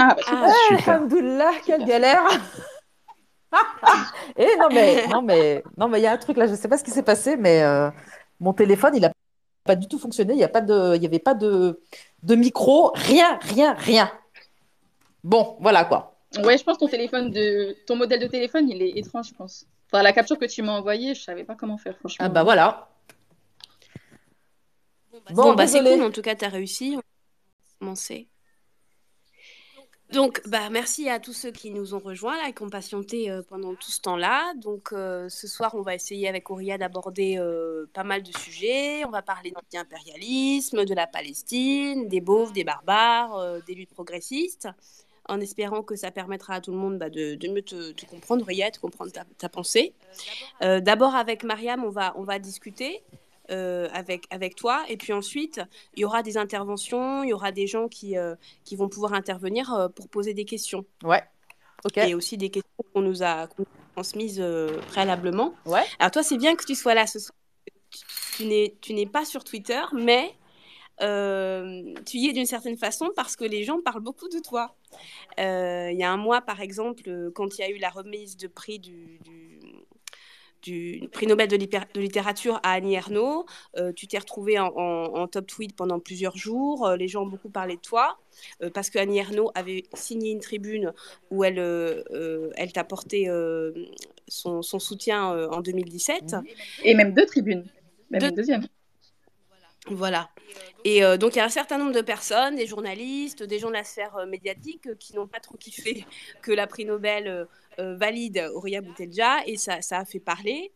Ah, bah, super. Ah, super. Quelle galère Et non mais non mais non mais il y a un truc là, je sais pas ce qui s'est passé, mais euh, mon téléphone il a pas du tout fonctionné. Il y a pas de, il y avait pas de de micro, rien, rien, rien. Bon, voilà quoi. Ouais, je pense que ton téléphone de ton modèle de téléphone, il est étrange, je pense. Enfin, la capture que tu m'as envoyée, je savais pas comment faire, franchement. Ah bah voilà. Bon, Bon, bah c'est cool, en tout cas, tu as réussi. On va commencer. Donc, bah, merci à tous ceux qui nous ont rejoints là, et qui ont patienté euh, pendant tout ce temps-là. Donc, euh, ce soir, on va essayer avec Auria d'aborder euh, pas mal de sujets. On va parler d'anti-impérialisme, de la Palestine, des beaufs, des barbares, des luttes progressistes, en espérant que ça permettra à tout le monde bah, de, mieux te, comprendre, Auria, de comprendre ta, ta pensée. D'abord, avec Mariam, on va, on va discuter euh, avec, avec toi. Et puis ensuite, il y aura des interventions, il y aura des gens qui, euh, qui vont pouvoir intervenir euh, pour poser des questions. Ouais. Ok. Et aussi des questions qu'on nous a, transmises préalablement. Ouais. Alors toi, c'est bien que tu sois là ce soir. Tu, tu n'es, pas sur Twitter, mais euh, tu y es d'une certaine façon parce que les gens parlent beaucoup de toi. Euh, il y a un mois, par exemple, quand il y a eu la remise de prix du, du, du prix Nobel de, littérature à Annie Ernaux, euh, tu t'es retrouvé en, en- en top tweet pendant plusieurs jours. Euh, les gens ont beaucoup parlé de toi euh, parce que Annie Ernaux avait signé une tribune où elle, elle t'apportait euh, son, son soutien en 2017. Mhm. Et même deux tribunes. Même Deux- une deuxième. Voilà. Et euh, donc, il y a un certain nombre de personnes, des journalistes, des gens de la sphère euh, médiatique euh, qui n'ont pas trop kiffé que la prix Nobel valide Auria Boutelja et ça, ça a fait parler.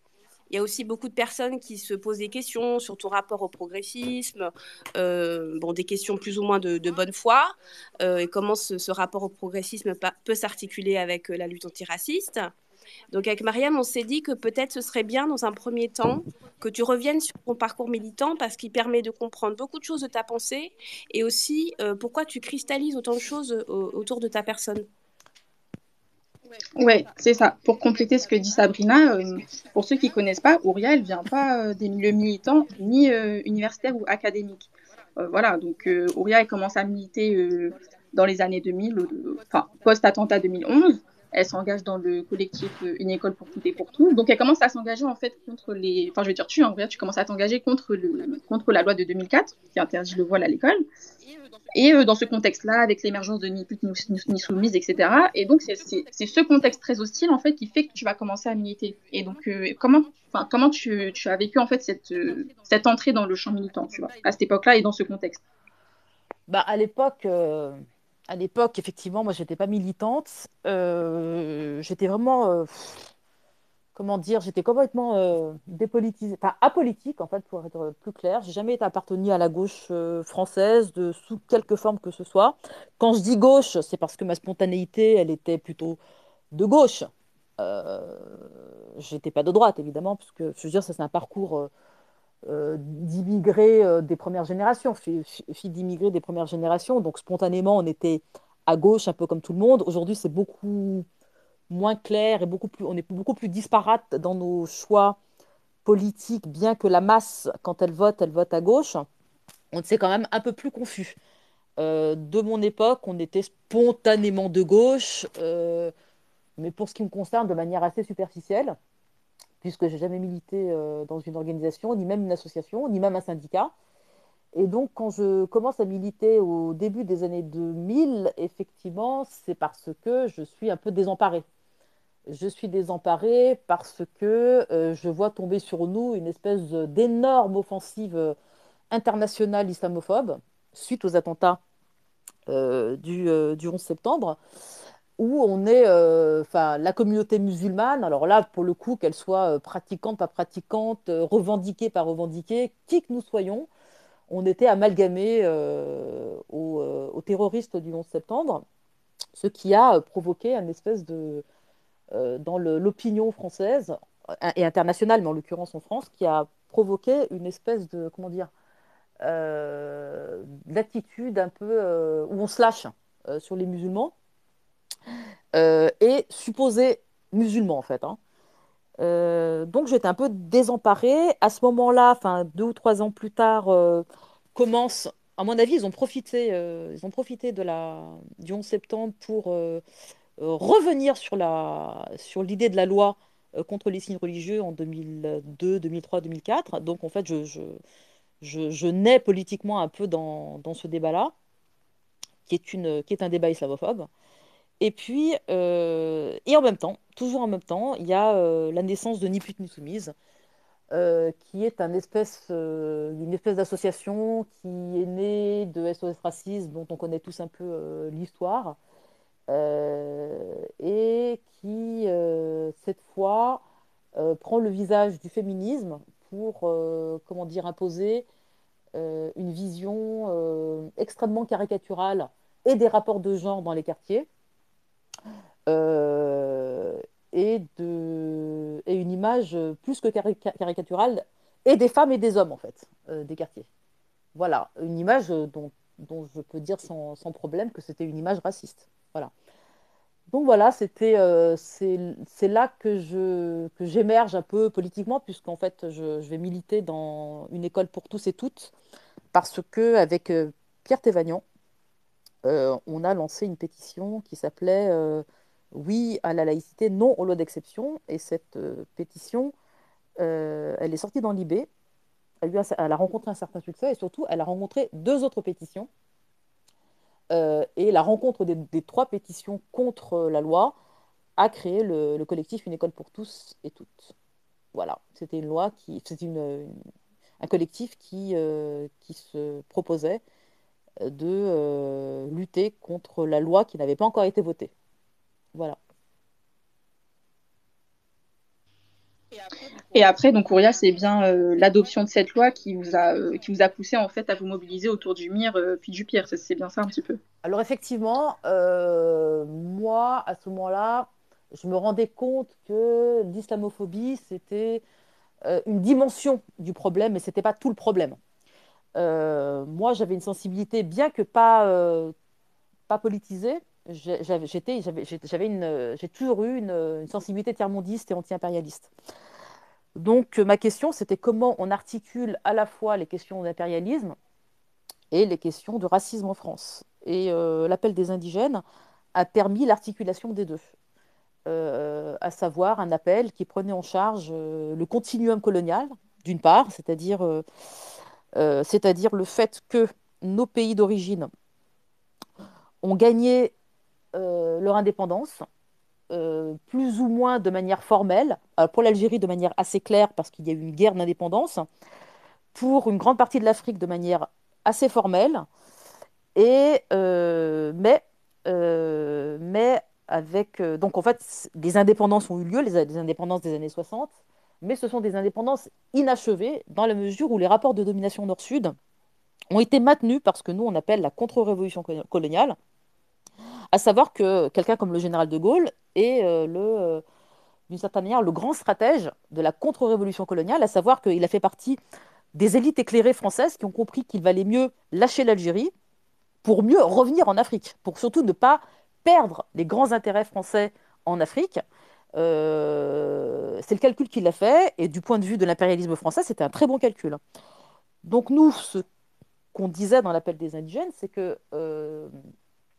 Il y a aussi beaucoup de personnes qui se posent des questions sur ton rapport au progressisme, bon, des questions plus ou moins de, bonne foi, et comment ce, ce rapport au progressisme peut s'articuler avec la lutte antiraciste. Donc avec Mariam, on s'est dit que peut-être ce serait bien dans un premier temps que tu reviennes sur ton parcours militant parce qu'il permet de comprendre beaucoup de choses de ta pensée et aussi euh, pourquoi tu cristallises autant de choses euh, autour de ta personne. Ouais, c'est ça. Pour compléter ce que dit Sabrina, euh, pour ceux qui connaissent pas, Ouria, elle vient pas des milieux militants ni universitaires ou académiques. Voilà, donc Ouria, elle commence à militer dans les années 2000, euh, enfin post-attentat 2011. Elle s'engage dans le collectif euh, Une école pour toutes et pour tous. Donc elle commence à s'engager en fait contre les, enfin je veux dire tu, en vrai, tu commences à t'engager contre le, contre la loi de 2004 qui interdit le voile à l'école. Et euh, dans ce contexte-là, avec l'émergence de Ni pute ni, soumise, etc. Et donc, c'est ce contexte très hostile, en fait, qui fait que tu vas commencer à militer. Et donc, euh, comment, comment tu, tu as vécu, en fait, cette, euh, cette entrée dans le champ militant, tu vois, à cette époque-là et dans ce contexte? Bah, à l'époque, à l'époque, effectivement, moi, j'étais pas militante. Euh, j'étais vraiment, euh, comment dire, j'étais complètement euh, dépolitisée, enfin apolitique, en fait, pour être plus clair. J'ai jamais été appartenue à la gauche française, de sous quelque forme que ce soit. Quand je dis gauche, c'est parce que ma spontanéité, elle était plutôt de gauche. J'étais pas de droite, évidemment, parce que je veux dire, ça, c'est un parcours. Euh, d'immigrés euh, des premières générations, fille, fille d'immigrés des premières générations. Donc spontanément, on était à gauche, un peu comme tout le monde. Aujourd'hui, c'est beaucoup moins clair et beaucoup plus, on est beaucoup plus disparate dans nos choix politiques, bien que la masse, quand elle vote, elle vote à gauche. On c'est quand même un peu plus confus. Euh, de mon époque, on était spontanément de gauche, mais pour ce qui me concerne, de manière assez superficielle puisque j'ai jamais milité euh, dans une organisation, ni même une association, ni même un syndicat. Et donc, quand je commence à militer au début des années 2000, effectivement, c'est parce que je suis un peu désemparée. Je suis désemparée parce que euh, je vois tomber sur nous une espèce d'énorme offensive internationale islamophobe suite aux attentats euh, du, du 11 septembre où on est, enfin, la communauté musulmane, alors là, pour le coup, qu'elle soit euh, pratiquante, pas pratiquante, euh, revendiquée, pas revendiquée, qui que nous soyons, on était amalgamés euh, aux, euh, terroristes du 11 septembre, ce qui a provoqué un espèce de, euh, dans l'opinion française euh, et internationale, mais en l'occurrence en France, qui a provoqué une espèce de, comment dire, euh, d'attitude un peu euh, où on se lâche euh, sur les musulmans. euh, et supposé musulman en fait. hein. Euh, donc j'étais un peu désemparée. À ce moment-là, enfin deux ou trois ans plus tard, euh, commence à mon avis, ils ont profité, euh, ils ont profité de la, du 11 septembre pour euh, euh, revenir sur la, sur l'idée de la loi euh, contre les signes religieux en 2002, 2003, 2004. Donc, en fait, je, je, je, je nais politiquement un peu dans, dans ce débat-là, qui qui est un débat islamophobe. Et puis, euh, et en même temps, toujours en même temps, il y a euh, la naissance de Ni Pute Ni Soumise, euh, qui est une espèce d'association qui est née de SOS Racisme, dont on connaît tous un peu l'histoire, et qui, cette fois, prend le visage du féminisme pour, comment dire, imposer une vision extrêmement caricaturale et des rapports de genre dans les quartiers euh, et, une image plus que carica- caricaturale et des femmes et des hommes en fait euh, des quartiers. Voilà, une image dont, je peux dire sans, problème que c'était une image raciste. Voilà. Donc voilà, c'était euh, c'est là que je que j'émerge un peu politiquement puisqu'en fait je, vais militer dans une école pour tous et toutes parce que avec Pierre Thévagnan euh, on a lancé une pétition qui s'appelait Oui à la laïcité, non aux lois d'exception. Et cette euh, pétition, euh, elle est sortie dans l'IB. Elle, a- rencontré un certain succès et surtout, elle a rencontré deux autres pétitions. Euh, et la rencontre des, trois pétitions contre la loi a créé le, le collectif Une école pour tous et toutes. Voilà, c'était une loi qui, un collectif qui, se proposait de lutter contre la loi qui n'avait pas encore été votée. Voilà. Et après, donc, Ouria, c'est bien euh, l'adoption de cette loi qui vous a, euh, qui vous a poussé en fait à vous mobiliser autour du MIR euh, puis du PIR. C'est c'est bien ça un petit peu. Alors effectivement, euh, moi, à ce moment-là, je me rendais compte que l'islamophobie, c'était euh, une dimension du problème, mais ce n'était pas tout le problème. Euh, moi, j'avais une sensibilité, bien que pas, euh, pas politisée, j'ai- toujours eu une, sensibilité tiers-mondiste et anti-impérialiste. Donc, euh, ma question, c'était comment on articule à la fois les questions d'impérialisme et les questions de racisme en France. Et euh, l'appel des indigènes a permis l'articulation des deux, Euh, à savoir un appel qui prenait en charge le continuum colonial, d'une part, c'est-à-dire le fait que nos pays d'origine ont gagné euh, leur indépendance, euh, plus ou moins de manière formelle, Alors, pour l'Algérie de manière assez claire, parce qu'il y a eu une guerre d'indépendance, pour une grande partie de l'Afrique de manière assez formelle, et, euh, mais, euh, mais avec. euh, donc en fait, des indépendances ont eu lieu, les, les indépendances des années 60, mais ce sont des indépendances inachevées dans la mesure où les rapports de domination nord-sud ont été maintenus par ce que nous on appelle la contre-révolution colo- coloniale, à savoir que quelqu'un comme le général de Gaulle est euh, euh, d'une certaine manière le grand stratège de la contre-révolution coloniale, à savoir qu'il a fait partie des élites éclairées françaises qui ont compris qu'il valait mieux lâcher l'Algérie pour mieux revenir en Afrique, pour surtout ne pas perdre les grands intérêts français en Afrique. Euh, c'est le calcul qu'il a fait, et du point de vue de l'impérialisme français, c'était un très bon calcul. Donc nous, ce qu'on disait dans l'appel des indigènes, c'est que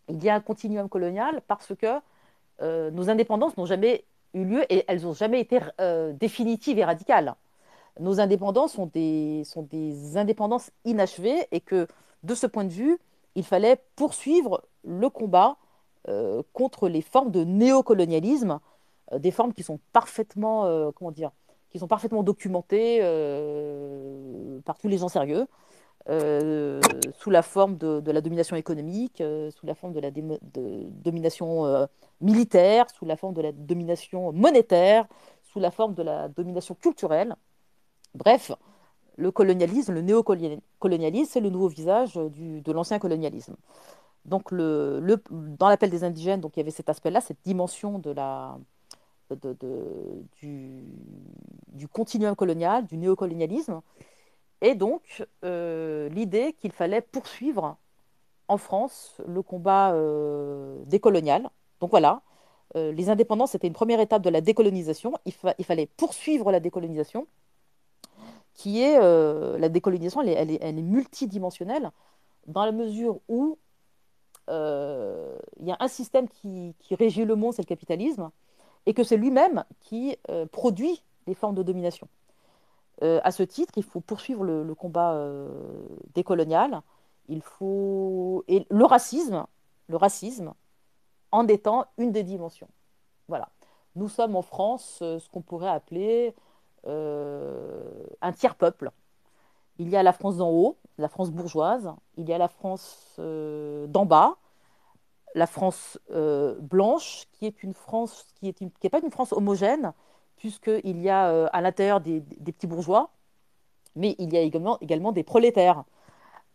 il y a un continuum colonial parce que euh, nos indépendances n'ont jamais eu lieu et elles n'ont jamais été euh, définitives et radicales. Nos indépendances sont des, indépendances inachevées et que de ce point de vue, il fallait poursuivre le combat euh, contre les formes de néocolonialisme, des formes qui sont parfaitement, documentées par tous les gens sérieux, euh, sous la forme de, la domination économique, euh, sous la forme de la domination euh, militaire, sous la forme de la domination monétaire, sous la forme de la domination culturelle. Bref, le colonialisme, le néocolonialisme, c'est le nouveau visage euh, de l'ancien colonialisme. Donc, dans l'appel des indigènes, donc, il y avait cet aspect-là, cette dimension de du continuum colonial, du néocolonialisme, et donc euh, l'idée qu'il fallait poursuivre en France le combat euh, décolonial. Donc voilà, euh, les indépendances, c'était une première étape de la décolonisation. Il, fa- il fallait poursuivre la décolonisation, qui est la décolonisation, elle est, elle est- elle est multidimensionnelle. dans la mesure où il y a un système qui, qui, régit le monde, c'est le capitalisme, et que c'est lui-même qui produit les formes de domination. Euh, à ce titre, il faut poursuivre le, combat euh, décolonial. Il faut et le racisme, le racisme, en étant une des dimensions. Voilà. Nous sommes en France ce qu'on pourrait appeler un tiers peuple. Il y a la France d'en haut, la France bourgeoise, il y a la France euh, d'en bas, la France euh, blanche, qui est une France qui pas une France homogène, puisqu'il y a euh, à l'intérieur des, petits bourgeois, mais il y a également, des prolétaires,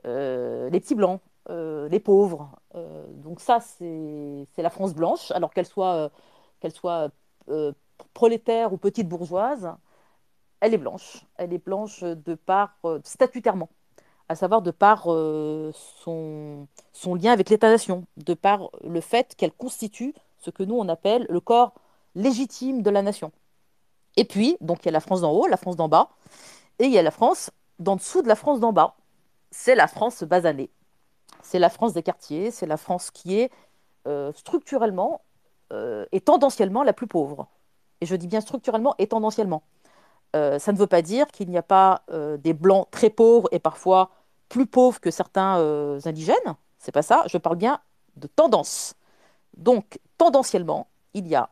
euh, les petits blancs, euh, les pauvres. donc ça, c'est la France blanche, alors qu'elle soit, prolétaire ou petite bourgeoise, elle est blanche. Elle est blanche de part statutairement à savoir de par son, son, lien avec l'État-nation, de par le fait qu'elle constitue ce que nous on appelle le corps légitime de la nation. Et puis, donc il y a la France d'en haut, la France d'en bas, et il y a la France d'en dessous de la France d'en bas. C'est la France basanée. C'est la France des quartiers, c'est la France qui est euh, structurellement euh, et tendanciellement la plus pauvre. Et je dis bien structurellement et tendanciellement. Euh, ça ne veut pas dire qu'il n'y a pas des blancs très pauvres et parfois plus pauvres que certains indigènes. C'est pas ça. Je parle bien de tendance. Donc, tendanciellement, il y a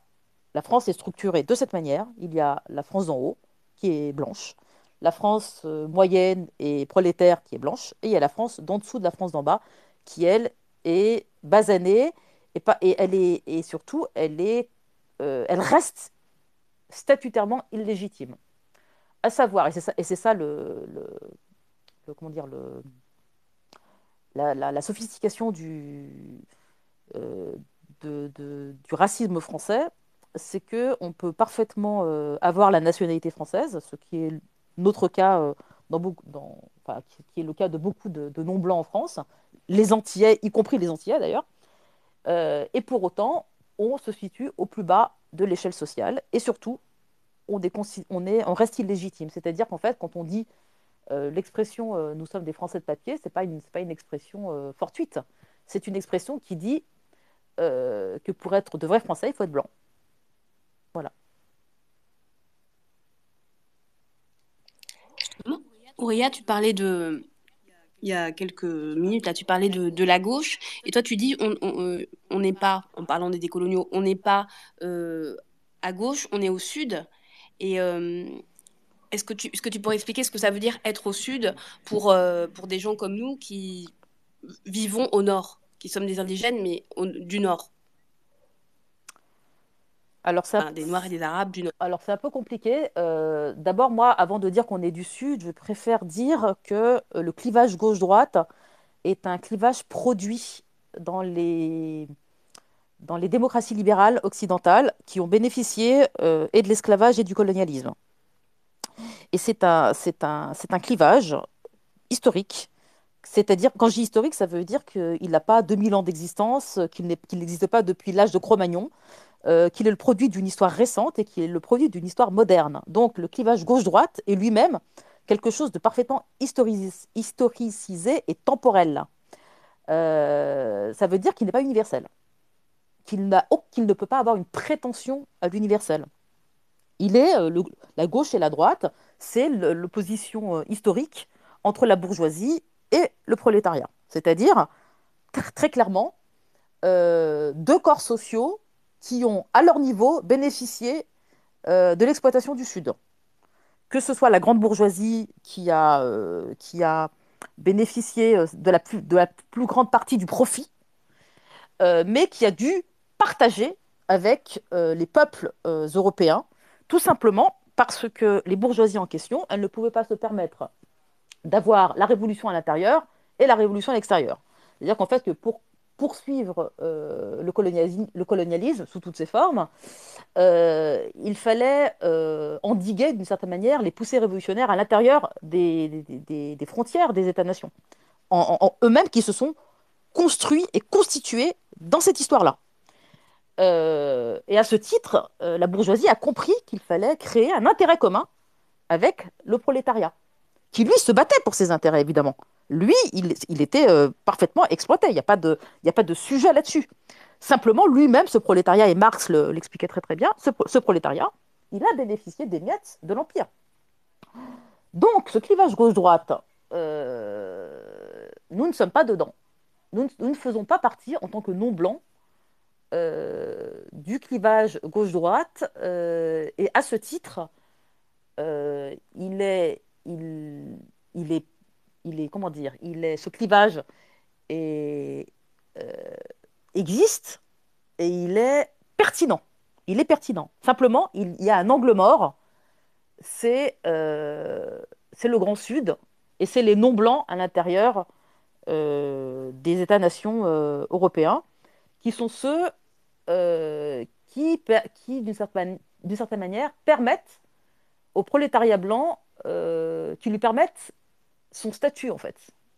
la France est structurée de cette manière. Il y a la France d'en haut qui est blanche, la France euh, moyenne et prolétaire qui est blanche, et il y a la France d'en dessous de la France d'en bas qui elle est basanée et, pas, et elle est et surtout elle est euh, elle reste statutairement illégitime. À savoir, et c'est ça, et c'est ça le, comment dire le la, sophistication du, euh, du racisme français, c'est que on peut parfaitement euh, avoir la nationalité française, ce qui est notre cas euh, dans beaucoup, qui, est le cas de beaucoup de, non-blancs en France, les Antillais, y compris les Antillais d'ailleurs, euh, et pour autant, on se situe au plus bas de l'échelle sociale, et surtout, on, est, on, est, on reste illégitime. C'est-à-dire qu'en fait, quand on dit l'expression nous sommes des Français de papier, ce n'est pas, pas, une expression fortuite. C'est une expression qui dit que pour être de vrais Français, il faut être blanc. Voilà. Tu parlais de. Il y a quelques minutes, là, tu parlais de, la gauche, et toi, tu dis on n'est pas, en parlant des décoloniaux, on n'est pas euh, à gauche, on est au sud. Et euh, est-ce que, tu, est -ce que tu pourrais expliquer ce que ça veut dire être au sud pour, euh, pour des gens comme nous qui vivons au nord, qui sommes des indigènes, mais au, du nord? Alors ça, enfin, des Noirs et des Arabes du Nord. Alors c'est un peu compliqué. Euh, D'abord, moi, avant de dire qu'on est du Sud, je préfère dire que euh, le clivage gauche-droite est un clivage produit dans les, dans les démocraties libérales occidentales qui ont bénéficié euh, et de l'esclavage et du colonialisme. Et c'est un, un, un clivage historique. C'est-à-dire, quand je dis historique, ça veut dire qu'il n'a pas 2000 ans d'existence, qu'il n'existe pas depuis l'âge de Cro-Magnon, euh, qu'il est le produit d'une histoire récente et qu'il est le produit d'une histoire moderne. Donc le clivage gauche-droite est lui-même quelque chose de parfaitement historicisé et temporel. Euh, ça veut dire qu'il n'est pas universel, qu'il qu ne peut pas avoir une prétention à l'universel. Il est euh, la gauche et la droite, c'est l'opposition historique entre la bourgeoisie et le prolétariat. C'est-à-dire, très clairement, deux corps sociaux qui ont, à leur niveau, bénéficié euh, de l'exploitation du Sud. Que ce soit la grande bourgeoisie qui a, euh, bénéficié euh, de la, plus, grande partie du profit, mais qui a dû partager avec les peuples européens, tout simplement parce que les bourgeoisies en question, elles ne pouvaient pas se permettre d'avoir la révolution à l'intérieur et la révolution à l'extérieur. C'est-à-dire qu'en fait, pour poursuivre euh, le, colonialisme, sous toutes ses formes, euh, il fallait euh, endiguer d'une certaine manière les poussées révolutionnaires à l'intérieur des, frontières des États-nations, en, eux-mêmes qui se sont construits et constitués dans cette histoire-là. Et à ce titre, la bourgeoisie a compris qu'il fallait créer un intérêt commun avec le prolétariat, qui lui se battait pour ses intérêts, évidemment. Lui, il, était euh, parfaitement exploité. Il n'y a, pas de- sujet là-dessus. Simplement, lui-même, ce prolétariat, et Marx le- l'expliquait très très bien, ce, pro- ce prolétariat, il a bénéficié des miettes de l'Empire. Donc, ce clivage gauche-droite, euh, nous ne sommes pas dedans. Nous, ne- faisons pas partie, en tant que non-blancs, euh, du clivage gauche-droite. euh, et à ce titre, il est, il est, comment dire, il est, ce clivage euh, existe et il est pertinent. Il est pertinent. Simplement, il, y a un angle mort. C'est euh, le Grand Sud et c'est les non-blancs à l'intérieur euh, des États-nations euh, européens qui sont ceux qui, qui d'une certaine, certaine manière, permettent au prolétariat blanc, qui lui permettent son statut, en fait.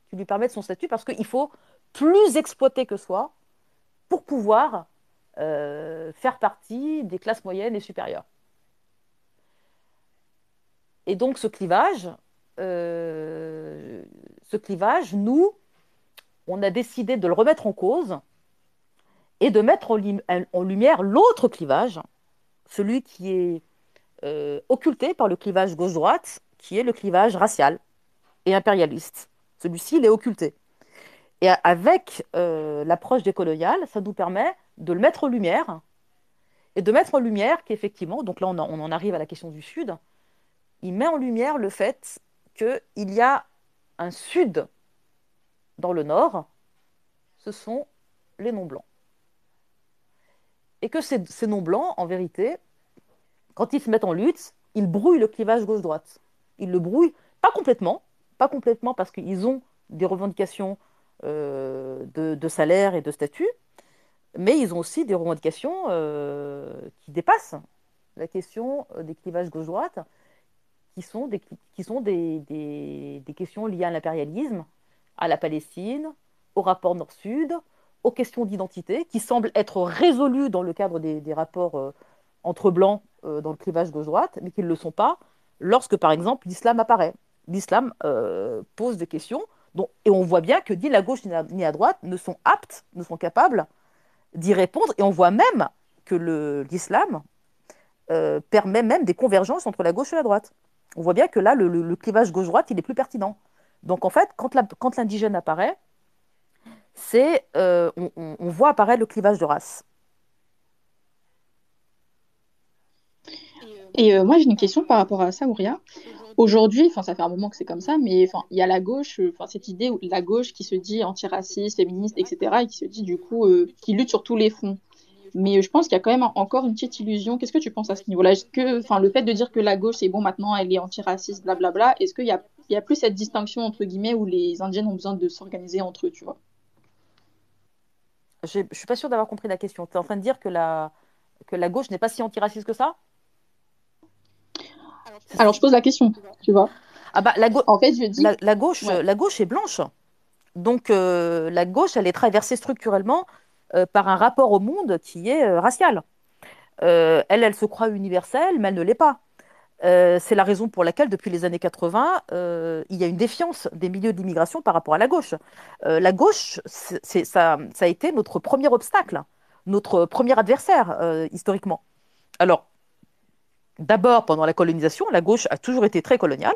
Qui lui permettent son statut parce qu'il faut plus exploiter que soi pour pouvoir euh, faire partie des classes moyennes et supérieures. Et donc ce clivage, euh, ce clivage, nous, on a décidé de le remettre en cause et de mettre en lumière l'autre clivage, celui qui est euh, occulté par le clivage gauche-droite, qui est le clivage racial et impérialiste. Celui-ci, il est occulté. Et avec euh, l'approche décoloniale, ça nous permet de le mettre en lumière et de mettre en lumière qu'effectivement, donc là on en, on en arrive à la question du Sud, il met en lumière le fait qu'il y a un Sud dans le Nord, ce sont les non-blancs. Et que ces, ces non-blancs, en vérité, quand ils se mettent en lutte, ils brouillent le clivage gauche-droite. Ils le brouillent, pas complètement, pas complètement parce qu'ils ont des revendications euh, de, salaire et de statut, mais ils ont aussi des revendications euh, qui dépassent la question euh, des clivages gauche-droite, qui sont, des, qui sont des, des, des questions liées à l'impérialisme, à la Palestine, au rapport Nord-Sud, aux questions d'identité, qui semblent être résolues dans le cadre des, rapports entre blancs dans le clivage gauche-droite, mais qui ne le sont pas lorsque, par exemple, l'islam apparaît. L'islam euh, pose des questions, et on voit bien que ni la gauche ni la, droite ne sont aptes, ne sont capables d'y répondre, et on voit même que l'islam euh, permet même des convergences entre la gauche et la droite. On voit bien que là, le, clivage gauche-droite, il est plus pertinent. Donc en fait, quand l'indigène apparaît, euh, on, voit apparaître le clivage de race. Et moi, j'ai une question par rapport à ça, Ouria. Aujourd'hui, enfin, ça fait un moment que c'est comme ça, mais enfin, il y a la gauche, enfin, cette idée, la gauche qui se dit antiraciste, féministe, etc., et qui se dit du coup, euh, qui lutte sur tous les fronts. Mais je pense qu'il y a quand même encore une petite illusion. Qu'est-ce que tu penses à ce niveau-là? Que, enfin, le fait de dire que la gauche, c'est bon, maintenant, elle est antiraciste, blablabla, est-ce qu'il y a, plus cette distinction, entre guillemets, où les Indiennes ont besoin de s'organiser entre eux, tu vois? Je suis pas sûre d'avoir compris la question. Tu es en train de dire que la, que la gauche n'est pas si antiraciste que ça? Alors, je pose la question, tu vois ah bah, la, en fait, je dis... la, la gauche, ouais. la gauche est blanche. Donc, euh, la gauche, elle est traversée structurellement euh, par un rapport au monde qui est euh, racial. elle, elle se croit universelle, mais elle ne l'est pas. c'est la raison pour laquelle, depuis les années 80, il y a une défiance des milieux d'immigration par rapport à la gauche. la gauche, c'est, ça, ça, a été notre premier obstacle, notre premier adversaire, historiquement. Alors, d'abord, pendant la colonisation, la gauche a toujours été très coloniale.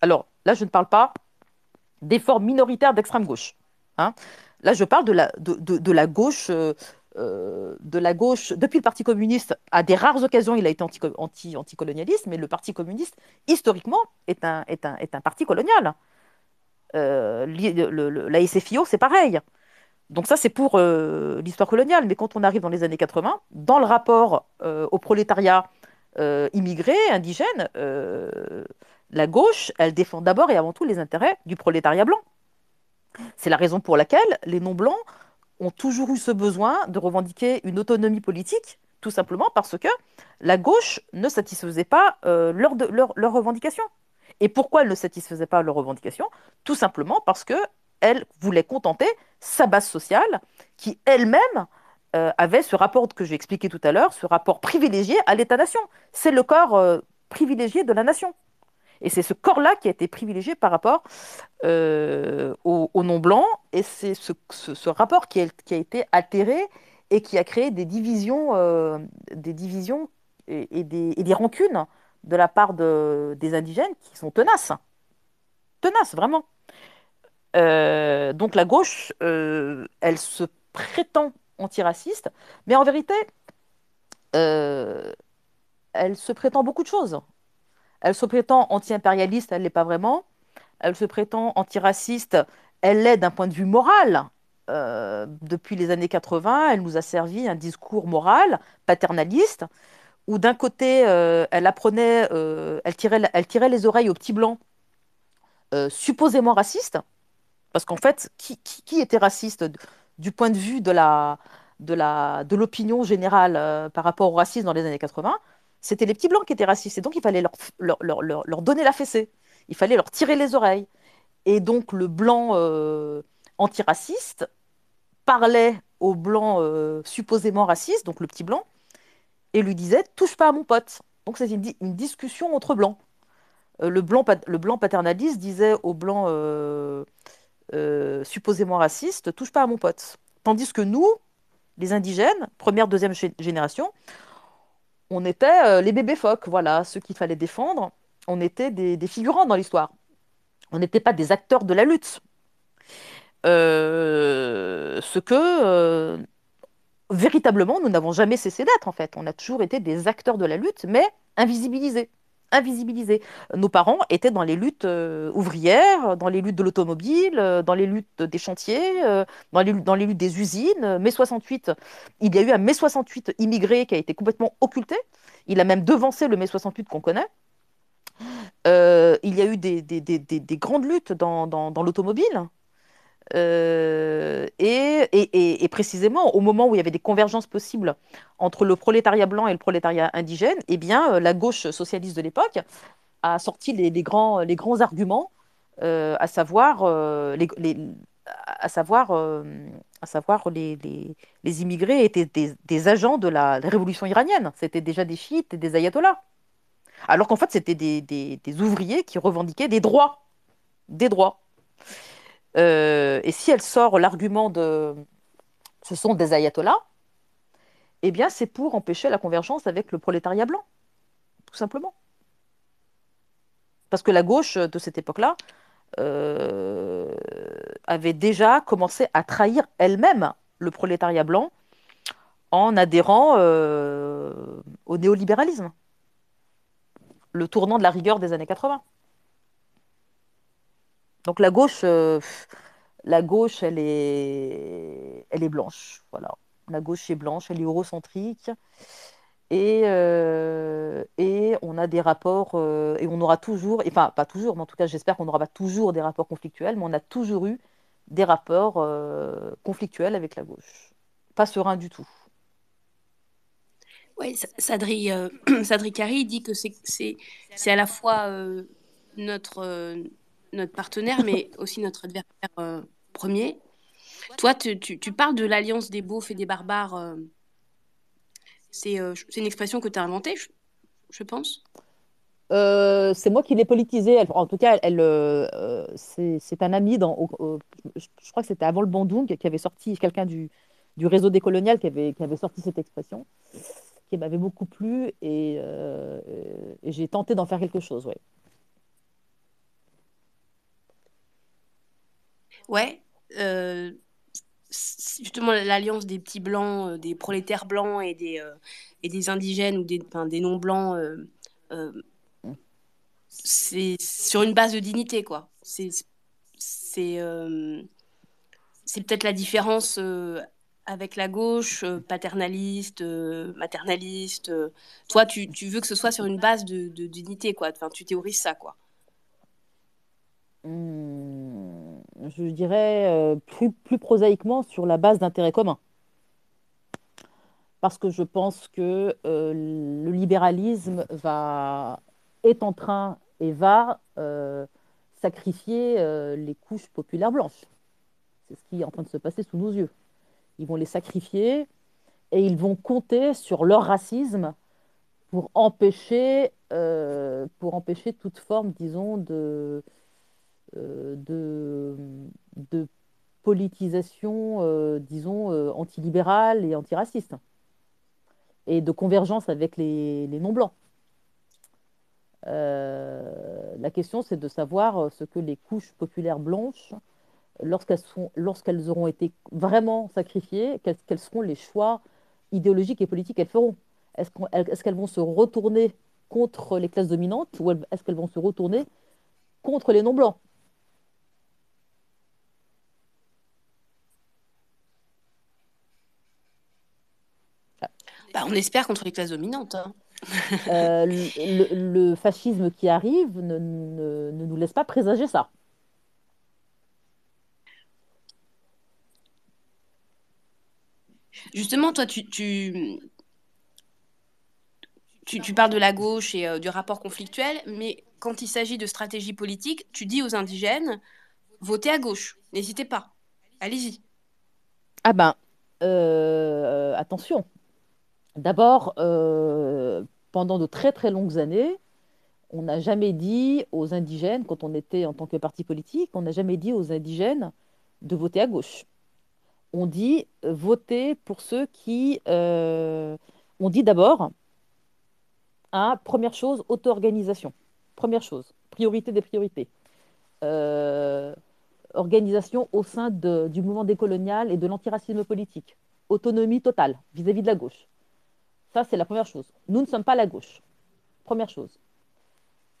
Alors, là, je ne parle pas des formes minoritaires d'extrême gauche. Hein. Là, je parle de la, gauche, euh, de la gauche. Depuis le Parti communiste, à des rares occasions, il a été anti, anti, colonialiste mais le Parti communiste, historiquement, est un, parti colonial. Euh, la SFIO, c'est pareil. Donc ça, c'est pour euh, l'histoire coloniale. Mais quand on arrive dans les années 80, dans le rapport euh, au prolétariat immigré, indigène, la gauche, elle défend d'abord et avant tout les intérêts du prolétariat blanc. C'est la raison pour laquelle les non-blancs ont toujours eu ce besoin de revendiquer une autonomie politique, tout simplement parce que la gauche ne satisfaisait pas euh, leurs leur, leur revendications. Et pourquoi elle ne satisfaisait pas leurs revendications? Tout simplement parce qu'elle voulait contenter sa base sociale, qui elle-même euh, avait ce rapport que j'ai expliqué tout à l'heure, ce rapport privilégié à l'État-nation. C'est le corps euh, privilégié de la nation. Et c'est ce corps-là qui a été privilégié par rapport euh, au, non-blanc. Et c'est ce, rapport qui a, été altéré et qui a créé des divisions, des divisions et, des, rancunes de la part de, des indigènes qui sont tenaces. Tenaces, vraiment. Donc la gauche, elle se prétend antiraciste, mais en vérité, euh, elle se prétend beaucoup de choses. Elle se prétend anti-impérialiste, elle ne l'est pas vraiment. Elle se prétend antiraciste, elle l'est d'un point de vue moral. Euh, depuis les années 80, elle nous a servi un discours moral, paternaliste, où d'un côté, euh, elle apprenait, elle, tirait, les oreilles aux petits blancs, supposément racistes, parce qu'en fait, qui, était raciste? Du point de vue de la de la de l'opinion générale par rapport au racisme dans les années 80 c'était les petits blancs qui étaient racistes. Et donc, il fallait leur, leur, leur, leur, donner la fessée. Il fallait leur tirer les oreilles. Et donc, le blanc euh, antiraciste parlait au blanc euh, supposément raciste, donc le petit blanc, et lui disait Touche pas à mon pote. Donc, c'est une, une, discussion entre blancs. Euh, le, blanc, le blanc paternaliste disait au blanc euh, supposément raciste Touche pas à mon pote. Tandis que nous, les indigènes, première, deuxième génération, on était euh, les bébés phoques, voilà, ceux qu'il fallait défendre. On était des, figurants dans l'histoire. On n'était pas des acteurs de la lutte. Euh, ce que véritablement nous n'avons jamais cessé d'être en fait. On a toujours été des acteurs de la lutte, mais invisibilisés invisibilisés. Nos parents étaient dans les luttes euh, ouvrières, dans les luttes de l'automobile, euh, dans les luttes des chantiers, euh, dans, les, luttes des usines. Mai 68, il y a eu un mai 68 immigré qui a été complètement occulté. Il a même devancé le mai 68 qu'on connaît. il y a eu des, des, des, des grandes luttes dans l'automobile. Euh, et, précisément, au moment où il y avait des convergences possibles entre le prolétariat blanc et le prolétariat indigène, eh bien, euh, la gauche socialiste de l'époque a sorti les, grands, arguments, euh, à savoir, euh, les, immigrés étaient des, agents de la révolution iranienne. C'était déjà des chiites et des ayatollahs. Alors qu'en fait, c'était des ouvriers qui revendiquaient des droits. Des droits. Euh, et si elle sort l'argument de ce sont des ayatollahs, eh bien c'est pour empêcher la convergence avec le prolétariat blanc, tout simplement. Parce que la gauche de cette époque-là euh, avait déjà commencé à trahir elle-même le prolétariat blanc en adhérant euh, au néolibéralisme, le tournant de la rigueur des années 80. Donc la gauche, euh, la gauche, elle est, elle est blanche. Voilà. La gauche est blanche, elle est eurocentrique. Et, euh, et on a des rapports, euh, et on aura toujours, enfin pas toujours, mais en tout cas j'espère qu'on n'aura pas toujours des rapports conflictuels, mais on a toujours eu des rapports conflictuels avec la gauche. Pas serein du tout. Oui, Sadri, Sadri Kari dit que c'est à la fois notre notre partenaire, mais aussi notre adversaire euh, premier. Toi, tu, tu, tu, parles de l'alliance des beaufs et des barbares. Euh, c'est euh, une expression que tu as inventée, je, je pense c'est moi qui l'ai politisée. Elle, en tout cas, elle, c'est un ami dans. Au, au, je crois que c'était avant le Bandung qui avait sorti quelqu'un du, du réseau décolonial qui avait, qui avait sorti cette expression, qui m'avait beaucoup plu et, et j'ai tenté d'en faire quelque chose. Ouais. Ouais, euh, justement l'alliance des petits blancs, euh, des prolétaires blancs et des, euh, et des indigènes ou des, des non-blancs, c'est sur une base de dignité, quoi. C'est c'est peut-être la différence avec la gauche, paternaliste, maternaliste. toi, tu, tu, veux que ce soit sur une base de, de dignité, quoi. Enfin, tu théorises ça, quoi. Mmh, je dirais euh, plus, plus, prosaïquement sur la base d'intérêts communs. Parce que je pense que euh, le libéralisme va, est en train et va euh, sacrifier les couches populaires blanches. C'est ce qui est en train de se passer sous nos yeux. Ils vont les sacrifier et ils vont compter sur leur racisme pour empêcher, pour empêcher toute forme, disons, de, de, de politisation, euh, disons, euh, antilibérale et antiraciste, et de convergence avec les, les non-blancs. Euh, la question, c'est de savoir ce que les couches populaires blanches, lorsqu'elles auront été vraiment sacrifiées, quels, quels seront les choix idéologiques et politiques qu'elles feront? Est-ce, qu'elles vont se retourner contre les classes dominantes ou est-ce qu'elles vont se retourner contre les non-blancs? Bah, on espère contre les classes dominantes. hein. Euh, le, le fascisme qui arrive ne, ne- ne nous laisse pas présager ça. Justement, toi, tu, tu, tu, tu parles de la gauche et euh, du rapport conflictuel, mais quand il s'agit de stratégie politique, tu dis aux indigènes, votez à gauche, n'hésitez pas, allez-y. Ah ben, euh, attention. D'abord, euh, pendant de très très longues années, on n'a jamais dit aux indigènes, quand on était en tant que parti politique, on n'a jamais dit aux indigènes de voter à gauche. On dit euh, voter pour ceux qui... euh, on dit d'abord, hein, première chose, auto-organisation. Première chose, priorité des priorités. Organisation au sein du mouvement décolonial et de l'antiracisme politique. Autonomie totale vis-à-vis de la gauche. Ça, c'est la première chose. Nous ne sommes pas la gauche. Première chose.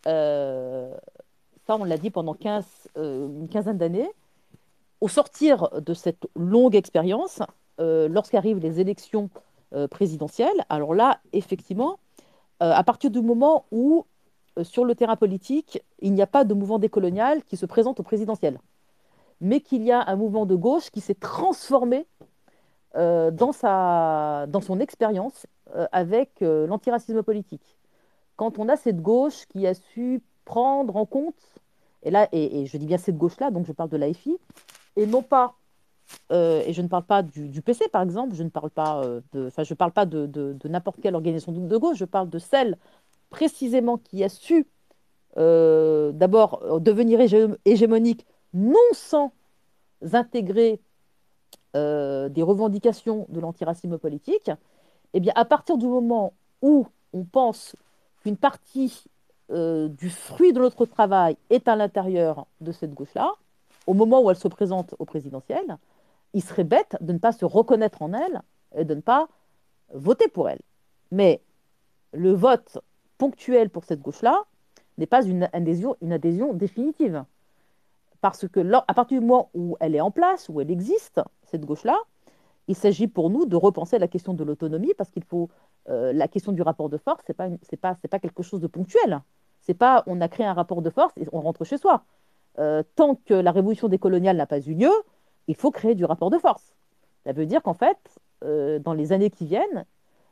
Euh, ça, on l'a dit pendant 15, euh, une quinzaine d'années. Au sortir de cette longue expérience, euh, lorsqu'arrivent les élections présidentielles, alors là, effectivement, à partir du moment où, sur le terrain politique, il n'y a pas de mouvement décolonial qui se présente au présidentiel, mais qu'il y a un mouvement de gauche qui s'est transformé euh, dans, sa, dans son expérience euh, avec euh, l'antiracisme politique. Quand on a cette gauche qui a su prendre en compte, et là, et, je dis bien cette gauche-là, donc je parle de l'AFI, et non pas, et je ne parle pas du, PC par exemple, je ne parle pas de, enfin, de, de- n'importe quelle organisation de, gauche, je parle de celle précisément qui a su d'abord devenir hégé- hégémonique, non sans intégrer euh, des revendications de l'antiracisme politique, eh bien, à partir du moment où on pense qu'une partie euh, du fruit de notre travail est à l'intérieur de cette gauche-là, au moment où elle se présente au présidentiel, il serait bête de ne pas se reconnaître en elle et de ne pas voter pour elle. Mais le vote ponctuel pour cette gauche-là n'est pas une adhésion, définitive. Parce que à partir du moment où elle est en place, où elle existe, cette gauche-là, il s'agit pour nous de repenser la question de l'autonomie parce qu'il faut euh, la question du rapport de force, c'est pas c'est pas c'est pas quelque chose de ponctuel. C'est pas on a créé un rapport de force et on rentre chez soi. Euh, tant que la révolution décoloniale n'a pas eu lieu, il faut créer du rapport de force. Ça veut dire qu'en fait, euh, dans les années qui viennent,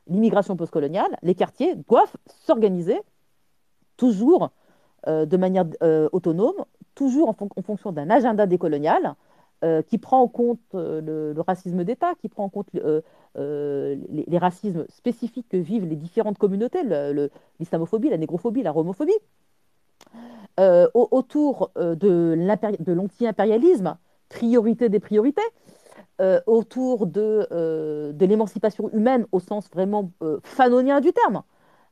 l'immigration postcoloniale, les quartiers doivent s'organiser toujours de manière autonome, toujours en, en fonction d'un agenda décolonial euh, qui prend en compte euh, le, racisme d'État, qui prend en compte euh, les, racismes spécifiques que vivent les différentes communautés, l'islamophobie, la négrophobie, la romophobie, au- autour de l'anti-impérialisme, priorité des priorités, autour de, de l'émancipation humaine au sens vraiment fanonien du terme,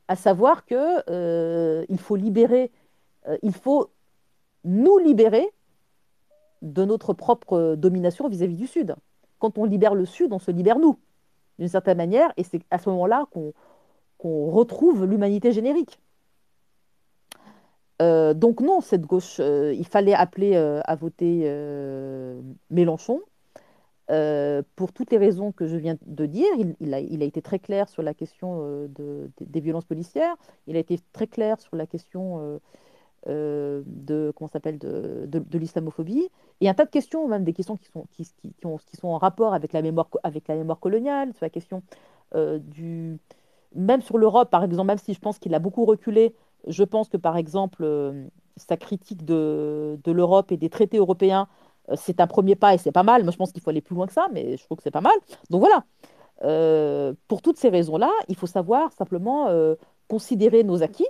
à savoir que euh, il faut libérer, il faut nous libérer de notre propre domination vis-à-vis du Sud. Quand on libère le Sud, on se libère nous, d'une certaine manière, et c'est à ce moment-là qu'on retrouve l'humanité générique. Euh, donc non, cette gauche, euh, il fallait appeler euh, à voter Mélenchon. Pour toutes les raisons que je viens de dire, il, a, été très clair sur la question de- des- des violences policières, il a été très clair sur la question euh, de, comment s'appelle, de, de- l'islamophobie, et un tas de questions, même des questions qui sont, en rapport avec la mémoire, coloniale, sur la question euh, du... Même sur l'Europe, par exemple, même si je pense qu'il a beaucoup reculé, je pense que, par exemple, euh, sa critique de, de l'Europe et des traités européens, c'est un premier pas et c'est pas mal. Moi, je pense qu'il faut aller plus loin que ça, mais je trouve que c'est pas mal. Donc voilà. Pour toutes ces raisons-là, il faut savoir simplement considérer nos acquis,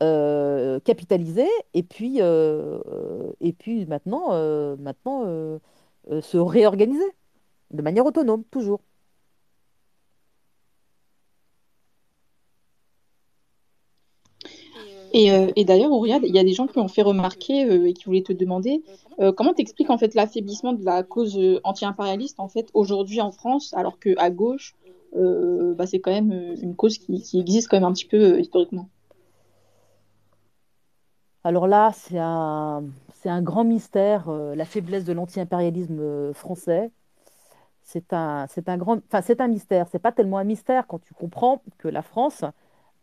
capitaliser, et puis, et puis maintenant, maintenant se réorganiser de manière autonome, toujours. Et, et d'ailleurs, Auréa, il y a des gens qui ont fait remarquer et qui voulaient te demander comment t'expliques en fait l'affaiblissement de la cause anti-impérialiste en fait aujourd'hui en France, alors qu'à gauche, bah, c'est quand même une cause qui, existe quand même un petit peu historiquement? Alors là, c'est un, grand mystère, la faiblesse de l'anti-impérialisme français. C'est un, c'est un grand, c'est un mystère. C'est pas tellement un mystère quand tu comprends que la France,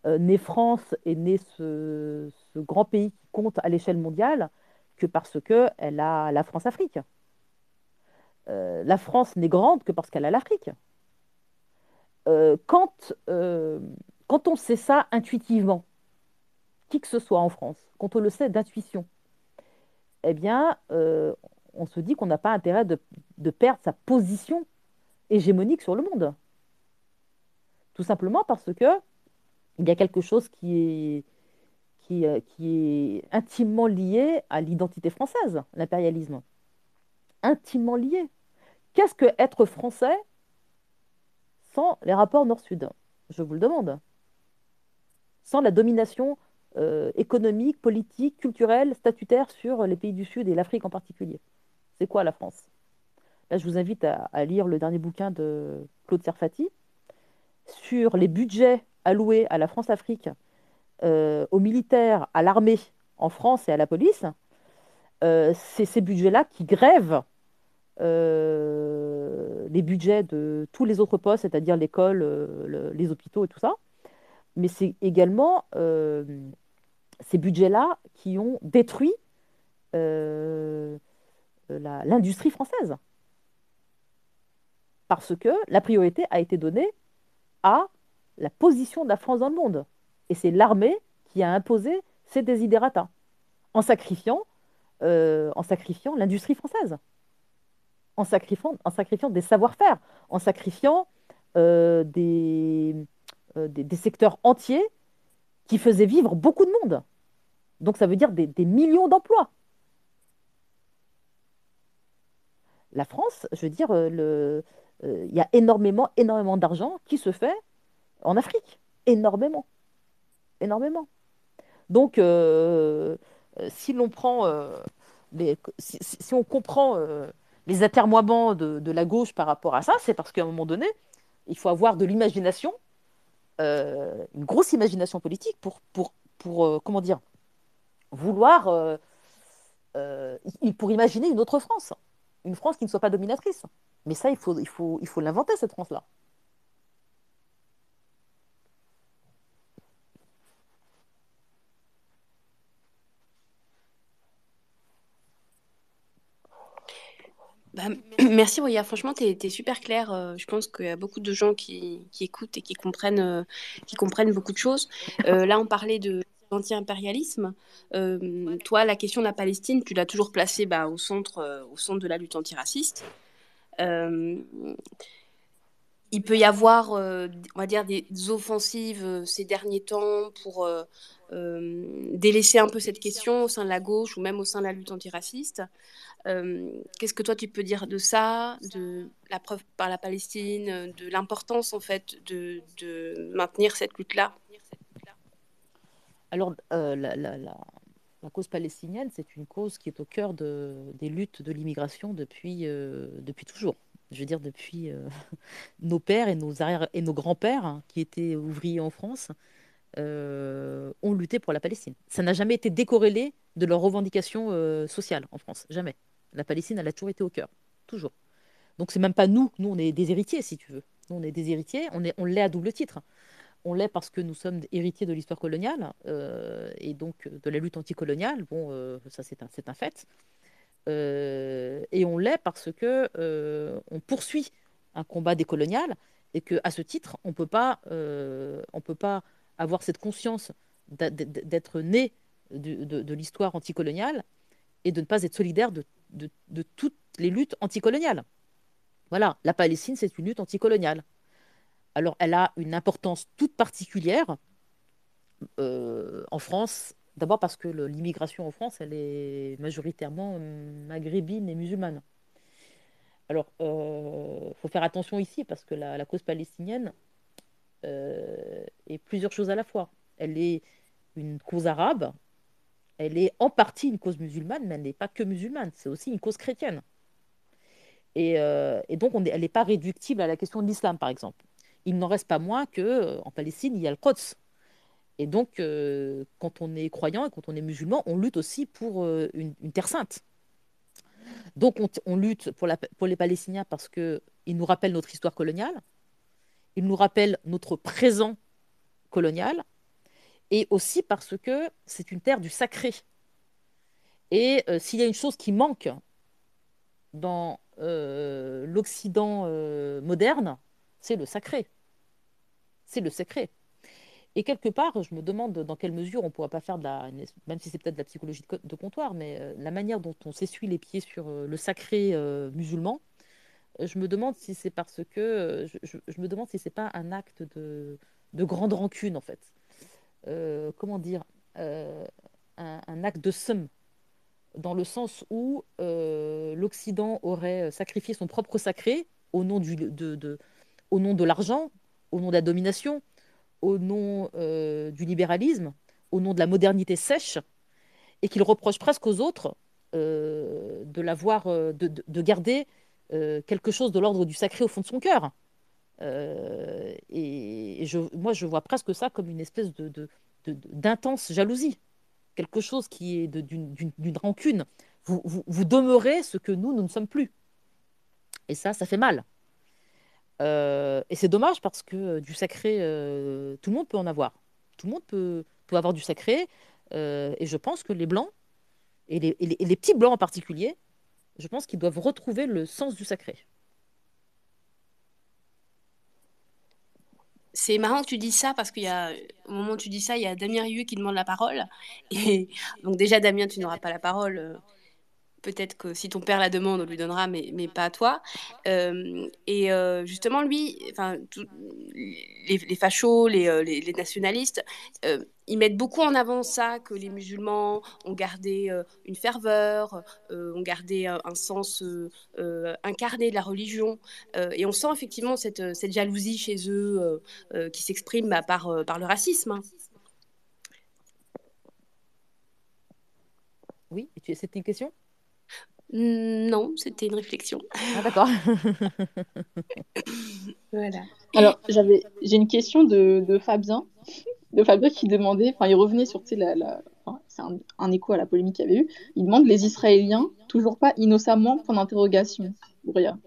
euh, née France et née ce, grand pays qui compte à l'échelle mondiale, que parce que elle a la France-Afrique. Euh, la France n'est grande que parce qu'elle a l'Afrique. Euh, quand, quand on sait ça intuitivement, qui que ce soit en France, quand on le sait d'intuition, eh bien, on se dit qu'on n'a pas intérêt de, perdre sa position hégémonique sur le monde. Tout simplement parce que il y a quelque chose qui est, euh, qui est intimement lié à l'identité française, l'impérialisme. Intimement lié. Qu'est-ce que être français sans les rapports nord-sud? Je vous le demande. Sans la domination euh, économique, politique, culturelle, statutaire sur les pays du Sud et l'Afrique en particulier. C'est quoi la France? Là, je vous invite à, lire le dernier bouquin de Claude Serfati sur les budgets alloués à la France-Afrique, euh, aux militaires, à l'armée en France et à la police. Euh, c'est ces budgets-là qui grèvent les budgets de tous les autres postes, c'est-à-dire l'école, les hôpitaux et tout ça. Mais c'est également ces budgets-là qui ont détruit l'industrie française parce que la priorité a été donnée à la position de la France dans le monde. Et c'est l'armée qui a imposé ses désidératas, en sacrifiant, euh, sacrifiant l'industrie française, en sacrifiant, en sacrifiant des savoir-faire, en sacrifiant euh, euh, des, secteurs entiers qui faisaient vivre beaucoup de monde. Donc ça veut dire des, millions d'emplois. La France, je veux dire, le, euh, il y a énormément, énormément d'argent qui se fait en Afrique. Énormément. Énormément. Donc, euh, euh, si l'on prend si, on comprend les atermoiements de, la gauche par rapport à ça, c'est parce qu'à un moment donné, il faut avoir de l'imagination, une grosse imagination politique pour, pour comment dire, vouloir, pour imaginer une autre France, une France qui ne soit pas dominatrice. Mais ça, il faut l'inventer, cette France-là. Bah, merci Roya, franchement tu es, super clair. Euh, je pense qu'il y a beaucoup de gens qui, qui écoutent et qui comprennent, euh, qui comprennent beaucoup de choses. Euh, là on parlait de anti-impérialisme. toi la question de la Palestine, tu l'as toujours placée bah, au, centre, au centre de la lutte antiraciste. Euh, il peut y avoir, euh, on va dire, des offensives euh, ces derniers temps pour délaisser un peu cette question au sein de la gauche ou même au sein de la lutte antiraciste. Qu'est-ce que toi tu peux dire de ça, de la preuve par la Palestine, de l'importance en fait de, maintenir cette lutte-là? Alors, la, la, la cause palestinienne, c'est une cause qui est au cœur de, des luttes de l'immigration depuis, euh, depuis toujours. Je veux dire, depuis euh, nos pères et nos, et nos grands-pères, hein, qui étaient ouvriers en France, euh, ont lutté pour la Palestine. Ça n'a jamais été décorrélé de leurs revendications sociales en France. Jamais. La Palestine, elle a toujours été au cœur. Toujours. Donc, c'est même pas nous. Nous, on est des héritiers, si tu veux. Nous, on est des héritiers. On, est, on l'est à double titre on l'est parce que nous sommes héritiers de l'histoire coloniale euh, et donc de la lutte anticoloniale. Bon, euh, ça c'est un, un, fait. Euh, et on l'est parce que on poursuit un combat décolonial et que à ce titre, on peut pas, on peut pas avoir cette conscience d'être né de, l'histoire anticoloniale et de ne pas être solidaire de, de toutes les luttes anticoloniales. Voilà, la Palestine, c'est une lutte anticoloniale. Alors, elle a une importance toute particulière en France, d'abord parce que l'immigration en France, elle est majoritairement maghrébine et musulmane. Alors, il faut faire attention ici parce que la, cause palestinienne est plusieurs choses à la fois. Elle est une cause arabe, elle est en partie une cause musulmane, mais elle n'est pas que musulmane, c'est aussi une cause chrétienne. Et, euh, donc, elle n'est pas réductible à la question de l'islam, par exemple. Il n'en reste pas moins qu'en euh, Palestine, il y a le Quds. Et donc, euh, quand on est croyant et quand on est musulman, on lutte aussi pour une, terre sainte. Donc, on, lutte pour, les Palestiniens parce qu'ils nous rappellent notre histoire coloniale, ils nous rappellent notre présent colonial, et aussi parce que c'est une terre du sacré. Et euh, s'il y a une chose qui manque dans euh, l'Occident euh, moderne, c'est le sacré. C'est le sacré. Et quelque part, je me demande dans quelle mesure on ne pourra pas faire de la, même si c'est peut-être de la psychologie de, comptoir, mais la manière dont on s'essuie les pieds sur le sacré musulman, je me demande si c'est parce que, je, me demande si c'est pas un acte de, de grande rancune en fait. Euh, comment dire, euh, un, acte de somme, dans le sens où euh, l'Occident aurait sacrifié son propre sacré au nom de l'argent, au nom de la domination, au nom du libéralisme, au nom de la modernité sèche, et qu'il reproche presque aux autres de l'avoir, de, de, garder quelque chose de l'ordre du sacré au fond de son cœur. Euh, et, je, moi, je vois presque ça comme une espèce de, d'intense jalousie, quelque chose qui est d'une rancune. Vous, vous, demeurez ce que nous, nous ne sommes plus. Et ça, ça fait mal. Euh, et c'est dommage parce que du sacré, euh, tout le monde peut en avoir. Tout le monde peut, avoir du sacré. et je pense que les blancs, et les, et les petits blancs en particulier, je pense qu'ils doivent retrouver le sens du sacré. C'est marrant que tu dis ça parce qu'il y a, moment où tu dis ça, il y a Damien Rieu qui demande la parole. Donc déjà, Damien, tu n'auras pas la parole. Peut-être que si ton père la demande, on lui donnera, mais, mais pas à toi. Euh, et euh, justement, lui, enfin, les, les, fachos, les, euh, les, nationalistes, ils mettent beaucoup en avant ça, que les musulmans ont gardé une ferveur, ont gardé un, sens incarné de la religion. et on sent effectivement cette, cette jalousie chez eux qui s'exprime bah, par, par le racisme. Hein. Oui, c'était une question? Non, c'était une réflexion. Ah, d'accord. voilà. Alors, j'avais, j'ai une question de, de, Fabien, de Fabien qui demandait, enfin, il revenait sur, la, la c'est un, écho à la polémique qu'il y avait eu. Il demande les Israéliens, toujours pas innocemment, point d'interrogation. Rien.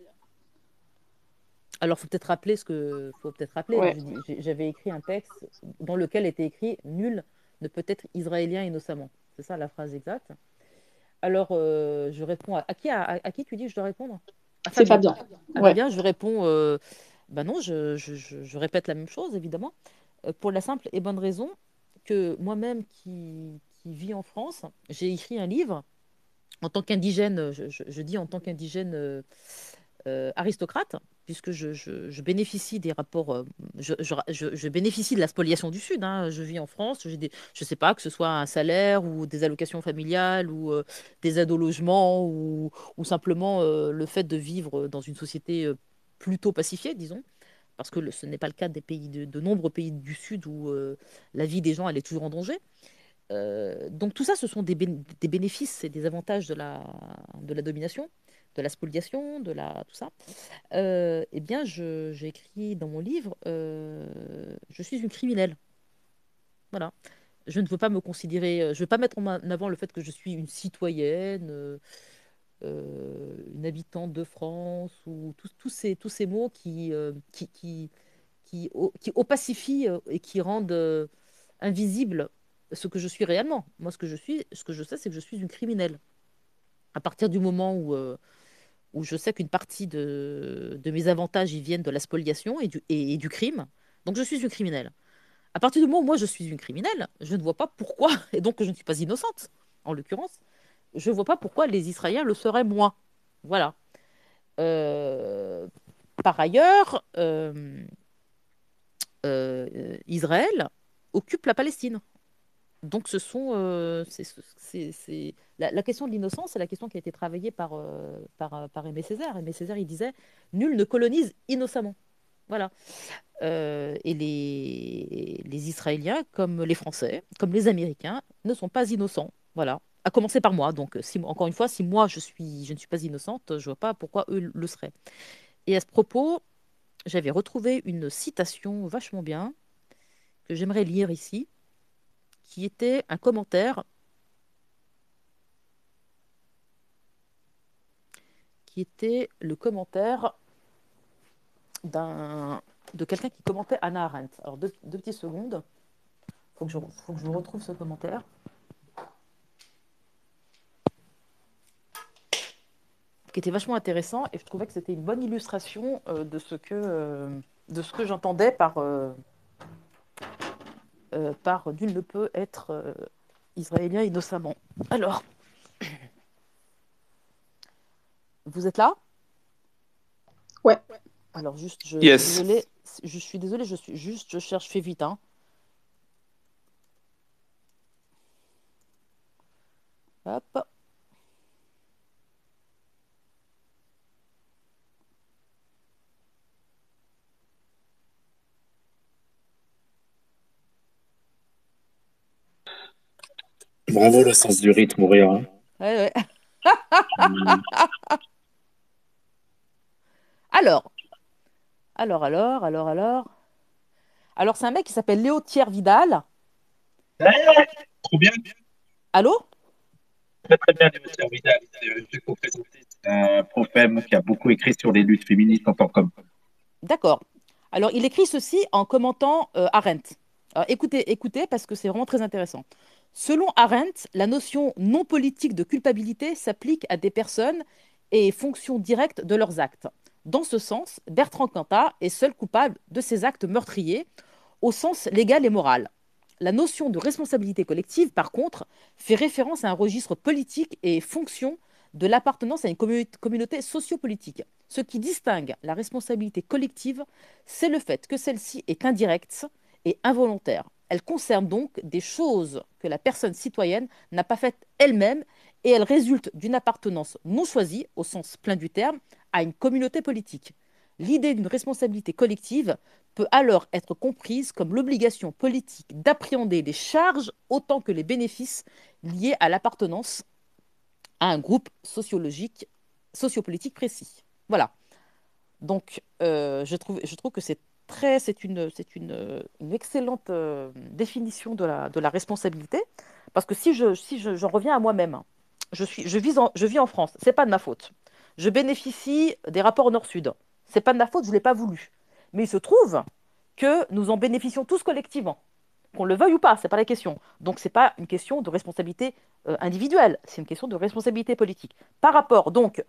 Alors, faut peut-être rappeler ce que, faut peut-être rappeler. J'avais écrit un texte dans lequel était écrit nul ne peut être israélien innocemment. C'est ça la phrase exacte. Alors, euh, je réponds à, qui, à, qui tu dis que je dois répondre? C'est Fabien. À Fabien, je réponds euh, bah non, je, répète la même chose, évidemment, euh, pour la simple et bonne raison que moi-même qui, qui vis en France, j'ai écrit un livre en tant qu'indigène, je, dis en tant qu'indigène euh, aristocrate, puisque je, bénéficie des rapports, euh, je, bénéficie de la spoliation du Sud. Hein. Je vis en France, je ne sais pas, que ce soit un salaire ou des allocations familiales ou euh, des aides au logement ou, simplement le fait de vivre dans une société plutôt pacifiée, disons parce que ce n'est pas le cas des pays de, nombreux pays du Sud où la vie des gens elle est toujours en danger. donc tout ça, ce sont des, bénéfices et des avantages de la domination de la spoliation, de la tout ça, euh, eh bien, j'ai écrit dans mon livre, euh, je suis une criminelle. Voilà. Je ne veux pas me considérer, euh, je veux pas mettre en avant le fait que je suis une citoyenne, une habitante de France, ou tous ces, tous ces mots qui, qui, qui, qui, qui opacifient et qui rendent invisible ce que je suis réellement. Moi, ce que je suis, ce que je sais, c'est que je suis une criminelle. À partir du moment où où je sais qu'une partie de, mes avantages viennent de la spoliation et du, crime. Donc je suis une criminelle. À partir du moment où moi je suis une criminelle, je ne vois pas pourquoi, et donc je ne suis pas innocente, en l'occurrence, je ne vois pas pourquoi les Israéliens le seraient moins. Voilà. Euh, par ailleurs, euh, euh, Israël occupent la Palestine. Donc, ce sont, euh, la, question de l'innocence, c'est la question qui a été travaillée par, euh, par, par Aimé Césaire. Aimé Césaire, il disait Nul ne colonise innocemment. Voilà. Euh, et les, Israéliens, comme les Français, comme les Américains, ne sont pas innocents. Voilà. À commencer par moi. Donc, encore une fois, si moi je, suis, je ne suis pas innocente, je vois pas pourquoi eux le seraient. Et à ce propos, j'avais retrouvé une citation vachement bien que j'aimerais lire ici qui était un commentaire qui était le commentaire d'un de quelqu'un qui commentait Anna Arendt. Alors deux, petites secondes. Faut que je faut retrouve ce commentaire. qui était vachement intéressant et je trouvais que c'était une bonne illustration euh, de ce que euh, de ce que j'entendais par euh, euh, par nul ne peut être euh, israélien innocemment. Alors, vous êtes là? Ouais. Alors juste, je, suis désolée, je suis désolée, je suis juste, je cherche, fais vite, hein. Hop. Bravo le sens du rythme. Ouais, ouais. alors, alors, alors, alors, alors. Alors, c'est un mec qui s'appelle Léo Thierry Vidal. trop bien. Allô? Très, très bien, Léo Thierry Vidal. C'est un prophète qui a beaucoup écrit sur les luttes féministes en tant qu'homme. D'accord. Alors, il écrit ceci en commentant euh, Arendt. Alors, écoutez, écoutez, parce que c'est vraiment très intéressant. Selon Arendt, la notion non politique de culpabilité s'applique à des personnes et fonctions directes de leurs actes. Dans ce sens, Bertrand Cantat est seul coupable de ces actes meurtriers au sens légal et moral. La notion de responsabilité collective, par contre, fait référence à un registre politique et fonction de l'appartenance à une communauté sociopolitique. Ce qui distingue la responsabilité collective, c'est le fait que celle-ci est indirecte et involontaire. Elle concerne donc des choses que la personne citoyenne n'a pas faites elle-même et elle résulte d'une appartenance non choisie, au sens plein du terme, à une communauté politique. L'idée d'une responsabilité collective peut alors être comprise comme l'obligation politique d'appréhender les charges autant que les bénéfices liés à l'appartenance à un groupe sociologique, sociopolitique précis. Voilà. Donc, euh, je, trouve, je trouve que c'est c'est une, c'est une, excellente euh, définition de la, de la responsabilité. Parce que si je, si je, j'en reviens à moi-même, je, suis, je, vis en, je vis en France, c'est pas de ma faute. Je bénéficie des rapports Nord-Sud, c'est pas de ma faute, je l'ai pas voulu. Mais il se trouve que nous en bénéficions tous collectivement, qu'on le veuille ou pas, c'est pas la question. Donc c'est pas une question de responsabilité euh, individuelle, c'est une question de responsabilité politique. Par rapport, donc,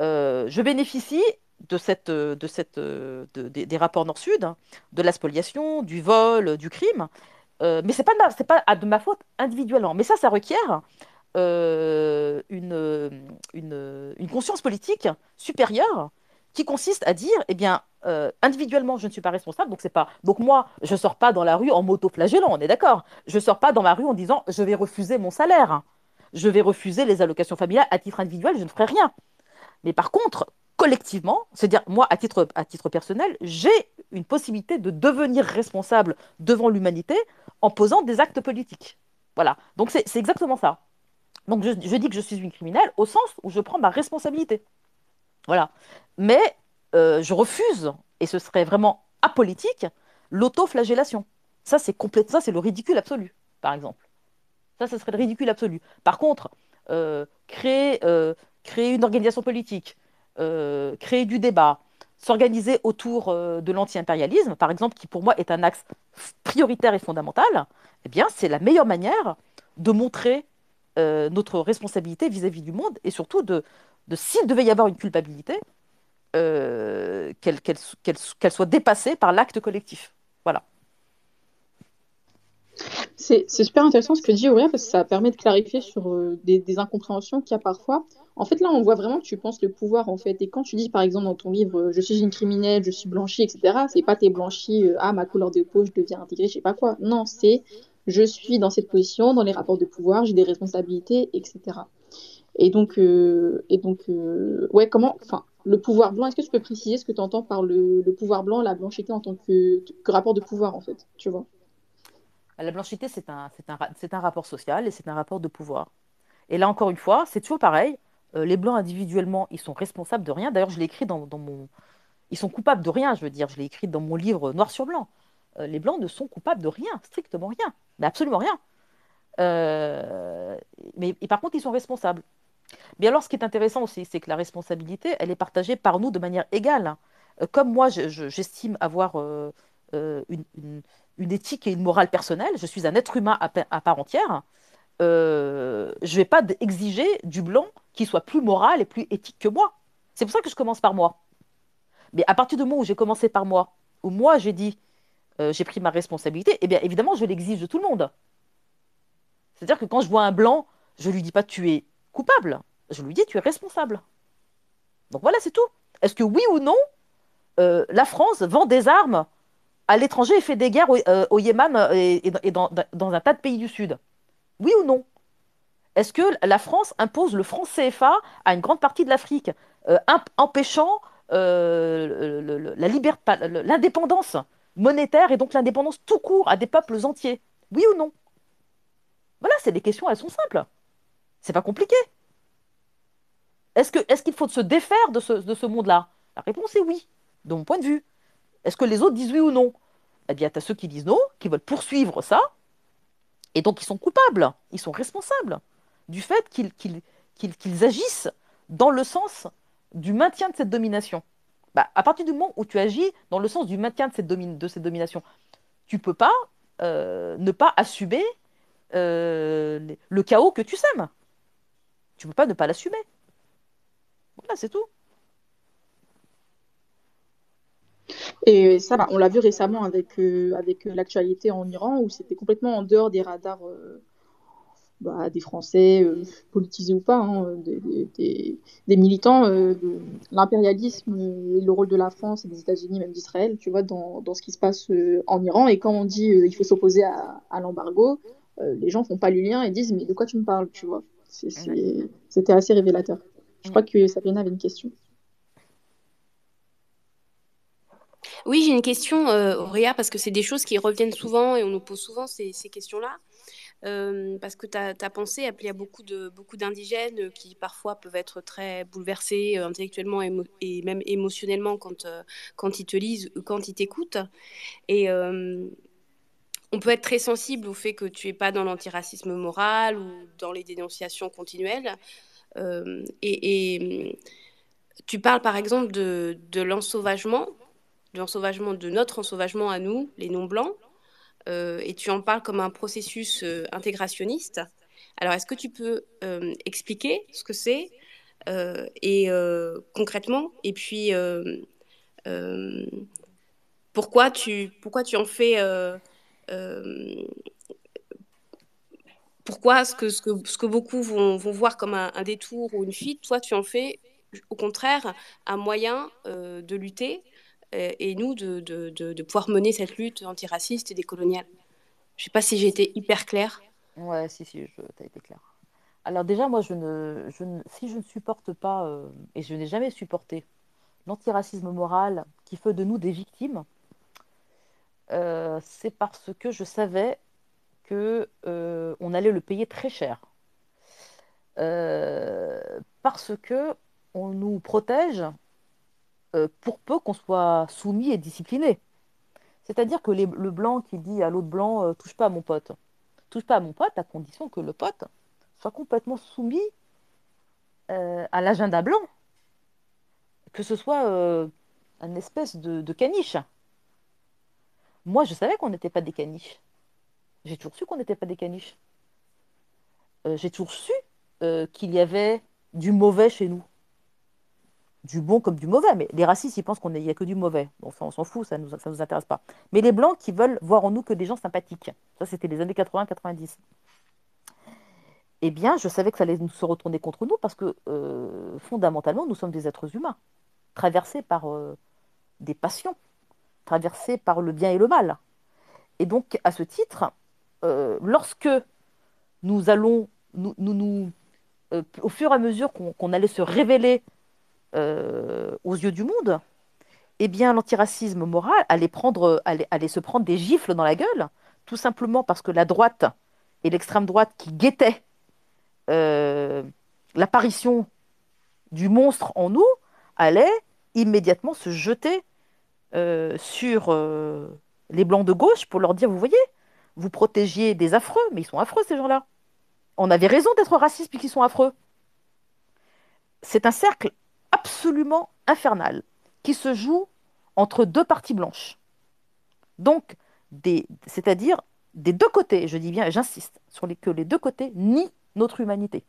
euh, je bénéficie de, cette, de cette, de, des rapports nord-sud, hein, de la spoliation, du vol, du crime. Euh, mais ce n'est pas, de pas de ma faute individuellement. Mais ça, ça requiert euh, une, une, une, conscience politique supérieure qui consiste à dire, eh bien, euh, individuellement, je ne suis pas responsable, donc pas. Donc moi, je sors pas dans la rue en m'auto-flagellant, on est d'accord. Je sors pas dans ma rue en disant, je vais refuser mon salaire, je vais refuser les allocations familiales à titre individuel, je ne ferai rien. Mais par contre, collectivement, c'est-à-dire moi, à titre, à titre personnel, j'ai une possibilité de devenir responsable devant l'humanité en posant des actes politiques. Voilà, donc c'est exactement ça. Donc je, dis que je suis une criminelle au sens où je prends ma responsabilité. Voilà. Mais euh, je refuse, et ce serait vraiment apolitique, l'autoflagellation. Ça, c'est complètement, ça, c'est le ridicule absolu, par exemple. Ça, ce serait le ridicule absolu. Par contre, euh, créer, euh, créer une organisation politique, euh, créer du débat, s'organiser autour euh, de l'anti-impérialisme, par exemple, qui pour moi est un axe prioritaire et fondamental, eh c'est la meilleure manière de montrer euh, notre responsabilité vis-à-vis du monde et surtout de, de s'il devait y avoir une culpabilité, qu'elle soit dépassée par l'acte collectif. Voilà. C'est super intéressant ce que dit Auréa parce que ça permet de clarifier sur euh, des, incompréhensions qu'il y a parfois. En fait, là, on voit vraiment que tu penses le pouvoir, en fait. Et quand tu dis, par exemple, dans ton livre, euh, je suis une criminelle, je suis blanchie, etc., c'est pas t'es blanchie, euh, ah, ma couleur de peau, je deviens intégrée, je sais pas quoi. Non, c'est je suis dans cette position, dans les rapports de pouvoir, j'ai des responsabilités, etc. Et donc, ouais, comment, enfin, le pouvoir blanc, est-ce que tu peux préciser ce que tu entends par le, pouvoir blanc, la blanchité en tant que, rapport de pouvoir, en fait, tu vois? La blanchité, c'est un, rapport social et c'est un rapport de pouvoir. Et là, encore une fois, c'est toujours pareil. Euh, les blancs individuellement, ils sont responsables de rien. D'ailleurs, je l'ai écrit dans, mon. Ils sont coupables de rien, je veux dire. Je l'ai écrit dans mon livre Noir sur blanc. Euh, les blancs ne sont coupables de rien, strictement rien, mais absolument rien. Euh, mais par contre, ils sont responsables. Mais alors, ce qui est intéressant aussi, c'est que la responsabilité, elle est partagée par nous de manière égale. Euh, comme moi, j'estime avoir une, une, éthique et une morale personnelle, je suis un être humain à, part entière, euh, je ne vais pas exiger du blanc qui soit plus moral et plus éthique que moi. C'est pour ça que je commence par moi. Mais à partir du moment où j'ai commencé par moi, où moi j'ai dit, euh, j'ai pris ma responsabilité, eh bien évidemment, je l'exige de tout le monde. C'est-à-dire que quand je vois un blanc, je lui dis pas tu es coupable, je lui dis tu es responsable. Donc voilà, c'est tout. Est-ce que oui ou non, euh, la France vend des armes à l'étranger et fait des guerres au, euh, Yémen et, et, dans, un tas de pays du Sud Oui ou non? Est-ce que la France impose le franc CFA à une grande partie de l'Afrique, euh, empêchant euh, l'indépendance monétaire et donc l'indépendance tout court à des peuples entiers? Oui ou non? Voilà, c'est des questions, elles sont simples. C'est pas compliqué. Est-ce qu'il faut se défaire de ce monde-là? La réponse est oui, de mon point de vue. Est-ce que les autres disent oui ou non? Bien, tu as ceux qui disent non, qui veulent poursuivre ça, et donc ils sont coupables, ils sont responsables du fait qu'ils qu qu agissent dans le sens du maintien de cette domination. Bah, à partir du moment où tu agis dans le sens du maintien de cette, domination, tu peux pas euh, ne pas assumer euh, le chaos que tu sèmes. Tu peux pas ne pas l'assumer. Voilà, c'est tout. Et ça, bah, on l'a vu récemment avec, euh, avec l'actualité en Iran, où c'était complètement en dehors des radars euh, bah, des Français, euh, politisés ou pas, hein, des, des, des, militants, euh, l'impérialisme et le rôle de la France et des États-Unis, même d'Israël, tu vois, dans, dans, ce qui se passe euh, en Iran. Et quand on dit euh, il faut s'opposer à, à l'embargo, euh, les gens font pas le lien et disent mais de quoi tu me parles, tu vois. C'était assez révélateur. Je crois que Sabrina avait une question. Oui, j'ai une question, euh, Auréa, parce que c'est des choses qui reviennent souvent et on nous pose souvent ces, questions-là. Euh, parce que tu as, as, pensé appeler à beaucoup beaucoup d'indigènes qui parfois peuvent être très bouleversés euh, intellectuellement et même émotionnellement quand, euh, quand ils te lisent ou quand ils t'écoutent. Et on peut être très sensible au fait que tu n'es pas dans l'antiracisme moral ou dans les dénonciations continuelles. Et, tu parles par exemple de l'ensauvagement, de l'ensauvagement, de notre ensauvagement à nous, les non-blancs euh, et tu en parles comme un processus euh, intégrationniste. Alors, est-ce que tu peux euh, expliquer ce que c'est et concrètement, et puis pourquoi tu pourquoi tu en fais pourquoi ce que, ce que, ce que beaucoup vont, vont voir comme un, détour ou une fuite, toi tu en fais au contraire un moyen de lutter et nous de, de, de, pouvoir mener cette lutte antiraciste et décoloniale. Je ne sais pas si j'ai été hyper claire. Ouais, si, si, tu as été claire. Alors déjà, moi, je ne, je ne, si je ne supporte pas, euh, et je n'ai jamais supporté, l'antiracisme moral qui fait de nous des victimes, euh, c'est parce que je savais que euh, on allait le payer très cher. parce que on nous protège euh, pour peu qu'on soit soumis et discipliné. C'est-à-dire que le blanc qui dit à l'autre blanc euh, touche pas à mon pote, touche pas à mon pote à condition que le pote soit complètement soumis euh, à l'agenda blanc, que ce soit une espèce de, caniche. Moi, je savais qu'on n'était pas des caniches. J'ai toujours su qu'on n'était pas des caniches. J'ai toujours su qu'il y avait du mauvais chez nous du bon comme du mauvais. Mais les racistes, ils pensent qu'il n'y a que du mauvais. Bon, on s'en fout, ça ne nous, nous intéresse pas. Mais les blancs qui veulent voir en nous que des gens sympathiques. Ça, c'était les années 80-90. Eh bien, je savais que ça allait se retourner contre nous parce que, euh, fondamentalement, nous sommes des êtres humains, traversés par euh, des passions, traversés par le bien et le mal. Et donc, à ce titre, euh, lorsque nous allons, nous, nous, nous au fur et à mesure qu'on allait se révéler euh, aux yeux du monde, eh bien, l'antiracisme moral allait, prendre, allait, allait se prendre des gifles dans la gueule, tout simplement parce que la droite et l'extrême droite qui guettaient euh, l'apparition du monstre en nous allaient immédiatement se jeter euh, sur les blancs de gauche pour leur dire, vous voyez, vous protégiez des affreux, mais ils sont affreux ces gens-là. On avait raison d'être racistes puisqu'ils sont affreux. C'est un cercle absolument infernal qui se joue entre deux parties blanches. Donc, c'est-à-dire des deux côtés, je dis bien, et j'insiste, sur les, que les deux côtés nient notre humanité.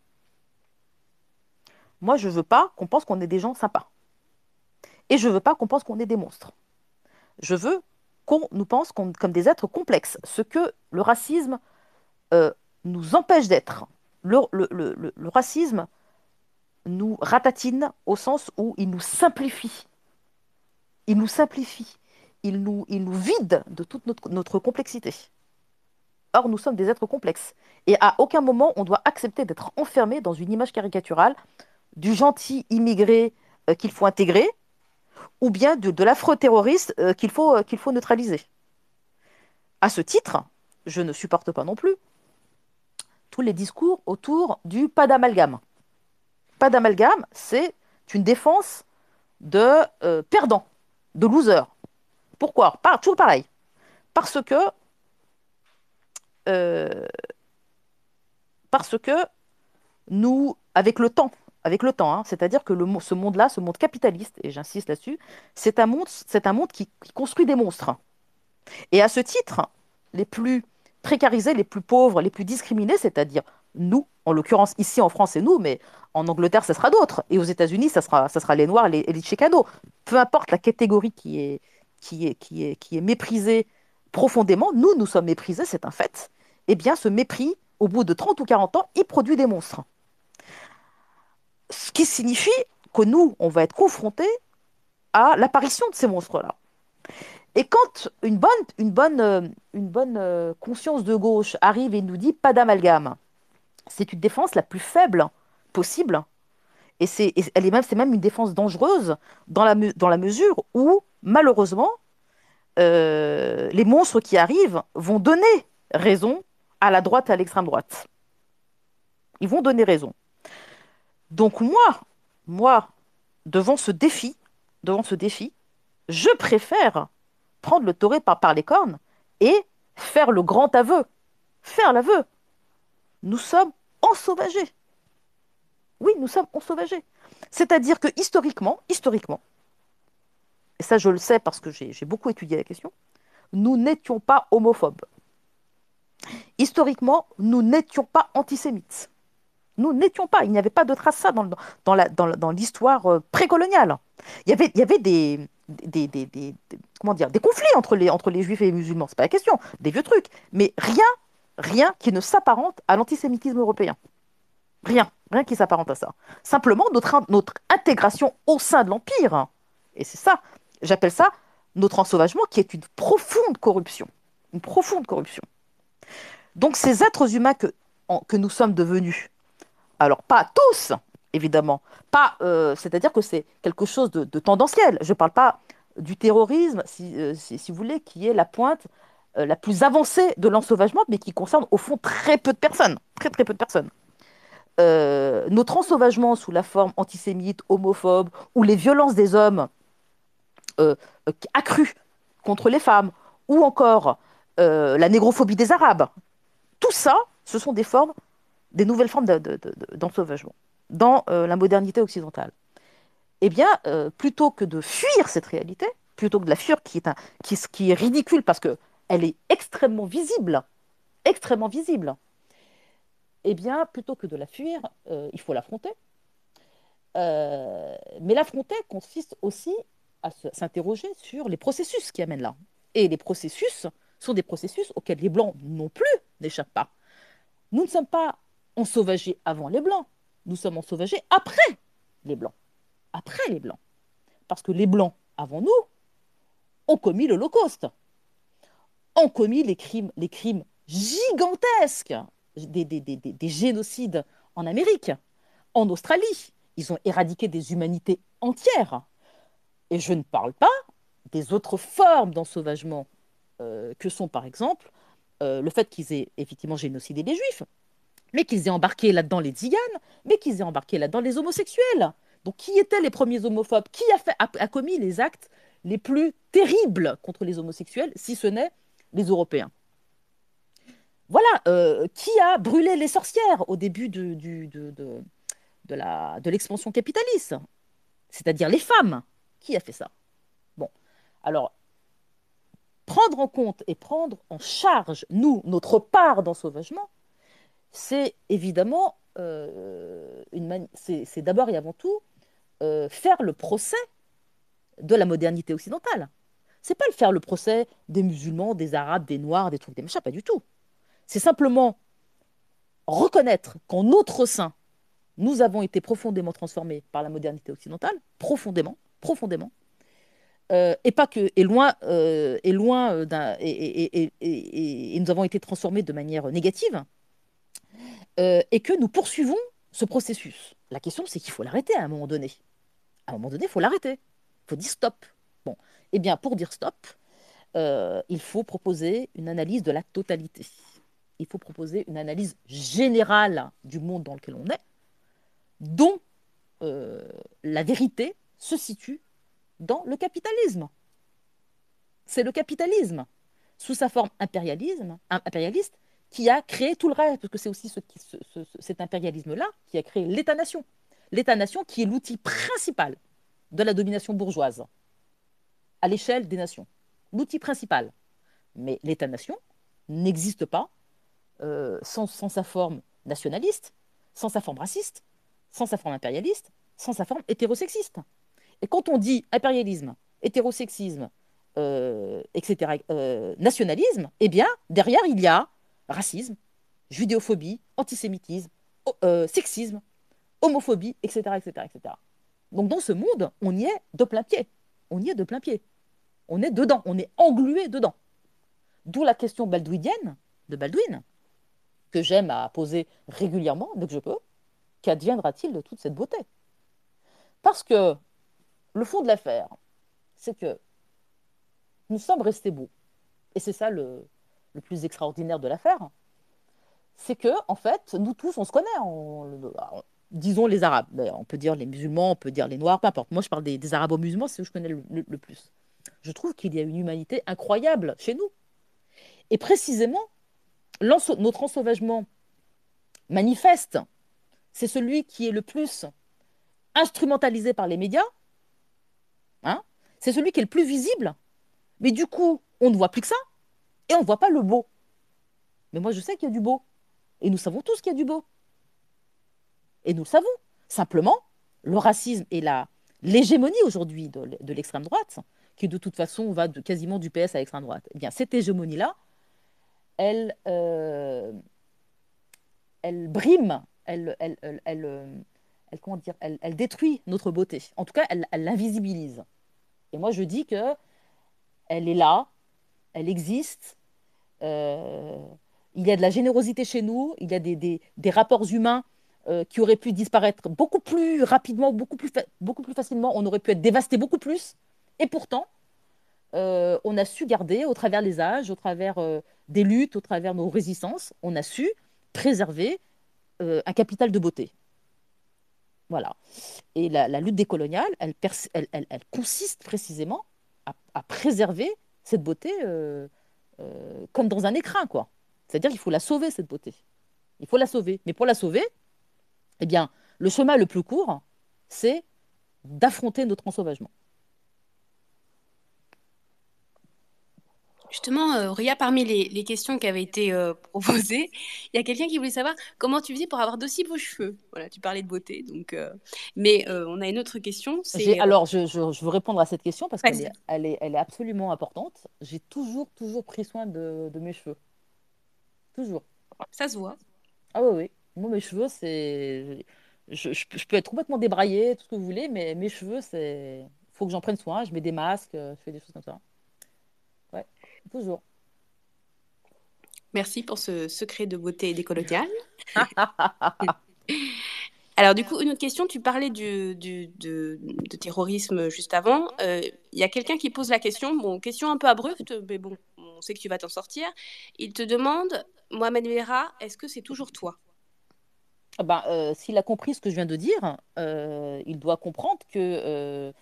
Moi, je veux pas qu'on pense qu'on est des gens sympas. Et je veux pas qu'on pense qu'on est des monstres. Je veux qu'on nous pense comme des êtres complexes, ce que le racisme euh, nous empêche d'être. Le racisme nous ratatine au sens où il nous simplifie. Il nous simplifie. Il nous, vide de toute notre, notre complexité. Or, nous sommes des êtres complexes. Et à aucun moment, on doit accepter d'être enfermé dans une image caricaturale du gentil immigré euh, qu'il faut intégrer ou bien de, de l'affreux terroriste euh, qu'il faut, euh, qu'il faut neutraliser. À ce titre, je ne supporte pas non plus tous les discours autour du pas d'amalgame. Pas d'amalgame, c'est une défense de euh, perdant, de loser. Pourquoi? Pas, Toujours pareil. Parce que, euh, parce que nous, avec le temps, avec le temps, hein, c'est-à-dire que le, ce monde-là, ce monde capitaliste, et j'insiste là-dessus, c'est un monde, c'est un monde qui, qui construit des monstres. Et à ce titre, les plus précarisés, les plus pauvres, les plus discriminés, c'est-à-dire nous, en l'occurrence ici en France, c'est nous, mais en Angleterre, ce sera d'autres. Et aux États-Unis, ça sera, ça les Noirs les, et les Chicanos. Peu importe la catégorie qui est, qui est, qui est, qui est méprisée profondément, nous, nous sommes méprisés, c'est un fait. Eh bien, ce mépris, au bout de 30 ou 40 ans, il produit des monstres. Ce qui signifie que nous, on va être confrontés à l'apparition de ces monstres-là. Et quand une bonne, une bonne, euh, euh, conscience de gauche arrive et nous dit pas d'amalgame, c'est une défense la plus faible possible. Et c'est, elle est même, une défense dangereuse dans la, mesure où, malheureusement, euh, les monstres qui arrivent vont donner raison à la droite et à l'extrême droite. Ils vont donner raison. Donc moi, moi, devant ce défi, devant ce défi, je préfère prendre le par, par les cornes et faire le grand aveu. Faire l'aveu. Nous sommes ensauvagés. Oui, nous sommes ensauvagés. C'est-à-dire que historiquement, historiquement, et ça je le sais parce que j'ai beaucoup étudié la question, nous n'étions pas homophobes. Historiquement, nous n'étions pas antisémites. Nous n'étions pas. Il n'y avait pas de trace ça dans, l'histoire euh, précoloniale. Il y avait, des- comment dire, des conflits entre les, entre les juifs et les musulmans. C'est pas la question. Des vieux trucs. Mais rien, rien qui ne s'apparente à l'antisémitisme européen. Rien. Rien qui s'apparente à ça. Simplement notre, notre intégration au sein de l'Empire. Et c'est ça. J'appelle ça notre ensauvagement qui est une profonde corruption. Une profonde corruption. Donc ces êtres humains que, nous sommes devenus, alors pas tous, évidemment, pas, euh, c'est-à-dire que c'est quelque chose de, tendanciel. Je ne parle pas du terrorisme, euh, si vous voulez, qui est la pointe euh, la plus avancée de l'ensauvagement, mais qui concerne au fond très peu de personnes, très peu de personnes. Euh, notre ensauvagement sous la forme antisémite, homophobe, ou les violences des hommes euh, accrues contre les femmes, ou encore la négrophobie des Arabes, tout ça, ce sont des formes, des nouvelles formes de- de- de- d'ensauvagement dans la modernité occidentale. Eh bien, plutôt que de fuir cette réalité, plutôt que de la fuir, qui est ridicule parce que elle est extrêmement visible, extrêmement visible, eh bien, plutôt que de la fuir, euh, il faut l'affronter. mais l'affronter consiste aussi à s'interroger sur les processus qui amènent là. Et les processus sont des processus auxquels les Blancs non plus n'échappent pas. Nous ne sommes pas ensauvagés avant les Blancs, nous sommes ensauvagés après les Blancs. Après les Blancs. Parce que les Blancs, avant nous, ont commis l'Holocauste, ont commis les crimes, les crimes gigantesques, des, des génocides en Amérique, en Australie. Ils ont éradiqué des humanités entières. Et je ne parle pas des autres formes d'ensauvagement euh, que sont, par exemple, euh, le fait qu'ils aient effectivement génocidé les juifs, mais qu'ils aient embarqué là-dedans les tziganes, mais qu'ils aient embarqué là-dedans les homosexuels. Donc, qui étaient les premiers homophobes? Qui a, commis les actes les plus terribles contre les homosexuels, si ce n'est les Européens Voilà, euh, qui a brûlé les sorcières au début de, l'expansion capitaliste? C'est-à-dire les femmes. Qui a fait ça? Bon, alors, prendre en compte et prendre en charge, nous, notre part d'ensauvagement, c'est évidemment, euh, c'est d'abord et avant tout euh, faire le procès de la modernité occidentale. C'est pas le faire le procès des musulmans, des arabes, des noirs, des trucs, des machins, pas du tout. C'est simplement reconnaître qu'en notre sein, nous avons été profondément transformés par la modernité occidentale, profondément, profondément, euh, et pas que, et loin, euh, et loin euh, d'un, et, et, nous avons été transformés de manière négative, et que nous poursuivons ce processus. La question, c'est qu'il faut l'arrêter à un moment donné. À un moment donné, il faut l'arrêter. Il faut dire stop. Bon, eh bien, pour dire stop, il faut proposer une analyse de la totalité. Il faut proposer une analyse générale du monde dans lequel on est, dont la vérité se situe dans le capitalisme. C'est le capitalisme, sous sa forme impérialiste, qui a créé tout le reste, parce que c'est aussi ce cet impérialisme-là qui a créé l'État-nation. L'État-nation qui est l'outil principal de la domination bourgeoise à l'échelle des nations. L'outil principal. Mais l'État-nation n'existe pas euh, sans, sa forme nationaliste, sans sa forme raciste, sans sa forme impérialiste, sans sa forme hétérosexiste. Et quand on dit impérialisme, hétérosexisme, euh, etc., euh, nationalisme, eh bien, derrière, il y a racisme, judéophobie, antisémitisme, sexisme, homophobie, etc., etc., etc. Donc dans ce monde, on y est de plein pied. On y est de plein pied. On est dedans, on est englué dedans. D'où la question baldwinienne de Baldwin, que j'aime à poser régulièrement dès que je peux. Qu'adviendra-t-il de toute cette beauté? Parce que le fond de l'affaire, c'est que nous sommes restés beaux. Et c'est ça le, plus extraordinaire de l'affaire. C'est que, en fait, nous tous, on se connaît. disons les Arabes. On peut dire les musulmans, on peut dire les Noirs, peu importe. Moi, je parle des, Arabo-musulmans, c'est ce que je connais le, plus. Je trouve qu'il y a une humanité incroyable chez nous. Et précisément, notre ensauvagement manifeste, c'est celui qui est le plus instrumentalisé par les médias, Hein c'est celui qui est le plus visible. Mais du coup, on ne voit plus que ça et on ne voit pas le beau. Mais moi, je sais qu'il y a du beau. Et nous savons tous qu'il y a du beau. Et nous le savons. Simplement, le racisme et l'hégémonie aujourd'hui de, l'extrême droite, de toute façon va de, quasiment du PS à l'extrême droite, eh bien, cette hégémonie-là, elle, euh, elle brime, elle, elle, elle, euh, elle, comment dire, elle, détruit notre beauté. En tout cas, elle l'invisibilise. Et moi, je dis que elle est là, elle existe. Euh, il y a de la générosité chez nous, il y a des, rapports humains euh, qui auraient pu disparaître beaucoup plus rapidement, beaucoup plus, beaucoup plus facilement. On aurait pu être dévasté beaucoup plus. Et pourtant, euh, on a su garder, au travers des âges, au travers des luttes, au travers nos résistances, on a su préserver un capital de beauté. Voilà. Et la, lutte décoloniale, elle, elle, consiste précisément à, préserver cette beauté euh, euh, comme dans un écrin, quoi. C'est-à-dire qu'il faut la sauver, cette beauté. Il faut la sauver. Mais pour la sauver, eh bien, le chemin le plus court, c'est d'affronter notre ensauvagement. Justement, euh, Ria, parmi les, questions qui avaient été euh, proposées, il y a quelqu'un qui voulait savoir comment tu faisais pour avoir d'aussi beaux cheveux. Voilà, tu parlais de beauté, donc. Euh, mais on a une autre question. Alors, je, veux répondre à cette question parce qu'elle est, elle est, elle est, absolument importante. J'ai toujours, toujours pris soin de, mes cheveux. Toujours. Ça se voit. Ah oui, oui. Moi, mes cheveux, c'est. Je, je, peux être complètement débraillée, tout ce que vous voulez, mais mes cheveux, c'est. faut que j'en prenne soin. Je mets des masques, je fais des choses comme ça. Toujours. Merci pour ce secret de beauté décoloniale. Alors du coup, une autre question, tu parlais du, de, terrorisme juste avant. Il euh, y a quelqu'un qui pose la question, bon, question un peu abrupte, mais bon, on sait que tu vas t'en sortir. Il te demande, Mohamed Vera, est-ce que c'est toujours toi? Ah ben, euh, S'il a compris ce que je viens de dire, euh, il doit comprendre que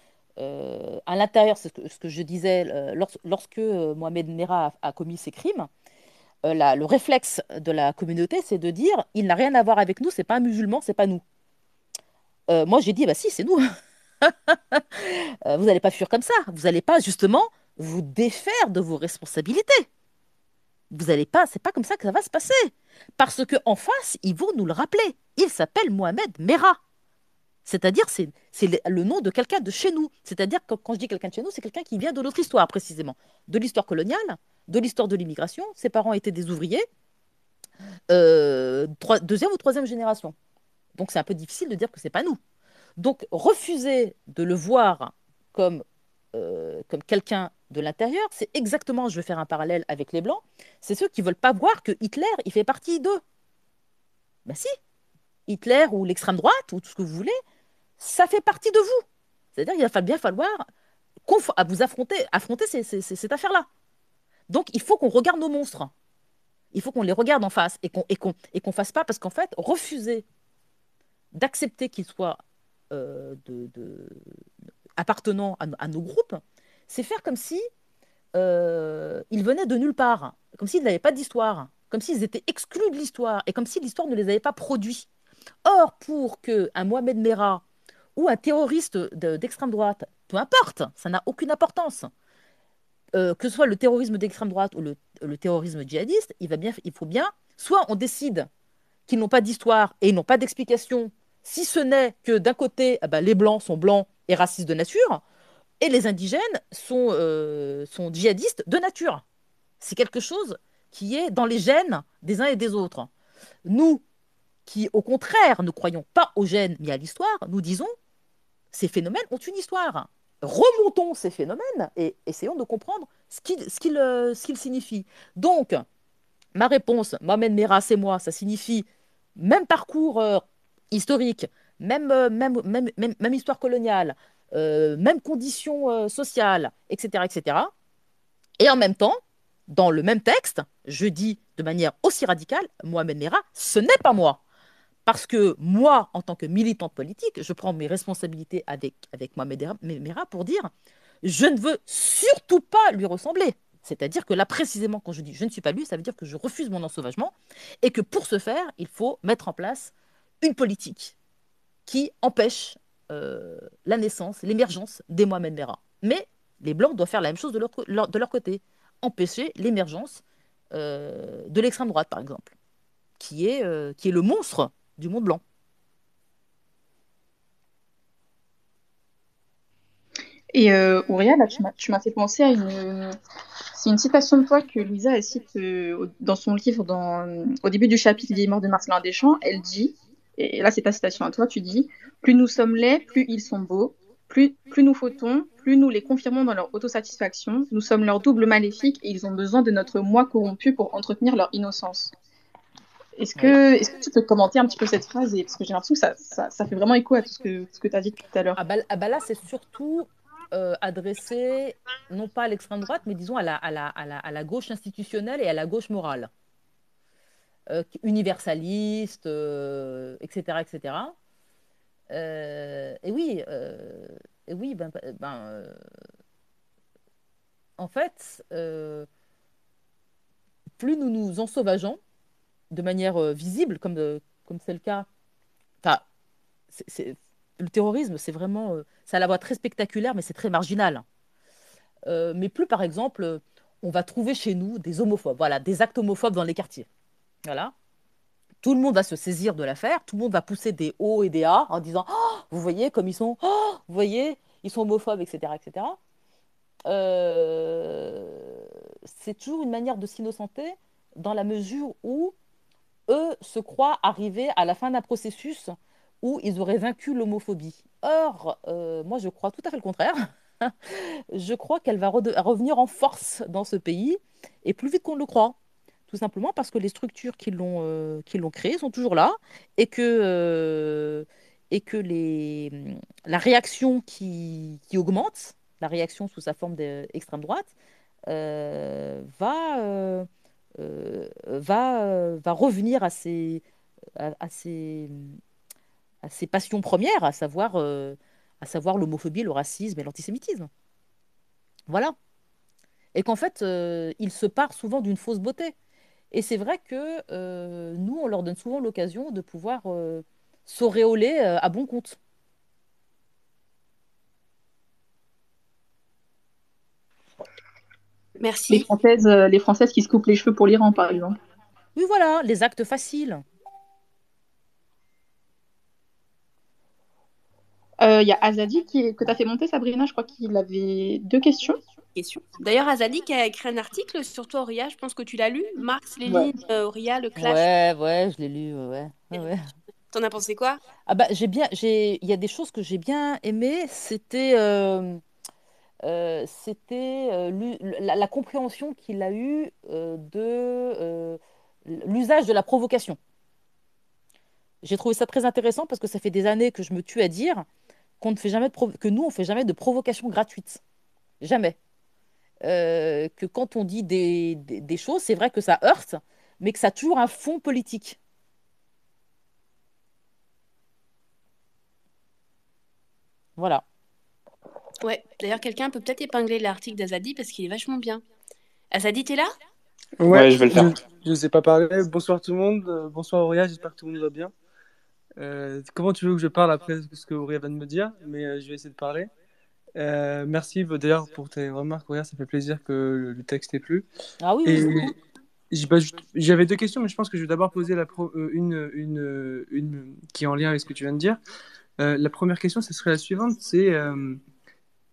euh, à l'intérieur, ce que, ce que je disais, euh, lorsque euh, Mohamed Merah a, commis ces crimes, le réflexe de la communauté, c'est de dire il n'a rien à voir avec nous, c'est pas un musulman, c'est pas nous. moi, j'ai dit bah si, c'est nous. vous n'allez pas fuir comme ça. Vous n'allez pas justement vous défaire de vos responsabilités. Vous n'allez pas, c'est pas comme ça que ça va se passer. Parce que en face, ils vont nous le rappeler. Il s'appelle Mohamed Merah. C'est-à-dire, c'est le nom de quelqu'un de chez nous. C'est-à-dire que quand je dis quelqu'un de chez nous, c'est quelqu'un qui vient de notre histoire, précisément. De l'histoire coloniale, de l'histoire de l'immigration. Ses parents étaient des ouvriers, euh, deuxième ou troisième génération. Donc c'est un peu difficile de dire que ce n'est pas nous. Donc refuser de le voir comme, euh, comme quelqu'un de l'intérieur, c'est exactement, je vais faire un parallèle avec les Blancs, c'est ceux qui ne veulent pas voir que Hitler, il fait partie d'eux. Ben si, Hitler ou l'extrême droite ou tout ce que vous voulez, ça fait partie de vous. C'est-à-dire qu'il va bien falloir vous affronter, cette affaire-là. Donc il faut qu'on regarde nos monstres. Il faut qu'on les regarde en face et qu'on qu'on fasse pas parce qu'en fait refuser d'accepter qu'ils soient euh, appartenant à, nos groupes, c'est faire comme si euh, ils venaient de nulle part, comme s'ils n'avaient pas d'histoire, comme s'ils étaient exclus de l'histoire et comme si l'histoire ne les avait pas produits. Or, pour qu'un Mohamed Merah ou un terroriste d'extrême droite, peu importe, ça n'a aucune importance, euh, que ce soit le terrorisme d'extrême droite ou le, terrorisme djihadiste, il, va bien, il faut bien, soit on décide qu'ils n'ont pas d'histoire et ils n'ont pas d'explication, si ce n'est que d'un côté, bah, les blancs sont blancs et racistes de nature, et les indigènes sont, euh, sont djihadistes de nature. C'est quelque chose qui est dans les gènes des uns et des autres. Nous, qui, au contraire, ne croyons pas aux gènes mais à l'histoire, nous disons ces phénomènes ont une histoire. Remontons ces phénomènes et essayons de comprendre ce qu'ils euh, signifient. Donc, ma réponse, Mohamed Mera, c'est moi, ça signifie même parcours euh, historique, même, euh, même, histoire coloniale, même conditions sociales, etc., etc. Et en même temps, dans le même texte, je dis de manière aussi radicale, Mohamed Mera, ce n'est pas moi. Parce que moi, en tant que militante politique, je prends mes responsabilités avec, avec Mohamed Merah pour dire je ne veux surtout pas lui ressembler. C'est-à-dire que là, précisément, quand je dis je ne suis pas lui, ça veut dire que je refuse mon ensauvagement et que pour ce faire, il faut mettre en place une politique qui empêche euh, la naissance, l'émergence des Mohamed Merah. Mais les Blancs doivent faire la même chose de leur, de leur côté, empêcher l'émergence euh, de l'extrême droite, par exemple, qui est, euh, qui est le monstre du Mont Blanc. Et euh, tu m'as fait penser à une. Citation de toi que Louisa cite euh, dans son livre, au début du chapitre des morts de Marcelin Deschamps. Elle dit, et là c'est ta citation à toi, tu dis Plus nous sommes laids, plus ils sont beaux. Plus, plus nous fautons, plus nous les confirmons dans leur autosatisfaction. Nous sommes leur double maléfique et ils ont besoin de notre moi corrompu pour entretenir leur innocence. Est-ce que, est que, tu peux commenter un petit peu cette phrase et, Parce que j'ai l'impression que ça, ça, ça, fait vraiment écho à tout ce que, ce que tu as dit tout à l'heure. Ah bah, ah bah là, c'est surtout euh, adressé, non pas à l'extrême droite, mais disons à la, à, la, à, la, à la, gauche institutionnelle et à la gauche morale. Euh, universaliste, etc. etc. et oui, euh, et oui ben, ben en fait, plus nous nous ensauvageons, de manière euh, visible, comme comme c'est le cas. Le terrorisme, c'est vraiment, euh, ça a la voix très spectaculaire, mais c'est très marginal. Euh, mais plus, par exemple, on va trouver chez nous des homophobes, voilà, des actes homophobes dans les quartiers. Voilà. Tout le monde va se saisir de l'affaire, tout le monde va pousser des hauts et des A en disant oh, Vous voyez comme ils sont, oh, vous voyez, ils sont homophobes, etc. etc. Euh, c'est toujours une manière de s'innocenter dans la mesure où eux se croient arriver à la fin d'un processus où ils auraient vaincu l'homophobie. Or, euh, moi, je crois tout à fait le contraire. je crois qu'elle va revenir en force dans ce pays, et plus vite qu'on le croit. Tout simplement parce que les structures qui l'ont euh, créée sont toujours là, et que, euh, et que les, la réaction qui, qui, augmente, la réaction sous sa forme d'extrême droite, va va, euh, va revenir à ses, passions premières, à savoir, euh, à savoir l'homophobie, le racisme et l'antisémitisme. Voilà. Et qu'en fait, il se part souvent d'une fausse beauté. Et c'est vrai que nous, on leur donne souvent l'occasion de pouvoir s'auréoler à bon compte. Merci. Les Françaises, euh, les Françaises qui se coupent les cheveux pour l'Iran, par exemple. Oui, voilà, les actes faciles. Il euh, y a Azadi qui que tu as fait monter, Sabrina. Je crois qu'il avait deux questions. D'ailleurs, Azadi qui a écrit un article sur toi, Auria. Je pense que tu l'as lu. Marx, Lénine, ouais. Auria, le clash. Ouais, ouais, je l'ai lu. Ouais, ouais. T'en as pensé quoi? Ah bah j'ai bien, j'ai, il y a des choses que j'ai bien aimées. C'était euh, euh, c'était euh, la, compréhension qu'il a eue euh, de l'usage de la provocation. J'ai trouvé ça très intéressant parce que ça fait des années que je me tue à dire ne que nous on fait jamais de provocation gratuite, jamais. que quand on dit des, des choses, c'est vrai que ça heurte, mais que ça a toujours un fond politique. Voilà. Ouais, d'ailleurs, quelqu'un peut peut-être épingler l'article d'Azadi parce qu'il est vachement bien. Azadi, t'es là? Ouais, je vais le faire. Je ne sais pas parler. Bonsoir tout le monde. Euh, bonsoir Auria, j'espère que tout le monde va bien. Euh, comment tu veux que je parle après ce que Auria vient de me dire? Mais euh, je vais essayer de parler. merci d'ailleurs pour tes remarques, Auria. Ça fait plaisir que le texte ait plu. Ah oui, oui. Bah, j'avais deux questions, mais je pense que je vais d'abord poser la une, une, une, qui est en lien avec ce que tu viens de dire. la première question, ce serait la suivante c'est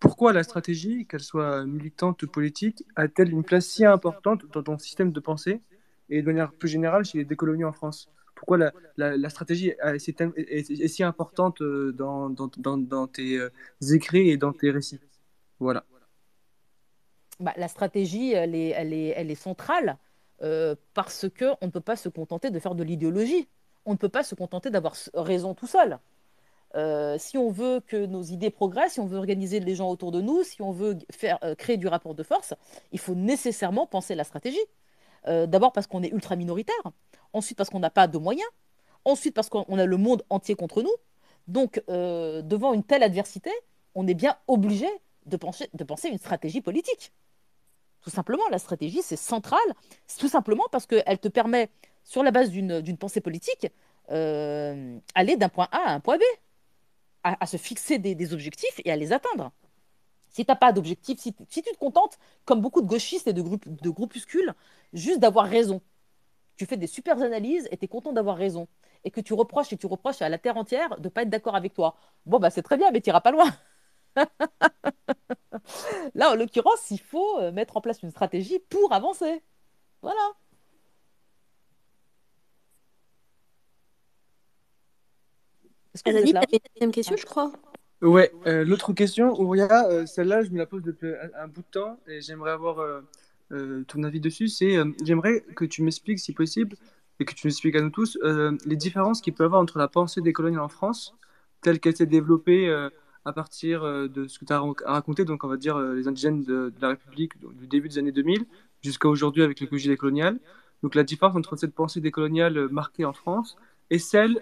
pourquoi la stratégie, qu'elle soit militante ou politique, a-t-elle une place si importante dans ton système de pensée et de manière plus générale chez les décoloniaux en France? Pourquoi la, stratégie est, si importante euh, dans, tes euh, écrits et dans tes récits? Voilà. Bah, la stratégie, est centrale euh, parce qu'on ne peut pas se contenter de faire de l'idéologie. On ne peut pas se contenter d'avoir raison tout seul. Euh, si on veut que nos idées progressent, si on veut organiser les gens autour de nous, si on veut euh, créer du rapport de force, il faut nécessairement penser la stratégie. Euh, d'abord parce qu'on est ultra minoritaire, ensuite parce qu'on n'a pas de moyens, ensuite parce qu'on a le monde entier contre nous. Donc, devant une telle adversité, on est bien obligé de penser, de penser une stratégie politique. Tout simplement, la stratégie, c'est central, tout simplement parce qu'elle te permet, sur la base d'une pensée politique, aller d'un point A à un point B à, se fixer des, objectifs et à les atteindre. Si tu n'as pas d'objectif, si, tu te contentes, comme beaucoup de gauchistes et de, de groupuscules, juste d'avoir raison, tu fais des super analyses et tu es content d'avoir raison, et que tu reproches et tu reproches à la terre entière de ne pas être d'accord avec toi, bon, bah c'est très bien, mais tu n'iras pas loin. Là, en l'occurrence, il faut euh, mettre en place une stratégie pour avancer. Voilà. Est-ce que la deuxième question, je crois Ouais, euh, l'autre question, Ouria, euh, celle-là, je me la pose depuis un, bout de temps et j'aimerais avoir euh, ton avis dessus. C'est, j'aimerais que tu m'expliques, si possible, et que tu nous expliques à nous tous, les différences qu'il peut y avoir entre la pensée des colonies en France, telle qu'elle s'est développée à partir de ce que tu as raconté, donc on va dire les indigènes de, la République du début des années 2000 jusqu'à aujourd'hui avec l'écologie décoloniale. Donc la différence entre cette pensée décoloniale marquée en France et celle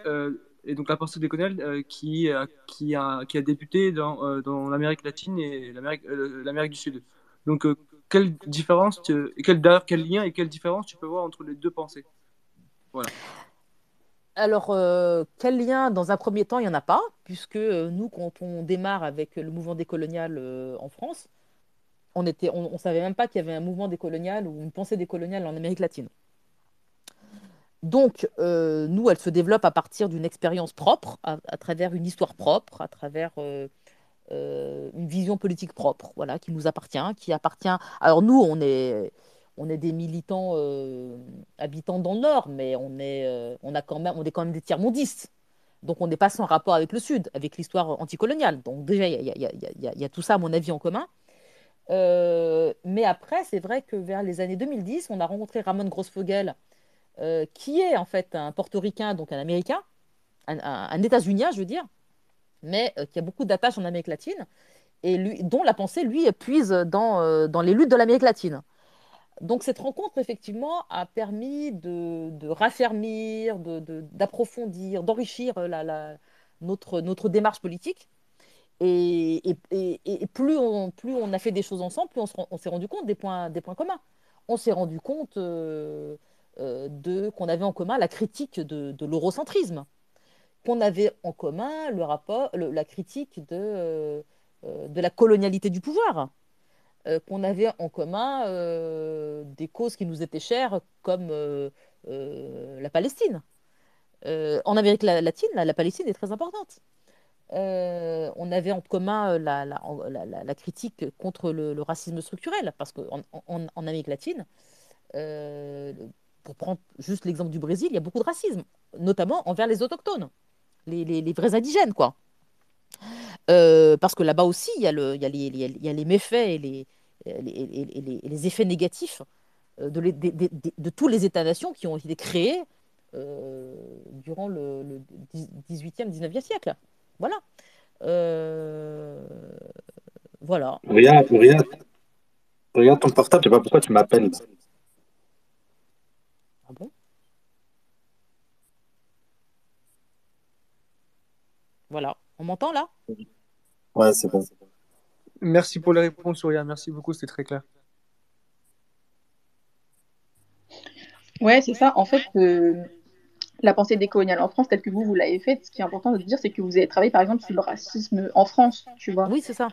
et donc la pensée décoloniale euh, qui, euh, qui, a, qui a débuté dans, euh, dans l'Amérique latine et l'Amérique du Sud. Donc, quelle différence, quel, quel lien et quelle différence tu peux voir entre les deux pensées? Voilà. Alors, quel lien Dans un premier temps, il n'y en a pas, puisque nous, quand on démarre avec le mouvement décolonial en France, on on, on savait même pas qu'il y avait un mouvement décolonial ou une pensée décoloniale en Amérique latine. Donc, euh, nous, elle se développe à partir d'une expérience propre, à, travers une histoire propre, à travers euh, euh, une vision politique propre, voilà, qui nous appartient, qui appartient. Alors nous, on est, on est des militants habitants dans le Nord, mais on est, on a quand même, on est quand même des tiers-mondistes. Donc on n'est pas sans rapport avec le Sud, avec l'histoire anticoloniale. Donc déjà, il y, y, a, tout ça, à mon avis, en commun. Mais après, c'est vrai que vers les années 2010, on a rencontré Ramon Grossfogel, euh, qui est en fait un portoricain, donc un américain, un, un, un états-unien, je veux dire, mais euh, qui a beaucoup d'attaches en Amérique latine, et dont la pensée, lui, puise dans, euh, dans les luttes de l'Amérique latine. Donc cette rencontre, effectivement, a permis de, de raffermir, d'approfondir, de, d'enrichir la, la, notre, notre démarche politique. Et, et, et, plus, on, plus on a fait des choses ensemble, plus on, s'est rendu compte des points, des points communs. On s'est rendu compte de qu'on avait en commun la critique de, l'eurocentrisme, qu'on avait en commun le rapport, la critique de, euh, de la colonialité du pouvoir, euh, qu'on avait en commun euh, des causes qui nous étaient chères, comme euh, la Palestine. en Amérique latine, la, Palestine est très importante. on avait en commun la, la, critique contre le, racisme structurel, parce qu'en en, en, Amérique latine, pour prendre juste l'exemple du Brésil, il y a beaucoup de racisme, notamment envers les autochtones, les, vrais indigènes, quoi. Euh, parce que là-bas aussi, il y, a les, méfaits et les, effets négatifs de, de, tous les États-nations qui ont été créés euh, durant le, le, 18e, 19e siècle. Voilà. Euh, voilà. Regarde, regarde, regarde ton portable, je sais pas pourquoi tu m'appelles. Voilà. On m'entend là? Ouais, c'est bon. Merci pour la réponse, Souria. Merci beaucoup, c'était très clair. Ouais, c'est ça. En fait, euh, la pensée décoloniale en France, telle que vous, vous l'avez faite, ce qui est important de dire, c'est que vous avez travaillé, par exemple, sur le racisme en France, tu vois. Oui, c'est ça.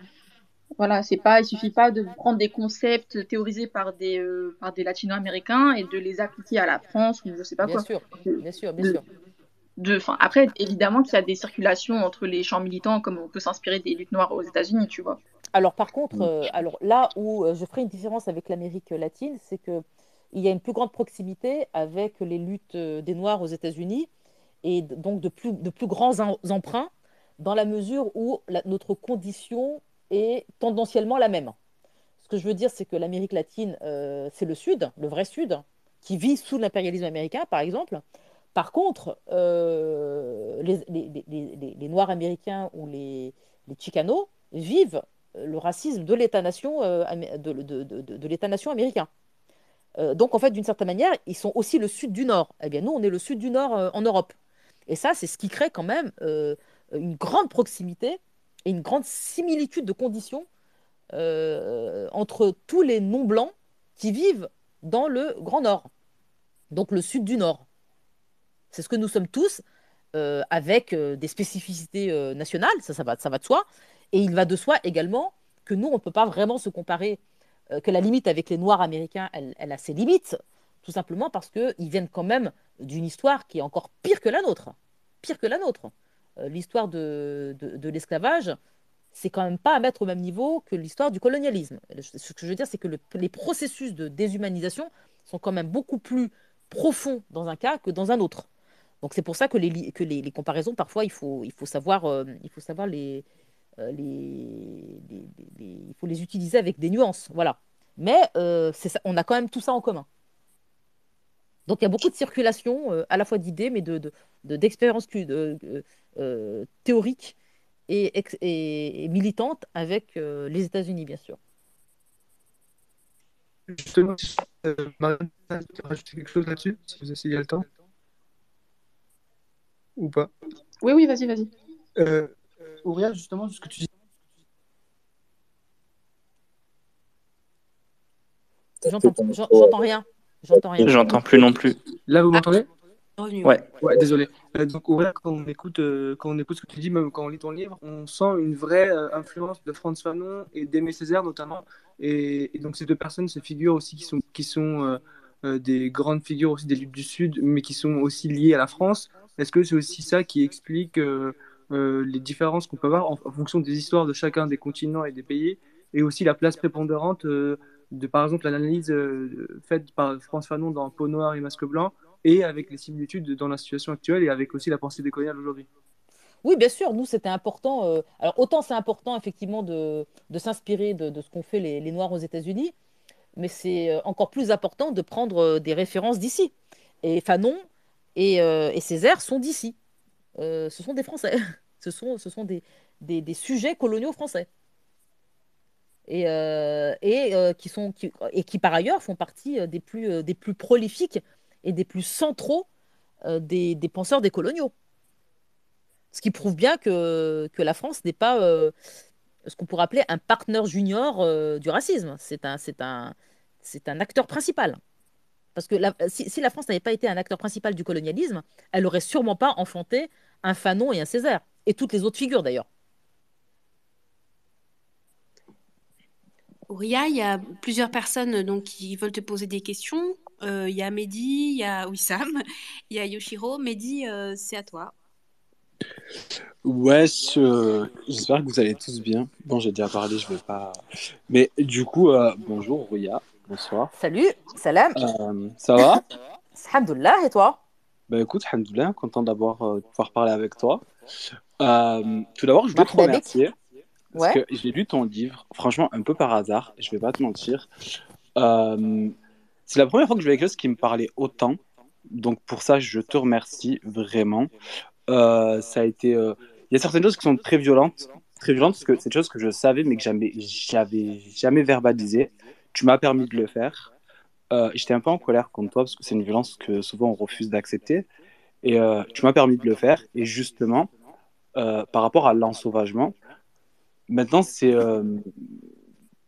Voilà, c'est pas, il suffit pas de prendre des concepts théorisés par des, euh, par des latino-américains et de les appliquer à la France ou je sais pas bien quoi. Sûr, bien sûr, bien de, sûr. De, fin, après, évidemment qu'il y a des circulations entre les champs militants, comme on peut s'inspirer des luttes noires aux États-Unis, tu vois. Alors, par contre, euh, alors là où euh, je ferai une différence avec l'Amérique latine, c'est que il y a une plus grande proximité avec les luttes des Noirs aux États-Unis et donc de plus, de plus grands emprunts dans la mesure où la, notre condition est tendanciellement la même. Ce que je veux dire, c'est que l'Amérique latine, euh, c'est le Sud, le vrai Sud, qui vit sous l'impérialisme américain, par exemple. Par contre, euh, les, Noirs américains ou les, Chicanos vivent le racisme de l'État-nation euh, américain. Euh, donc, en fait, d'une certaine manière, ils sont aussi le Sud du Nord. Eh bien, nous, on est le Sud du Nord euh, en Europe. Et ça, c'est ce qui crée quand même une grande proximité et une grande similitude de conditions euh, entre tous les non-blancs qui vivent dans le Grand Nord, donc le sud du Nord. C'est ce que nous sommes tous, euh, avec euh, des spécificités euh, nationales, ça, ça, va, ça va de soi, et il va de soi également que nous, on ne peut pas vraiment se comparer, que la limite avec les Noirs américains, elle, elle a ses limites, tout simplement parce qu'ils viennent quand même d'une histoire qui est encore pire que la nôtre, pire que la nôtre. L'histoire de, de, de l'esclavage, c'est quand même pas à mettre au même niveau que l'histoire du colonialisme. Ce que je veux dire, c'est que le, les processus de déshumanisation sont quand même beaucoup plus profonds dans un cas que dans un autre. Donc c'est pour ça que les, que les, comparaisons, parfois, il faut, il faut savoir, euh, il faut savoir les, euh, les, il faut les utiliser avec des nuances. Voilà. Mais euh, ça, on a quand même tout ça en commun. Donc il y a beaucoup de circulation, à la fois d'idées, mais d'expériences de, de, théoriques et, militantes avec les États-Unis, bien sûr. Justement, rajouté quelque chose là-dessus, si vous essayez le temps? Ou pas? Oui, oui, vas-y, vas-y. Euh, Auréa, justement, ce que tu dis. J'entends rien. J'entends rien. J'entends plus non plus. Là, vous m'entendez? Revenu. Ouais, ouais, désolé. Euh, donc, quand on écoute, euh, quand on écoute ce que tu dis, même quand on lit ton livre, on sent une vraie euh, influence de Franz Fanon et d'Aimé Césaire notamment. Et, et donc, ces deux personnes, ces figures aussi qui sont, qui sont des grandes figures aussi des luttes du Sud, mais qui sont aussi liées à la France. Est-ce que c'est aussi ça qui explique euh, euh, les différences qu'on peut avoir en, fonction des histoires de chacun des continents et des pays, et aussi la place prépondérante euh, de, par exemple, l'analyse faite par Franz Fanon dans Peau noire et Masque blanc, et avec les similitudes dans la situation actuelle et avec aussi la pensée décoloniale aujourd'hui? Oui, bien sûr, nous, c'était important. alors, autant c'est important, effectivement, de, de s'inspirer de, de ce qu'ont fait les, les Noirs aux États-Unis, mais c'est encore plus important de prendre des références d'ici. Et Fanon et, euh, et Césaire sont d'ici. Euh, ce sont des Français. Ce sont, ce sont des, des, des sujets coloniaux français. Et, euh, et, qui sont, qui, et qui, par ailleurs, font partie des plus, des plus prolifiques et des plus centraux des, des penseurs décoloniaux. Ce qui prouve bien que, que la France n'est pas ce qu'on pourrait appeler un partenaire junior du racisme. C'est un, un, c'est un acteur principal. Parce que la- si, si la France n'avait pas été un acteur principal du colonialisme, elle n'aurait sûrement pas enfanté un Fanon et un Césaire. Et toutes les autres figures d'ailleurs. Ouria, il y a plusieurs personnes donc, qui veulent te poser des questions. Euh, il y a Mehdi, il y a Wissam, il y a Yoshiro. Mehdi, euh, c'est à toi. Ouais, je- j'espère que vous allez tous bien. Bon, j'ai déjà parlé, je vais pas. Mais du coup, euh, bonjour Rouya, bonsoir. Salut, salam, Euh, ça va? alhamdoulilah, et toi? Bah écoute, alhamdoulilah, content d'avoir euh, pouvoir parler avec toi. Euh, tout d'abord, je voulais te remercier parce Ouais, que j'ai lu ton livre, franchement, un peu par hasard, je vais pas te mentir. Euh, c'est la première fois que je lis quelque chose qui me parlait autant. Donc pour ça, je te remercie vraiment. Ça a été. Il y a certaines choses qui sont très violentes, très violentes parce que c'est des choses que je savais mais que jamais, j'avais jamais verbalisé. Tu m'as permis de le faire. Euh, J'étais un peu en colère contre toi parce que c'est une violence que souvent on refuse d'accepter. Et euh, tu m'as permis de le faire. Et justement, euh, par rapport à l'ensauvagement, maintenant c'est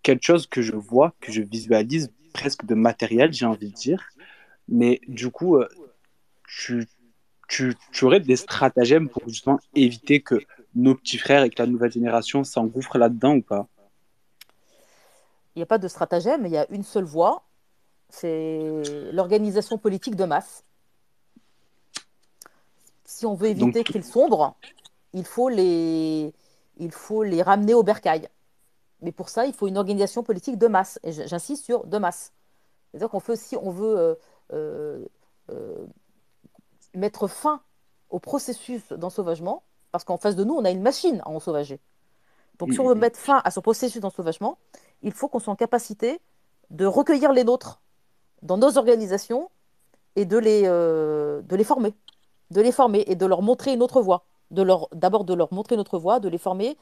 quelque chose que je vois, que je visualise presque de matériel, j'ai envie de dire. Mais du coup, tu, aurais des stratagèmes pour justement éviter que nos petits frères et que la nouvelle génération s'engouffre là-dedans ou pas? Il n'y a pas de stratagème, il y a une seule voie, c'est l'organisation politique de masse. Si on veut éviter qu'ils sombrent, il faut les, il faut les ramener au bercail. Mais pour ça, il faut une organisation politique de masse. Et j'insiste sur de masse. C'est-à-dire qu'on fait aussi, on veut euh, euh, euh, mettre fin au processus d'ensauvagement, parce qu'en face de nous, on a une machine à ensauvager. Donc, si on veut mettre fin à ce processus d'ensauvagement, il faut qu'on soit en capacité de recueillir les nôtres dans nos organisations et de les, euh, de les former. De les former et de leur montrer une autre voie. De leur, d'abord de leur montrer notre voie, de les former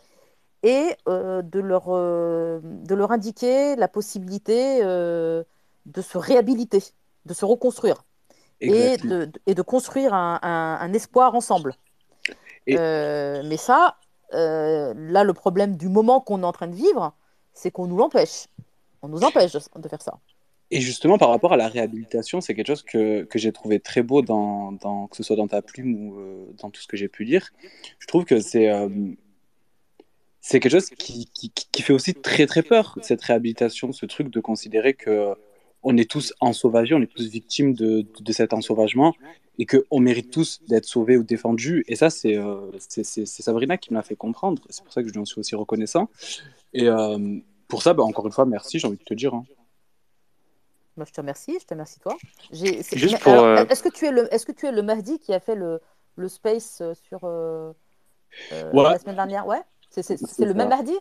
et euh, de, leur, euh, de leur indiquer la possibilité de se réhabiliter, de se reconstruire et de, et de construire un, un- un espoir ensemble. Et- mais ça, là, le problème du moment qu'on est en train de vivre, c'est qu'on nous l'empêche. On nous empêche de, faire ça. Et justement, par rapport à la réhabilitation, c'est quelque chose que, que j'ai trouvé très beau, dans, que ce soit dans ta plume ou euh, dans tout ce que j'ai pu lire. Je trouve que c'est euh, quelque chose qui, qui, fait aussi très très peur, cette réhabilitation, ce truc de considérer que on est tous ensauvagés, on est tous victimes de, de cet ensauvagement et qu'on mérite tous d'être sauvés ou défendus. Et ça, c'est euh, Sabrina qui me l'a fait comprendre. C'est pour ça que je lui en suis aussi reconnaissant. Et euh, pour ça, bah, encore une fois, merci, j'ai envie de te dire. hein. Moi, je te remercie, je te remercie toi. Euh, Est-ce que tu es le, est-ce que tu es le Mahdi qui a fait le, le space euh, sur euh, Ouais. la semaine dernière? Ouais. C'est le même. Mahdi?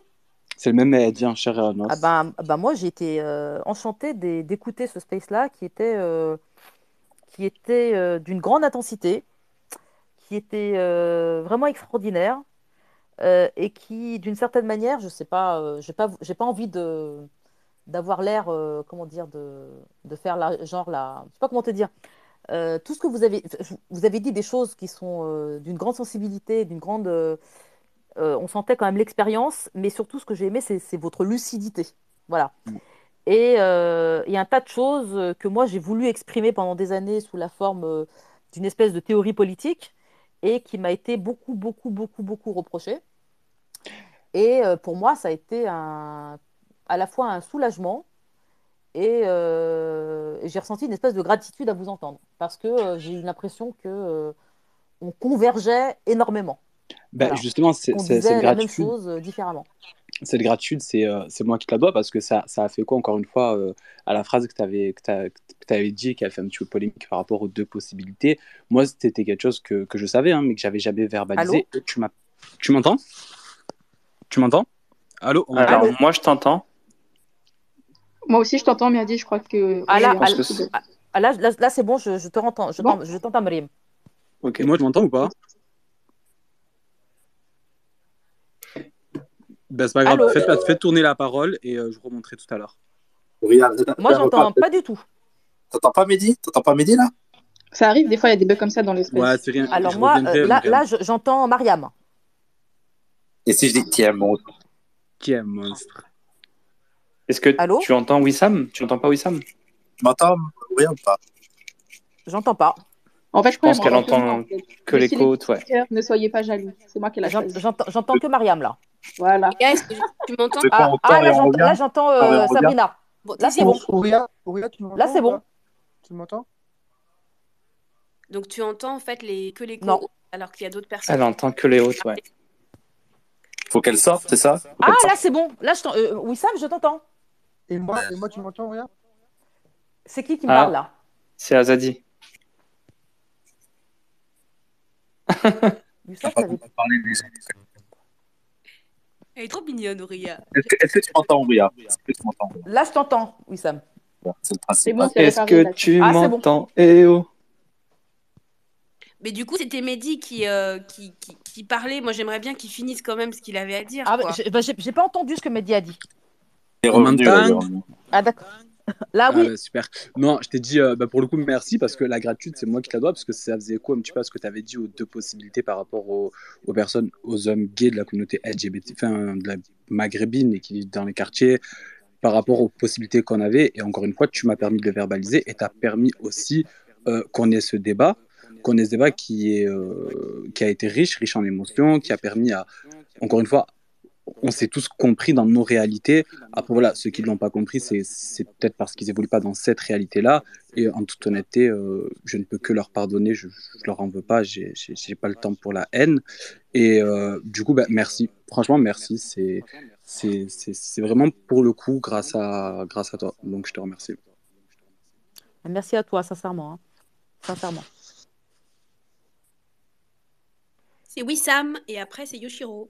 C'est le même Mahdi en os. Ah ben, ben moi, j'ai été euh, enchantée d'é- d'écouter ce space-là qui était, euh, qui était euh, d'une grande intensité, qui était euh, vraiment extraordinaire euh, et qui, d'une certaine manière, je sais pas, euh, j'ai pas, j'ai pas envie de d'avoir l'air, euh, comment dire, de, de faire la, genre la, je sais pas comment te dire. Euh, tout ce que vous avez, vous avez dit des choses qui sont d'une grande sensibilité, d'une grande, on sentait quand même l'expérience, mais surtout ce que j'ai aimé, c'est votre lucidité. Voilà. Et euh, il y a un tas de choses que moi j'ai voulu exprimer pendant des années sous la forme d'une espèce de théorie politique et qui m'a été beaucoup, beaucoup, beaucoup, beaucoup reproché. Et euh, pour moi, ça a été un, à la fois un soulagement et euh, j'ai ressenti une espèce de gratitude à vous entendre parce que euh, j'ai eu l'impression que on convergeait énormément. Ben, Voilà. Justement, c'est cette la même gratitude, chose différemment. Cette gratitude, c'est euh, c'est moi qui te la dois parce que ça, ça a fait quoi, encore une fois, euh, à la phrase que tu avais, que que t'avais dit, qui a fait un petit peu polémique par rapport aux deux possibilités. Moi, c'était quelque chose que, que je savais, hein, mais que j'avais jamais verbalisé. Et tu m'entends? Tu m'entends? Allô? On- Alors, Allô moi, je t'entends. Moi aussi, je t'entends, Merdi, je crois que. Ah là, oui, ah, ah, là, là, là, c'est bon, je, je te entends, je Bon. t'entends, Mariam. Ok, moi, tu m'entends ou pas? Ben, C'est pas grave, Allô faites, faites tourner la parole et euh, je vous remonterai tout à l'heure. Moi, j'entends pas du tout. T'entends pas Mehdi? T'entends pas Mehdi là? Ça arrive, des fois, il y a des bugs comme ça dans l'espace. Ouais, c'est rien. Alors je moi, euh, là, j'entends Mariam. Et si je dis tiens, mon. Qui est un monstre? Est-ce que Allô? tu entends Wissam? Tu entends pas Wissam? Tu m'entends Oui ou pas? J'entends pas. En fait, je, Je pense qu'elle entend que Mais les si côtes, ouais. auditeurs, Ne soyez pas jaloux. C'est moi qui. J'entends j'entends que Mariam là. Voilà. Les gars, est-ce que tu m'entends Ah, ah, là j'entends revient là, j'entends euh, Sabrina. Bon, Là, c'est bon. Ouria, Ouria, tu m'entends Là, c'est bon. Tu m'entends? Donc tu entends en fait les... que les Non. alors qu'il y a d'autres personnes. Elle entend que les hautes, ouais. Faut qu'elle sorte, c'est ça? Faut Ah là c'est bon. Là je t'en- euh, Wissam, je t'entends. et moi, et moi, tu m'entends, Ouria? C'est qui qui me Ah. parle là? C'est Azadi. Pas parler des gens. Elle est trop mignonne, Auria. Est-ce que, est-ce que tu m'entends, Ouria Est-ce que tu m'entends? Là je t'entends, C'est le principe. bon, c'est Est-ce que tu Ah, bon. m'entends? Eh oh Mais du coup, c'était Mehdi qui, euh, qui, qui, qui parlait. Moi, j'aimerais bien qu'il finisse quand même ce qu'il avait à dire. Ah, bah, j'ai bah, pas entendu ce que Mehdi a dit. Est est revenu. Ah d'accord. Là Ah oui. ouais, super. Non, je t'ai dit, euh, bah, pour le coup, merci parce que la gratitude, c'est moi qui la dois parce que ça faisait écho un petit peu à ce que tu avais dit aux deux possibilités par rapport aux, aux personnes, aux hommes gays de la communauté LGBT, enfin, de la maghrébine et qui vivent dans les quartiers par rapport aux possibilités qu'on avait. Et encore une fois, tu m'as permis de le verbaliser et tu as permis aussi euh, qu'on ait ce débat, qu'on ait ce débat qui, est, euh, qui a été riche, riche en émotions, qui a permis à, encore une fois, on s'est tous compris dans nos réalités. Après, voilà, ceux qui ne l'ont pas compris, c'est peut-être parce qu'ils évoluent pas dans cette réalité-là. Et en toute honnêteté, euh, je ne peux que leur pardonner. Je, je leur en veux pas. J'ai j'ai- j'ai pas le temps pour la haine. Et euh, du coup, bah, merci. Franchement, merci. C'est c'est c'est- c'est vraiment pour le coup grâce à, grâce à toi. Donc, je te remercie. Merci à toi, sincèrement. hein. Sincèrement. C'est Wissam et après, c'est Yoshiro.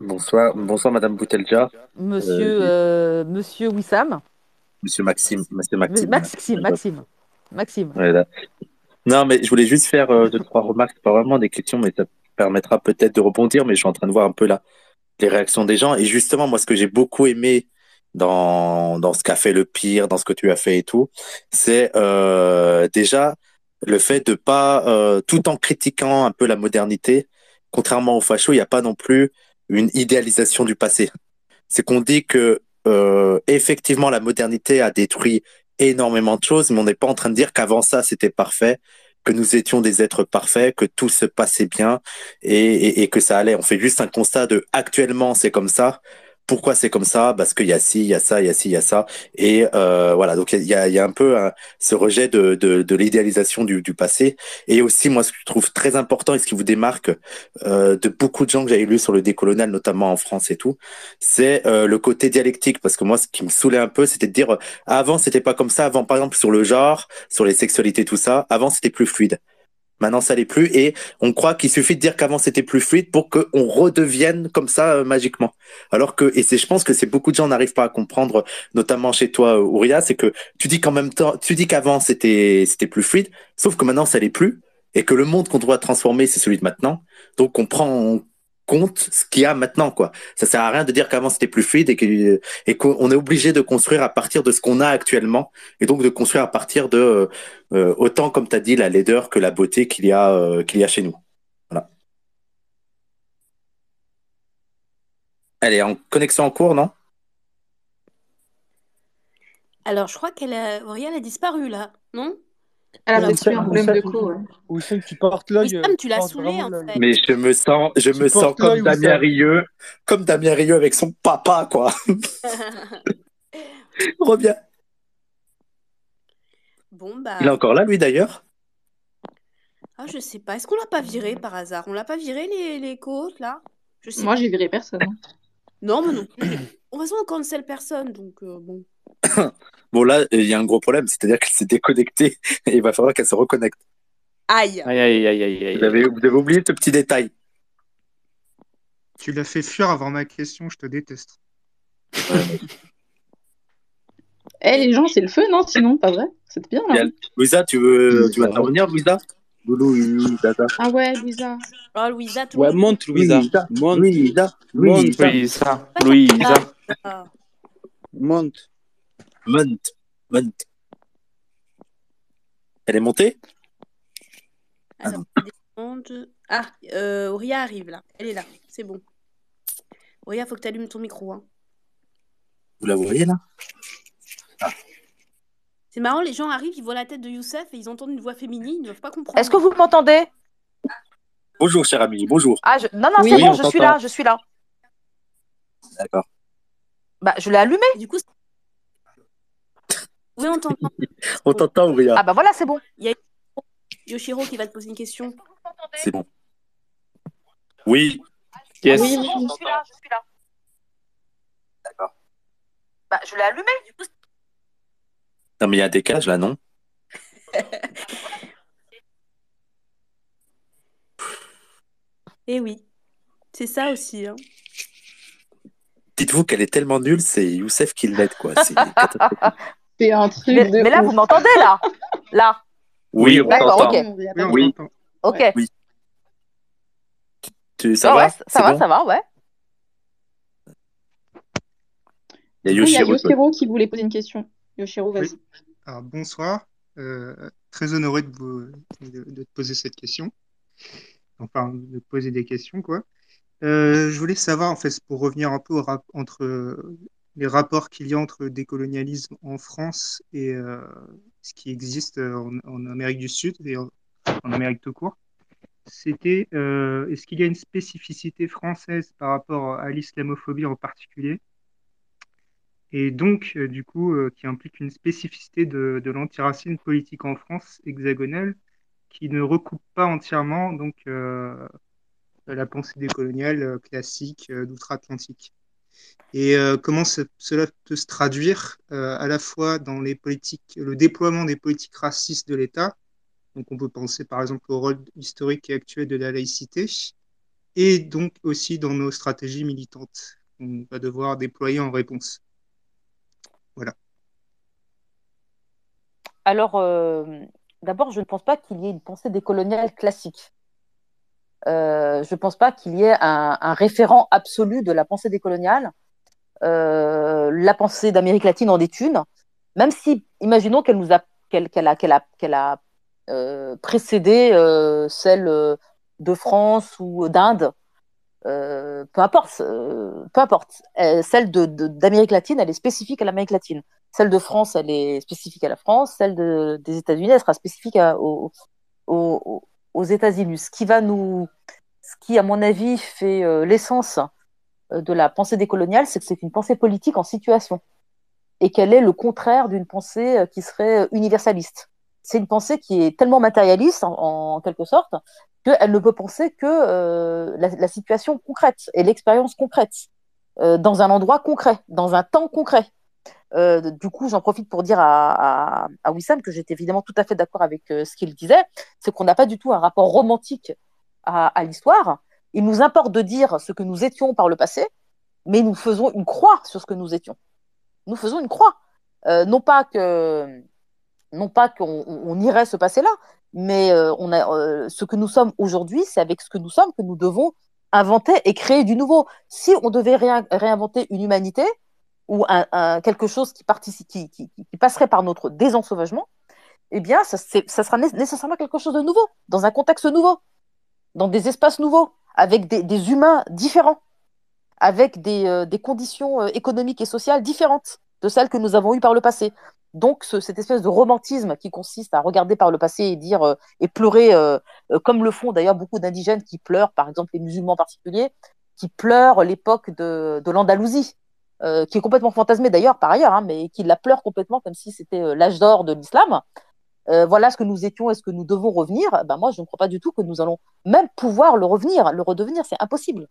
Bonsoir, bonsoir Madame Boutelja, Monsieur, euh, Monsieur Wissam. Monsieur Maxime, Monsieur Maxime, Maxime. Maxime. Maxime. Voilà. Non, mais je voulais juste faire euh, deux, trois remarques. Pas vraiment des questions, mais ça permettra peut-être de rebondir. Mais je suis en train de voir un peu là les réactions des gens. Et justement, moi, ce que j'ai beaucoup aimé dans, dans ce qu'a fait le pire, dans ce que tu as fait et tout, c'est euh, déjà le fait de pas, euh, tout en critiquant un peu la modernité, contrairement au facho, il n'y a pas non plus une idéalisation du passé. C'est qu'on dit que euh, effectivement la modernité a détruit énormément de choses, mais on n'est pas en train de dire qu'avant ça c'était parfait, que nous étions des êtres parfaits, que tout se passait bien et, et, et que ça allait. On fait juste un constat de actuellement c'est comme ça. Pourquoi c'est comme ça? Parce qu'il y a ci, il y a ça, il y a ci, il y a ça. Et euh, voilà, donc il y a, y a un peu un- ce rejet de, de, de l'idéalisation du, du passé. Et aussi, moi, ce que je trouve très important et ce qui vous démarque euh, de beaucoup de gens que j'avais lus sur le décolonial, notamment en France et tout, c'est euh, le côté dialectique. Parce que moi, ce qui me saoulait un peu, c'était de dire, euh, avant, c'était pas comme ça. Avant, par exemple, sur le genre, sur les sexualités, tout ça, avant, c'était plus fluide. Maintenant, ça l'est plus. Et on croit qu'il suffit de dire qu'avant, c'était plus fluide pour qu'on redevienne comme ça euh, magiquement. Alors que, et c'est, je pense que c'est beaucoup de gens n'arrivent pas à comprendre, notamment chez toi, euh, Ouria, c'est que tu dis qu'en même temps, tu dis qu'avant, c'était, c'était plus fluide, sauf que maintenant, ça l'est plus. Et que le monde qu'on doit transformer, c'est celui de maintenant. Donc, on prend en compte ce qu'il y a maintenant, quoi. Ça sert à rien de dire qu'avant c'était plus fluide et que et qu'on est obligé de construire à partir de ce qu'on a actuellement et donc de construire à partir de euh, autant comme tu as dit la laideur que la beauté qu'il y a euh, qu'il y a chez nous. Voilà. Elle est en connexion en cours, non? Alors, je crois qu'elle a... A disparu là, non? Elle a peut-être eu un problème de cou. Ou ça, tu portes l'œil. Euh, tu l'as saoulé, en fait. Mais je me sens, je me sens comme Damien. Rieu, comme Damien Rieu avec son papa, quoi. Reviens. bon, bah. Il est encore là, lui, d'ailleurs? Ah, je sais pas. Est-ce qu'on l'a pas viré par hasard? On l'a pas viré, les, les co-hôtes, là? Je sais Moi, j'ai viré personne. hein. Non, mais non plus. De toute façon, on cancel personne, donc euh, bon. Bon, là, il y a un gros problème, c'est-à-dire qu'elle s'est déconnectée et il va falloir qu'elle se reconnecte. Aïe Aïe, aïe, aïe, aïe, aïe. Vous avez, vous avez oublié ce petit détail. Tu l'as fait fuir avant ma question, je te déteste. Eh, les gens, c'est le feu, non Sinon, pas vrai? C'était bien, là. Louisa, tu veux, Oui, tu vas intervenir, Louisa? Loulou, oui, Dada. Ah ouais, Louisa. Oh, Louisa, tout Ouais, monte, Louisa. Louisa, Monte, Louisa, monte, Louisa. Louisa, Louisa. Ah. monte. Monte, monte. Elle est montée? Descendre. Ah, euh, Auria arrive là. Elle est là. C'est bon. Auria, faut que tu allumes ton micro. Hein. Vous la voyez, là? C'est marrant, les gens arrivent, ils voient la tête de Youssef et ils entendent une voix féminine, ils ne doivent pas comprendre. Est-ce que vous m'entendez? Bonjour, cher ami, bonjour. ah, je... Non, non, Oui, c'est bon, on je suis là, je suis là. D'accord. Bah, je l'ai allumé. Du coup, c'est- oui, on t'entend. On t'entend, Ouria. Ah bah voilà, c'est bon. Yoshiro qui va te poser une question. C'est bon. Oui, Yes. Oui, oui, je suis là, je suis là. D'accord. Bah, je l'ai allumé. non, mais il y a un décalage, là, non? Eh oui, c'est ça aussi. Hein. Dites-vous qu'elle est tellement nulle, c'est Youssef qui l'aide, quoi. C'est. C'est un truc Mais, de mais là, vous m'entendez là? Là? Oui, on D'accord, ok. Oui, Oui. Ok. Tu, ça va? ouais, ça va, bon? ça va, ouais. Il y a Du coup, Il y a Yoshiro. Yoshiro qui voulait poser une question. Yoshiro, vas-y. Oui. Alors, bonsoir. Euh, très honoré de, vous, de, de te poser cette question. Enfin, de te poser des questions, quoi. Euh, je voulais savoir, en fait, pour revenir un peu au rap- entre les rapports qu'il y a entre décolonialisme en France et euh, ce qui existe en, Amérique du Sud et en, Amérique tout court. C'était, euh, est-ce qu'il y a une spécificité française par rapport à l'islamophobie en particulier? Et donc, euh, du coup, qui implique une spécificité de, de l'antiracisme politique en France hexagonale qui ne recoupe pas entièrement donc, la pensée décoloniale classique d'outre-Atlantique. Et euh, comment ce- cela peut se traduire euh, à la fois dans les politiques, le déploiement des politiques racistes de l'État, donc on peut penser par exemple au rôle historique et actuel de la laïcité, et donc aussi dans nos stratégies militantes qu'on va devoir déployer en réponse. Voilà. Alors, euh, d'abord, je ne pense pas qu'il y ait une pensée décoloniale classique. Euh, je ne pense pas qu'il y ait un, référent absolu de la pensée décoloniale. Euh, la pensée d'Amérique latine en est une, même si, imaginons qu'elle nous a, qu'elle, a, qu'elle a, qu'elle a euh, précédé celle de France ou d'Inde. Peu importe, peu importe. Celle d'Amérique latine, elle est spécifique à l'Amérique latine. Celle de France, elle est spécifique à la France. Celle de, des États-Unis, elle sera spécifique à- aux, aux, aux États-Unis. Ce qui va nous, ce qui, à mon avis, fait euh, l'essence euh, de la pensée décoloniale, c'est que c'est une pensée politique en situation et qu'elle est le contraire d'une pensée euh, qui serait universaliste. C'est une pensée qui est tellement matérialiste, en, quelque sorte, qu'elle ne peut penser que la, situation concrète et l'expérience concrète, dans un endroit concret, dans un temps concret. Euh, du coup, j'en profite pour dire à, à, Wissam que j'étais évidemment tout à fait d'accord avec euh, ce qu'il disait, c'est qu'on n'a pas du tout un rapport romantique à, l'histoire. Il nous importe de dire ce que nous étions par le passé, mais nous faisons une croix sur ce que nous étions. Nous faisons une croix. Euh, non pas que, non pas qu'on on- on irait se passer là, mais on a, ce que nous sommes aujourd'hui, c'est avec ce que nous sommes que nous devons inventer et créer du nouveau. Si on devait réin- réinventer une humanité ou un, quelque chose qui, participe, qui, passerait par notre désensauvagement, eh bien, ça, sera né- nécessairement quelque chose de nouveau, dans un contexte nouveau, dans des espaces nouveaux, avec des, humains différents, avec des, euh, conditions euh, économiques et sociales différentes. de celles que nous avons eues par le passé. Donc, ce, cette espèce de romantisme qui consiste à regarder par le passé et dire euh, et pleurer, comme le font d'ailleurs beaucoup d'indigènes qui pleurent, par exemple les musulmans en particulier, qui pleurent l'époque de l'Andalousie, euh, qui est complètement fantasmée d'ailleurs par ailleurs, hein, mais qui la pleure complètement comme si c'était euh, l'âge d'or de l'islam. Euh, voilà ce que nous étions, est-ce que nous devons revenir ben Moi, je ne crois pas du tout que nous allons même pouvoir le revenir, le redevenir, c'est impossible.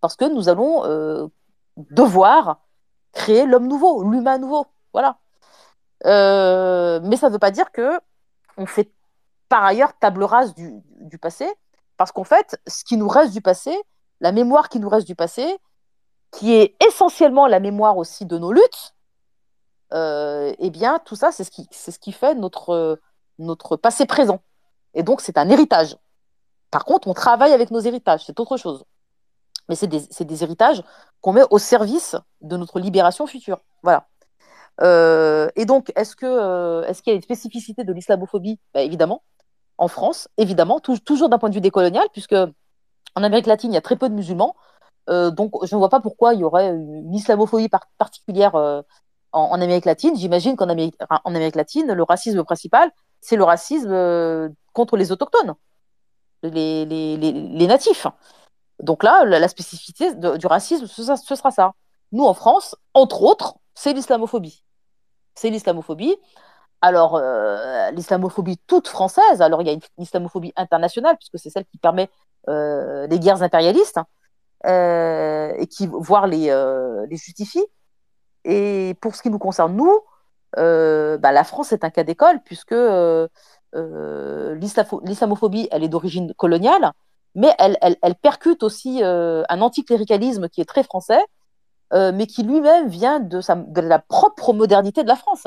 Parce que nous allons devoir créer l'homme nouveau, l'humain nouveau. Voilà. Mais ça ne veut pas dire que on fait par ailleurs table rase du, du passé, parce qu'en fait, ce qui nous reste du passé, la mémoire qui nous reste du passé, qui est essentiellement la mémoire aussi de nos luttes, euh, eh bien, tout ça, c'est ce qui, c'est ce qui fait notre, notre passé présent. Et donc, c'est un héritage. Par contre, on travaille avec nos héritages, c'est autre chose. Mais c'est des, des héritages qu'on met au service de notre libération future. Voilà. Euh, et donc, est-ce que euh, est-ce qu'il y a une spécificité de l'islamophobie? Ben, Évidemment. En France, évidemment, tou- toujours d'un point de vue décolonial, puisque en Amérique latine, il y a très peu de musulmans. Euh, donc, je ne vois pas pourquoi il y aurait une islamophobie par- particulière euh, en, Amérique latine. J'imagine qu'en Amérique, en Amérique latine, le racisme principal, c'est le racisme euh, contre les autochtones, les, les, les, les natifs. Donc là, la, spécificité du racisme, ce, sera- ça. Nous, en France, entre autres, c'est l'islamophobie. C'est l'islamophobie. Alors, l'islamophobie toute française, alors il y a une islamophobie internationale, puisque c'est celle qui permet les guerres impérialistes euh, et qui, voire les, euh, les justifie. Et pour ce qui nous concerne, nous, euh, bah, la France est un cas d'école, puisque euh, euh, l'islamophobie, elle est d'origine coloniale, mais elle, percute aussi euh, un anticléricalisme qui est très français, euh, mais qui lui-même vient de, la propre modernité de la France.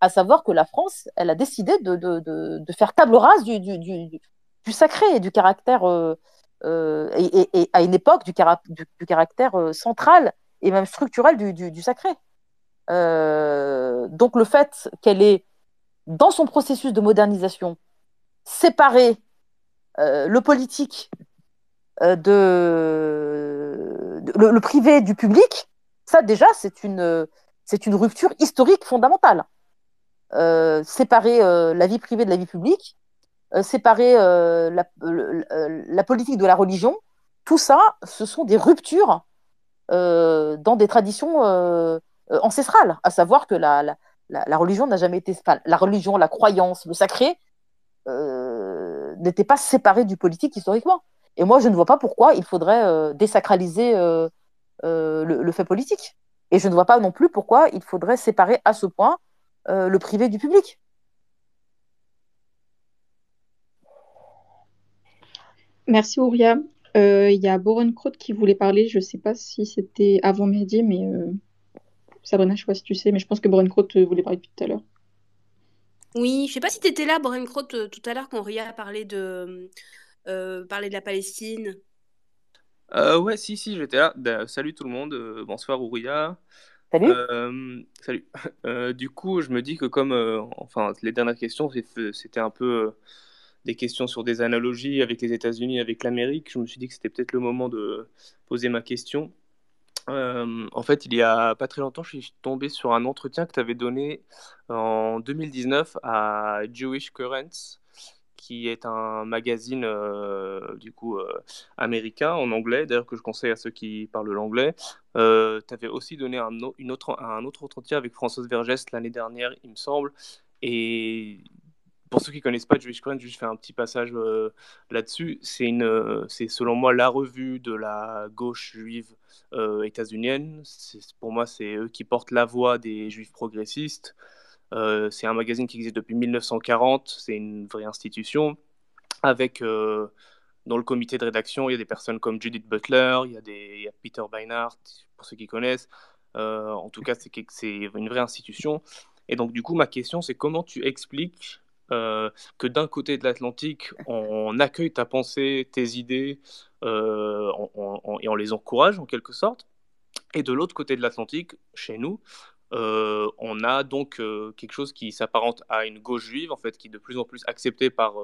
À savoir que la France, elle a décidé de, faire table rase du, du, du, du sacré et du caractère, euh, et, à une époque, du, cara- du, du caractère euh, central et même structurel du, sacré. Euh, donc le fait qu'elle ait, dans son processus de modernisation, séparé euh, le politique de, le, le privé du public, ça déjà c'est une c'est une rupture historique fondamentale. Séparer la vie privée de la vie publique, séparer euh, la, le- le- la politique de la religion, tout ça, ce sont des ruptures euh, dans des traditions euh, euh, ancestrales, à savoir que la, religion n'a jamais été, la religion, la croyance, le sacré euh, n'étaient pas séparés du politique historiquement. Et moi, je ne vois pas pourquoi il faudrait euh, désacraliser euh, euh, le, le fait politique. Et je ne vois pas non plus pourquoi il faudrait séparer à ce point euh, le privé du public. Merci Ouria. Euh, Il y a Boren Kroot qui voulait parler. Je ne sais pas si c'était avant Mehdi, mais euh, Sabrina, je ne sais pas si tu sais, mais je pense que Boren Kroot euh, voulait parler depuis tout à l'heure. Oui, je sais pas si tu étais là, Brainkrot, euh, tout à l'heure quand Ria a parlé de, euh, parlé de la Palestine. Euh, ouais, si, si, j'étais là. Ben, salut tout le monde, bonsoir Ouria. Salut. Euh, salut. Euh, du coup, je me dis que comme, euh, enfin, les dernières questions, c'était un peu euh, des questions sur des analogies avec les États-Unis, avec l'Amérique. Je me suis dit que c'était peut-être le moment de poser ma question. Euh, en fait, il y a pas très longtemps, je suis tombé sur un entretien que tu avais donné en 2019 à Jewish Currents, qui est un magazine euh, du coup euh, américain en anglais, d'ailleurs que je conseille à ceux qui parlent l'anglais. Tu avais aussi donné un, autre, un autre entretien avec Françoise Vergès l'année dernière, il me semble. Et pour ceux qui connaissent pas Jewish Currents, juste faire un petit passage euh, là-dessus. C'est une, euh, c'est selon moi la revue de la gauche juive euh, états-unienne. Pour moi, c'est eux qui portent la voix des juifs progressistes. Euh, c'est un magazine qui existe depuis 1940. C'est une vraie institution avec dans le comité de rédaction, il y a des personnes comme Judith Butler, il y a, des, y a Peter Beinart, pour ceux qui connaissent. En tout cas, c'est une vraie institution. Et donc, du coup, ma question, c'est comment tu expliques euh, que d'un côté de l'Atlantique, on accueille ta pensée, tes idées, euh, et on les encourage en quelque sorte, et de l'autre côté de l'Atlantique, chez nous, euh, on a donc quelque chose qui s'apparente à une gauche juive, en fait, qui est de plus en plus acceptée par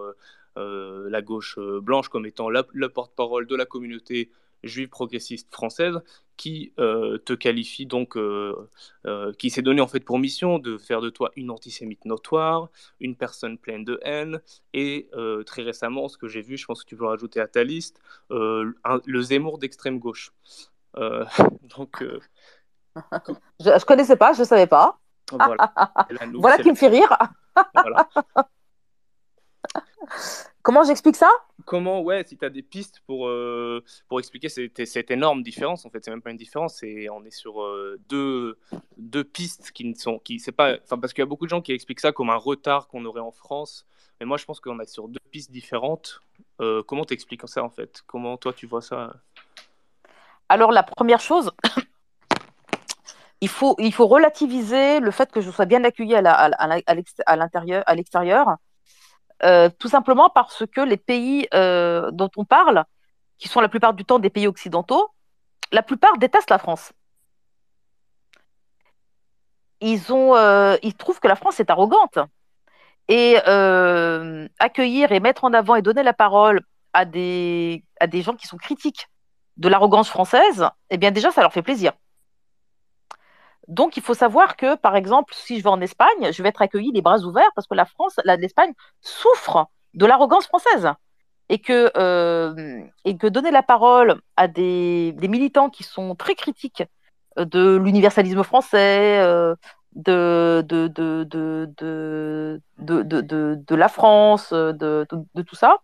la gauche blanche comme étant la- le porte-parole de la communauté juive progressiste française qui euh, te qualifie donc, euh, euh, qui s'est donné en fait pour mission de faire de toi une antisémite notoire, une personne pleine de haine, et très récemment, ce que j'ai vu, je pense que tu peux rajouter à ta liste, le Zemmour d'extrême gauche. donc, je, ne connaissais pas, je savais pas. Voilà, voilà qui me fait rire. voilà. Comment j'explique ça? Comment, ouais, si tu as des pistes pour, euh, pour expliquer cette, cette, énorme différence, en fait, c'est même pas une différence, c'est, on est sur euh, deux, deux pistes qui ne sont. Qui, c'est pas, parce qu'il y a beaucoup de gens qui expliquent ça comme un retard qu'on aurait en France, mais moi je pense qu'on est sur deux pistes différentes. Euh, comment t'expliques ça en fait? Comment toi tu vois ça? Alors la première chose, il faut, il faut relativiser le fait que je sois bien accueilli à, la, à, l'intérieur, à l'extérieur euh, tout simplement parce que les pays euh, dont on parle, qui sont la plupart du temps des pays occidentaux, la plupart détestent la France. Ils, euh, trouvent que la France est arrogante. Et accueillir et mettre en avant et donner la parole à des, à des gens qui sont critiques de l'arrogance française, eh bien déjà, ça leur fait plaisir. Donc, il faut savoir que, par exemple, si je vais en Espagne, je vais être accueilli les bras ouverts parce que la France, l'Espagne souffre de l'arrogance française. Et que, euh, donner la parole à des, militants qui sont très critiques de l'universalisme français, euh, de, la France, de, tout ça,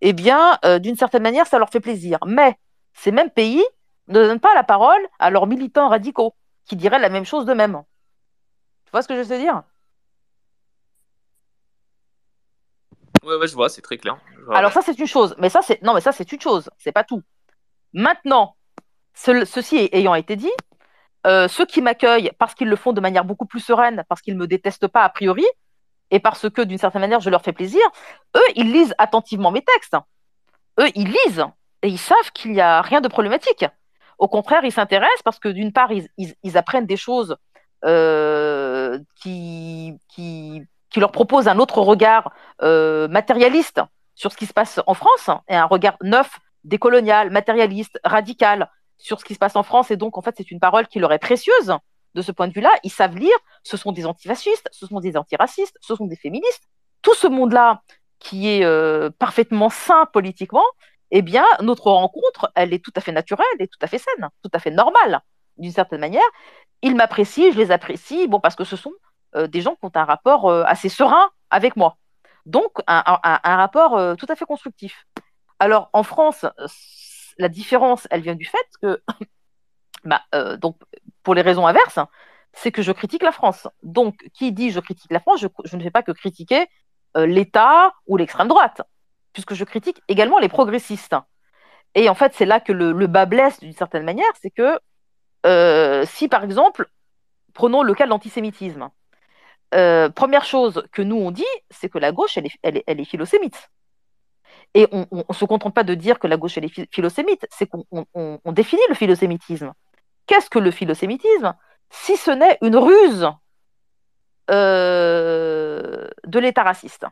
eh bien, euh, d'une certaine manière, ça leur fait plaisir. Mais ces mêmes pays ne donnent pas la parole à leurs militants radicaux qui diraient la même chose d'eux-mêmes. Tu vois ce que je veux dire? Ouais, ouais, je vois, c'est très clair. Alors ça, c'est une chose. Mais ça, c'est non, mais ça, c'est une chose. C'est pas tout. Maintenant, ceci ayant été dit, euh, ceux qui m'accueillent parce qu'ils le font de manière beaucoup plus sereine, parce qu'ils me détestent pas a priori, et parce que d'une certaine manière je leur fais plaisir, eux, ils lisent attentivement mes textes. Eux, ils lisent et ils savent qu'il n'y a rien de problématique. Au contraire, ils s'intéressent parce que d'une part, ils, apprennent des choses euh, qui, leur proposent un autre regard euh, matérialiste sur ce qui se passe en France et un regard neuf, décolonial, matérialiste, radical sur ce qui se passe en France. Et donc, en fait, c'est une parole qui leur est précieuse de ce point de vue-là. Ils savent lire. Ce sont des antifascistes, ce sont des antiracistes, ce sont des féministes. Tout ce monde-là qui est euh, parfaitement sain politiquement, eh bien, notre rencontre, elle est tout à fait naturelle et tout à fait saine, tout à fait normale, d'une certaine manière. Ils m'apprécient, je les apprécie, bon, parce que ce sont euh, des gens qui ont un rapport euh, assez serein avec moi. Donc, un, rapport euh, tout à fait constructif. Alors, en France, la différence, elle vient du fait que, bah, donc, pour les raisons inverses, c'est que je critique la France. Donc, qui dit je critique la France, je ne fais pas que critiquer l'État ou l'extrême droite puisque je critique également les progressistes. Et en fait, c'est là que le, bas blesse d'une certaine manière, c'est que euh, si par exemple, prenons le cas de l'antisémitisme, euh, première chose que nous on dit, c'est que la gauche, elle est, elle est, philosémite. Et on ne se contente pas de dire que la gauche, elle est philosémite, c'est qu'on on, définit le philosémitisme. Qu'est-ce que le philosémitisme? Si ce n'est une ruse euh, de l'État raciste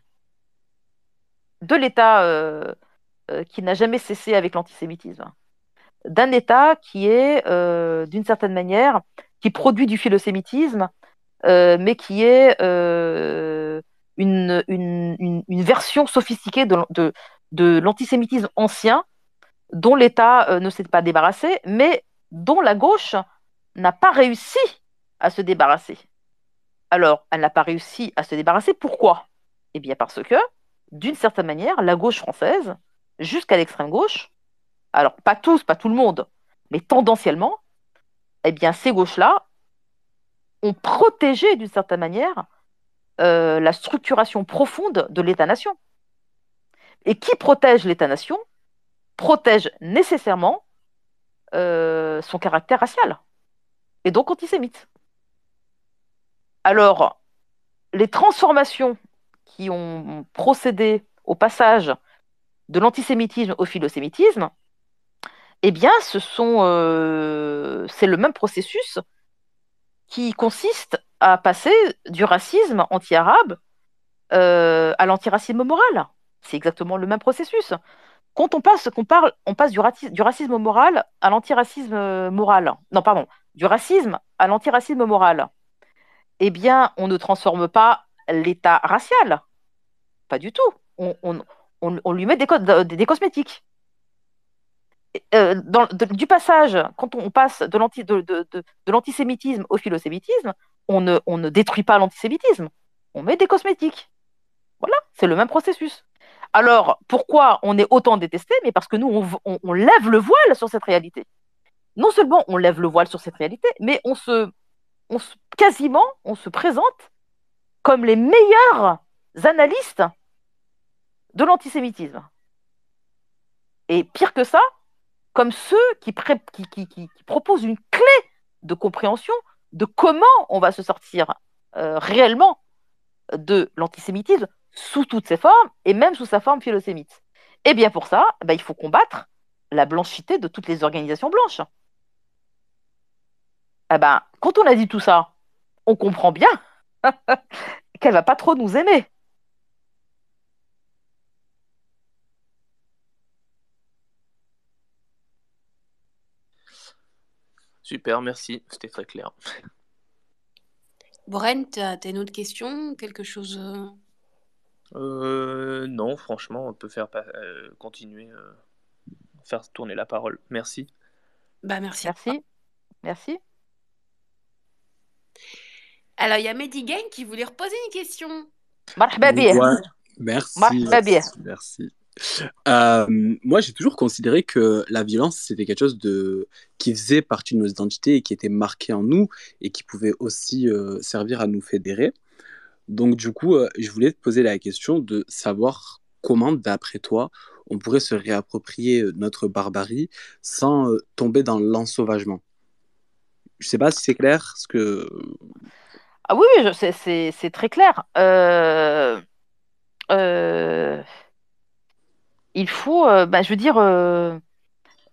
de l'État euh, euh, qui n'a jamais cessé avec l'antisémitisme, d'un État qui est, euh, d'une certaine manière, qui produit du philosémitisme, mais qui est une, version sophistiquée de, de l'antisémitisme ancien, dont l'État ne s'est pas débarrassé, mais dont la gauche n'a pas réussi à se débarrasser. Alors, elle n'a pas réussi à se débarrasser. Pourquoi? Eh bien parce que d'une certaine manière, la gauche française, jusqu'à l'extrême gauche, alors pas tous, pas tout le monde, mais tendanciellement, eh bien ces gauches-là ont protégé d'une certaine manière euh, la structuration profonde de l'État-nation. Et qui protège l'État-nation protège nécessairement euh, son caractère racial et donc antisémite. Alors, les transformations qui ont procédé au passage de l'antisémitisme au philosémitisme, eh bien, ce sont, euh, c'est le même processus qui consiste à passer du racisme anti-arabe euh, à l'antiracisme moral. C'est exactement le même processus. quand on passe, qu'on parle, on passe du, racisme, du racisme moral à l'antiracisme euh, moral. Non, pardon, du racisme à l'antiracisme moral. Eh bien, on ne transforme pas l'état racial. Pas du tout. On, lui met des, des cosmétiques. Euh, du passage, quand on passe de l'anti- de- de- de- de l'antisémitisme au philosémitisme, on ne, on ne détruit pas l'antisémitisme. On met des cosmétiques. Voilà, c'est le même processus. Alors, pourquoi on est autant détesté? Mais parce que nous, on, lève le voile sur cette réalité. Non seulement on lève le voile sur cette réalité, mais on se, on quasiment, on se présente comme les meilleurs analystes de l'antisémitisme. Et pire que ça, comme ceux qui, proposent une clé de compréhension de comment on va se sortir euh, réellement de l'antisémitisme sous toutes ses formes et même sous sa forme philosémite. Et bien pour ça, bah, il faut combattre la blanchité de toutes les organisations blanches. Eh ben, quand on a dit tout ça, on comprend bien qu'elle va pas trop nous aimer. Super, merci. C'était très clair. Brent, t'as t'as une autre question Quelque chose euh, Euh, non, franchement, on peut faire euh, continuer, euh, faire tourner la parole. Merci. Bah merci. Merci. Merci. Alors, il y a Medigain qui voulait reposer une question. Marhaba merci. Merci. Euh, moi, j'ai toujours considéré que la violence, c'était quelque chose de... qui faisait partie de nos identités et qui était marqué en nous et qui pouvait aussi euh, servir à nous fédérer. Donc, du coup, euh, je voulais te poser la question de savoir comment, d'après toi, on pourrait se réapproprier notre barbarie sans tomber dans l'ensauvagement. Je sais pas si c'est clair, ce que... Ah oui, c'est- très clair. Euh, il faut, euh, bah, je veux dire, euh,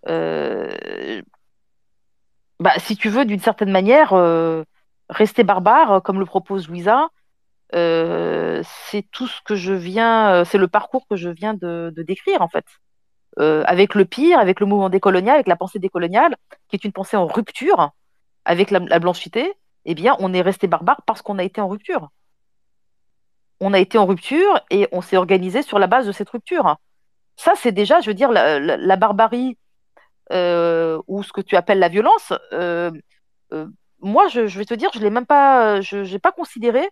euh, bah, si tu veux, d'une certaine manière, rester barbare, comme le propose Louisa, c'est tout ce que je viens, c'est le parcours que je viens de, décrire, en fait. Avec le pire, avec le mouvement décolonial, avec la pensée décoloniale, qui est une pensée en rupture avec la, la blanchité, eh bien, on est resté barbare parce qu'on a été en rupture. On a été en rupture et on s'est organisé sur la base de cette rupture. Ça, c'est déjà, je veux dire, la, barbarie euh, ou ce que tu appelles la violence. euh, euh, moi, je, vais te dire, je l'ai même pas, je n'ai pas considéré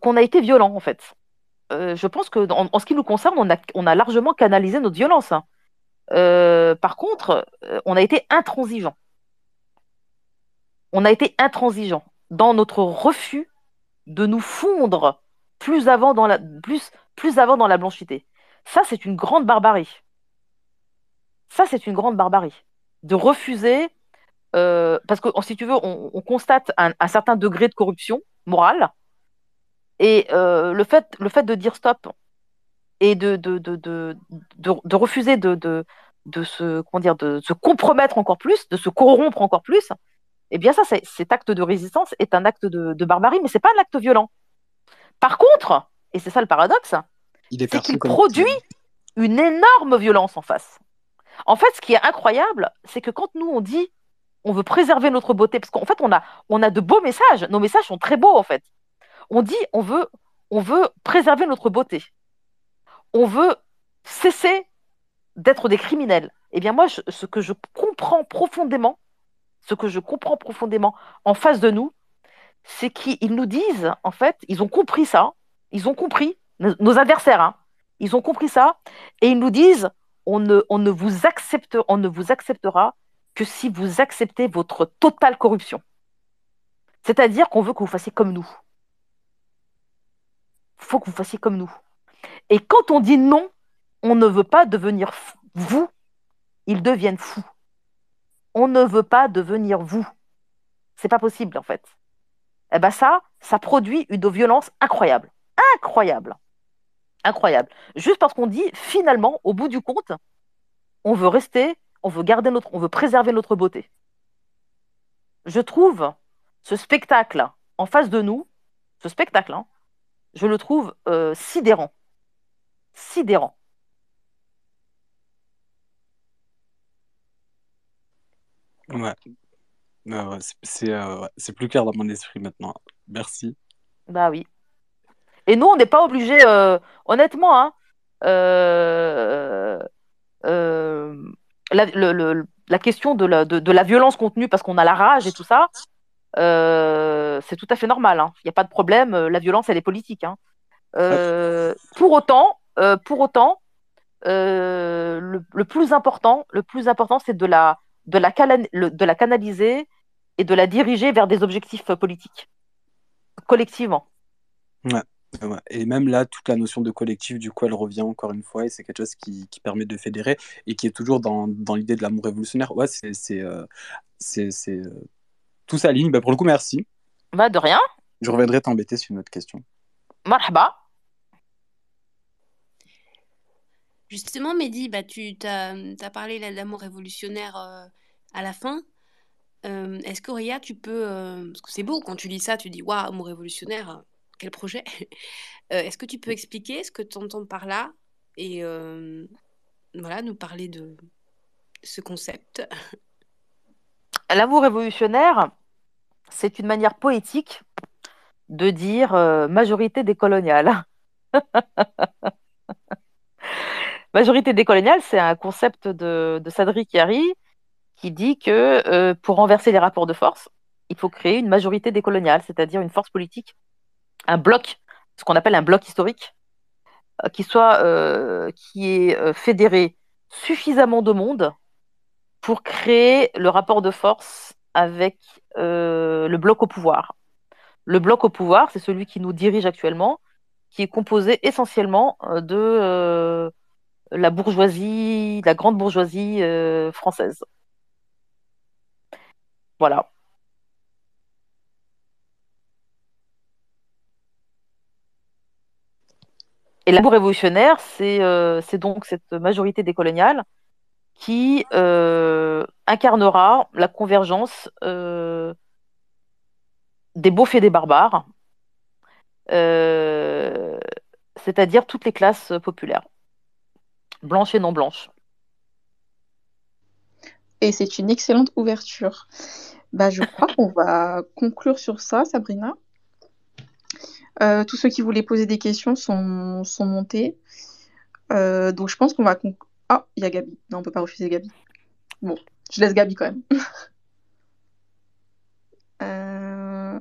qu'on a été violent, en fait. Je pense que en, ce qui nous concerne, on a, largement canalisé notre violence. hein. Par contre, on a été intransigeant. On a été intransigeant dans notre refus de nous fondre plus avant dans la, plus, plus avant dans la blanchité. Ça, c'est une grande barbarie. Ça, c'est une grande barbarie. De refuser, euh, parce que si tu veux, on, on constate un, certain degré de corruption morale, et euh, le, fait, de dire stop et de, refuser de, se, de se compromettre encore plus, de se corrompre encore plus, eh bien ça, cet acte de résistance est un acte de, barbarie, mais c'est pas un acte violent. Par contre, et c'est ça le paradoxe, Il est qu'il produit une énorme violence en face. En fait, ce qui est incroyable, c'est que quand nous on dit on veut préserver notre beauté, parce qu'en fait on a, on a de beaux messages, nos messages sont très beaux en fait. On dit on veut, on veut préserver notre beauté. On veut cesser d'être des criminels. Eh bien moi, je- ce que je comprends profondément, ce que je comprends profondément en face de nous, c'est qu'ils nous disent, en fait, ils ont compris ça, ils ont compris, nos, adversaires, hein, ils ont compris ça, et ils nous disent, on ne, vous accepte, on ne vous acceptera que si vous acceptez votre totale corruption. C'est-à-dire qu'on veut que vous fassiez comme nous. Il faut que vous fassiez comme nous. Et quand on dit non, on ne veut pas devenir vous, ils deviennent fous. On ne veut pas devenir vous. C'est pas possible en fait. Eh ben ça, ça produit une violence incroyable. Incroyable incroyable. Juste parce qu'on dit, finalement, au bout du compte, on veut rester, on veut garder notre, on veut préserver notre beauté. Je trouve ce spectacle en face de nous, ce spectacle, hein, je le trouve euh, sidérant. Sidérant. Euh, ouais. C'est plus clair dans mon esprit maintenant. Merci. Bah oui. Et nous, on n'est pas obligé, euh, honnêtement, hein, euh, euh, la, le- le- la question de la, de, de la violence contenue parce qu'on a la rage et tout ça, c'est tout à fait normal. hein. Il n'y a pas de problème. La violence, elle est politique. hein. Pour autant, pour autant, le, le plus important, le plus important, c'est de la, de la, cala- le- de la canaliser et de la diriger vers des objectifs politiques, collectivement. Ouais. Et même là, toute la notion de collectif, du coup, elle revient encore une fois, et c'est quelque chose qui, qui permet de fédérer et qui est toujours dans, dans l'idée de l'amour révolutionnaire. Ouais, c'est, c'est, euh, c'est, c'est, euh, tout s'aligne. Bah, pour le coup, merci. Bah, de rien. Je reviendrai t'embêter sur une autre question. Marhaba. Justement, Mehdi, bah, tu as, parlé là d'amour révolutionnaire euh, à la fin. Euh, Est-ce qu'Auria, tu peux... euh, parce que c'est beau, quand tu lis ça, tu dis, waouh, amour révolutionnaire, quel projet. Euh, Est-ce que tu peux expliquer ce que tu entends par là et euh, voilà, nous parler de ce concept L'amour révolutionnaire, c'est une manière poétique de dire euh, majorité décoloniale. majorité décoloniale, c'est un concept de, de Sadri Chiari qui dit que pour renverser les rapports de force, il faut créer une majorité décoloniale, c'est-à-dire une force politique, un bloc, ce qu'on appelle un bloc historique, euh, qui soit euh, qui est euh, fédéré suffisamment de monde pour créer le rapport de force avec le bloc au pouvoir. Le bloc au pouvoir, c'est celui qui nous dirige actuellement, qui est composé essentiellement de la bourgeoisie, la grande bourgeoisie française. Voilà. Et l'amour révolutionnaire, c'est euh, c'est donc cette majorité décoloniale qui euh, incarnera la convergence euh, des beaufs et des barbares, c'est-à-dire toutes les classes populaires, blanches et non blanches. Et c'est une excellente ouverture. Bah, je crois qu'on va conclure sur ça, Sabrina. Euh, tous ceux qui voulaient poser des questions sont, sont montés. Euh, donc je pense qu'on va conclure. Ah, il y a Gabi. Non, on peut pas refuser Gabi. Bon, je laisse Gabi quand même. euh...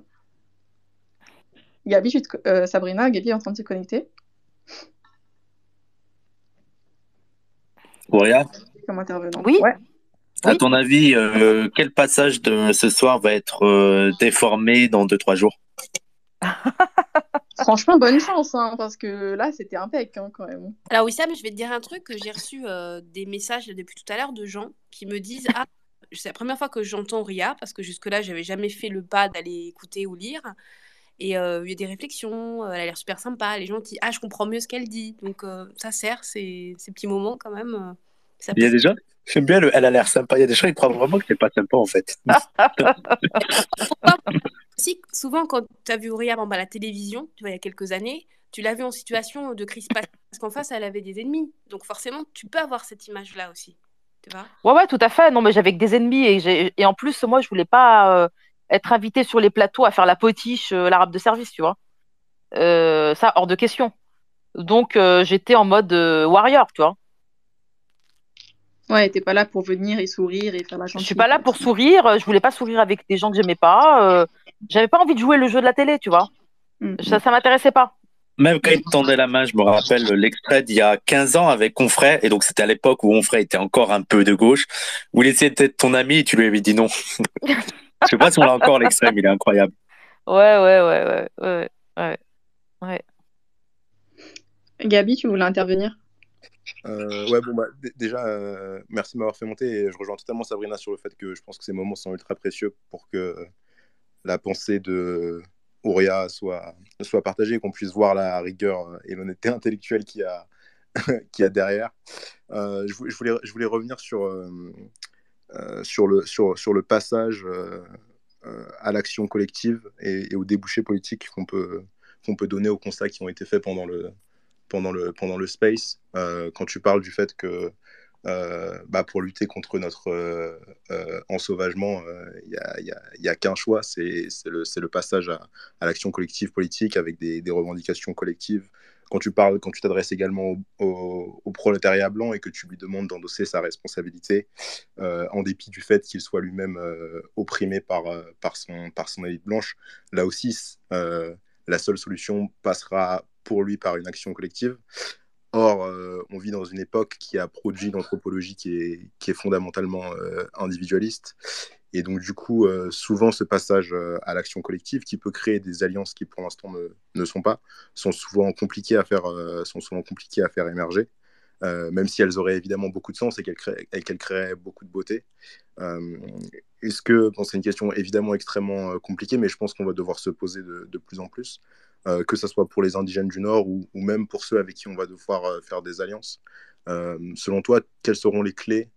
Gabi, te... euh, Sabrina, Gabi est en train de se connecter. Comme intervenant. Oui. Ouais. à Oui. ton avis, euh, quel passage de ce soir va être euh, déformé dans 2-3 jours? Franchement, bonne chance, hein, parce que là, c'était impec hein, quand même. Alors Wissam, je vais te dire un truc que j'ai reçu euh, des messages depuis tout à l'heure de gens qui me disent ah c'est la première fois que j'entends Ria parce que jusque-là j'avais jamais fait le pas d'aller écouter ou lire et euh, il y a des réflexions, euh, elle a l'air super sympa, les gens disent ah je comprends mieux ce qu'elle dit donc euh, ça sert ces, ces petits moments quand même. ça Il y a des gens, j'aime bien, le, elle a l'air sympa. Il y a des gens qui croient vraiment que c'est pas sympa en fait. Si, souvent, quand tu as vu bah, à la télévision, tu vois, il y a quelques années, tu l'as vue en situation de crispation parce qu'en face, elle avait des ennemis. Donc forcément, tu peux avoir cette image-là aussi. Tu vois? Ouais, ouais, tout à fait. Non, mais j'avais que des ennemis et, et en plus, moi, je voulais pas euh, être invitée sur les plateaux à faire la potiche, euh, l'arabe de service, tu vois. Euh, ça, hors de question. Donc, euh, j'étais en mode euh, warrior, tu vois. Ouais, t'es pas là pour venir et sourire et faire la Je gentille. suis pas là pour sourire. Je voulais pas sourire avec des gens que j'aimais pas. euh, J'avais pas envie de jouer le jeu de la télé, tu vois. Mm. Ça, ça m'intéressait pas. Même quand il tendait la main, je me rappelle l'extrait d'il y a 15 ans avec Onfray, et donc c'était à l'époque où Onfray était encore un peu de gauche, où il essayait d'être ton ami et tu lui avais dit non. je sais pas si on l'a encore l'extrait, mais il est incroyable. Ouais, ouais, ouais, ouais, ouais, ouais. ouais. Gabi, tu voulais intervenir? Euh, ouais, bon, bah, déjà, euh, merci de m'avoir fait monter et je rejoins totalement Sabrina sur le fait que je pense que ces moments sont ultra précieux pour que la pensée de Ouria soit, soit partagée qu'on puisse voir la rigueur et l'honnêteté intellectuelle qu'il y a, qu'il a derrière. Euh, je, vou- je voulais, je voulais revenir sur, euh, euh, sur, le, sur, sur le passage euh, euh, à l'action collective et, et aux débouchés politiques qu'on peut, qu'on peut donner aux constats qui ont été faits pendant le, pendant le, pendant le space, euh, quand tu parles du fait que euh, bah, pour lutter contre notre euh, euh, ensauvagement, il n'y a, y y a qu'un choix, c'est le, le, passage à, à l'action collective politique avec des, des, revendications collectives. Quand tu parles, quand tu t'adresses également au, au, prolétariat blanc et que tu lui demandes d'endosser sa responsabilité, en dépit du fait qu'il soit lui-même opprimé par, par, son, par son élite blanche, là aussi, la seule solution passera pour lui par une action collective. Or, euh, on vit dans une époque qui a produit une anthropologie qui est, qui est fondamentalement euh, individualiste. Et donc, du coup, euh, souvent, ce passage à l'action collective qui peut créer des alliances qui, pour l'instant, ne, sont pas, sont souvent compliquées à faire, sont souvent compliquées à faire émerger, même si elles auraient évidemment beaucoup de sens et qu'elles créeraient, beaucoup de beauté. Est-ce que, c'est une question évidemment extrêmement compliquée, mais je pense qu'on va devoir se poser de plus en plus. Euh, que ce soit pour les indigènes du Nord ou, même pour ceux avec qui on va devoir euh, faire des alliances. Euh, selon toi, quelles seront les clés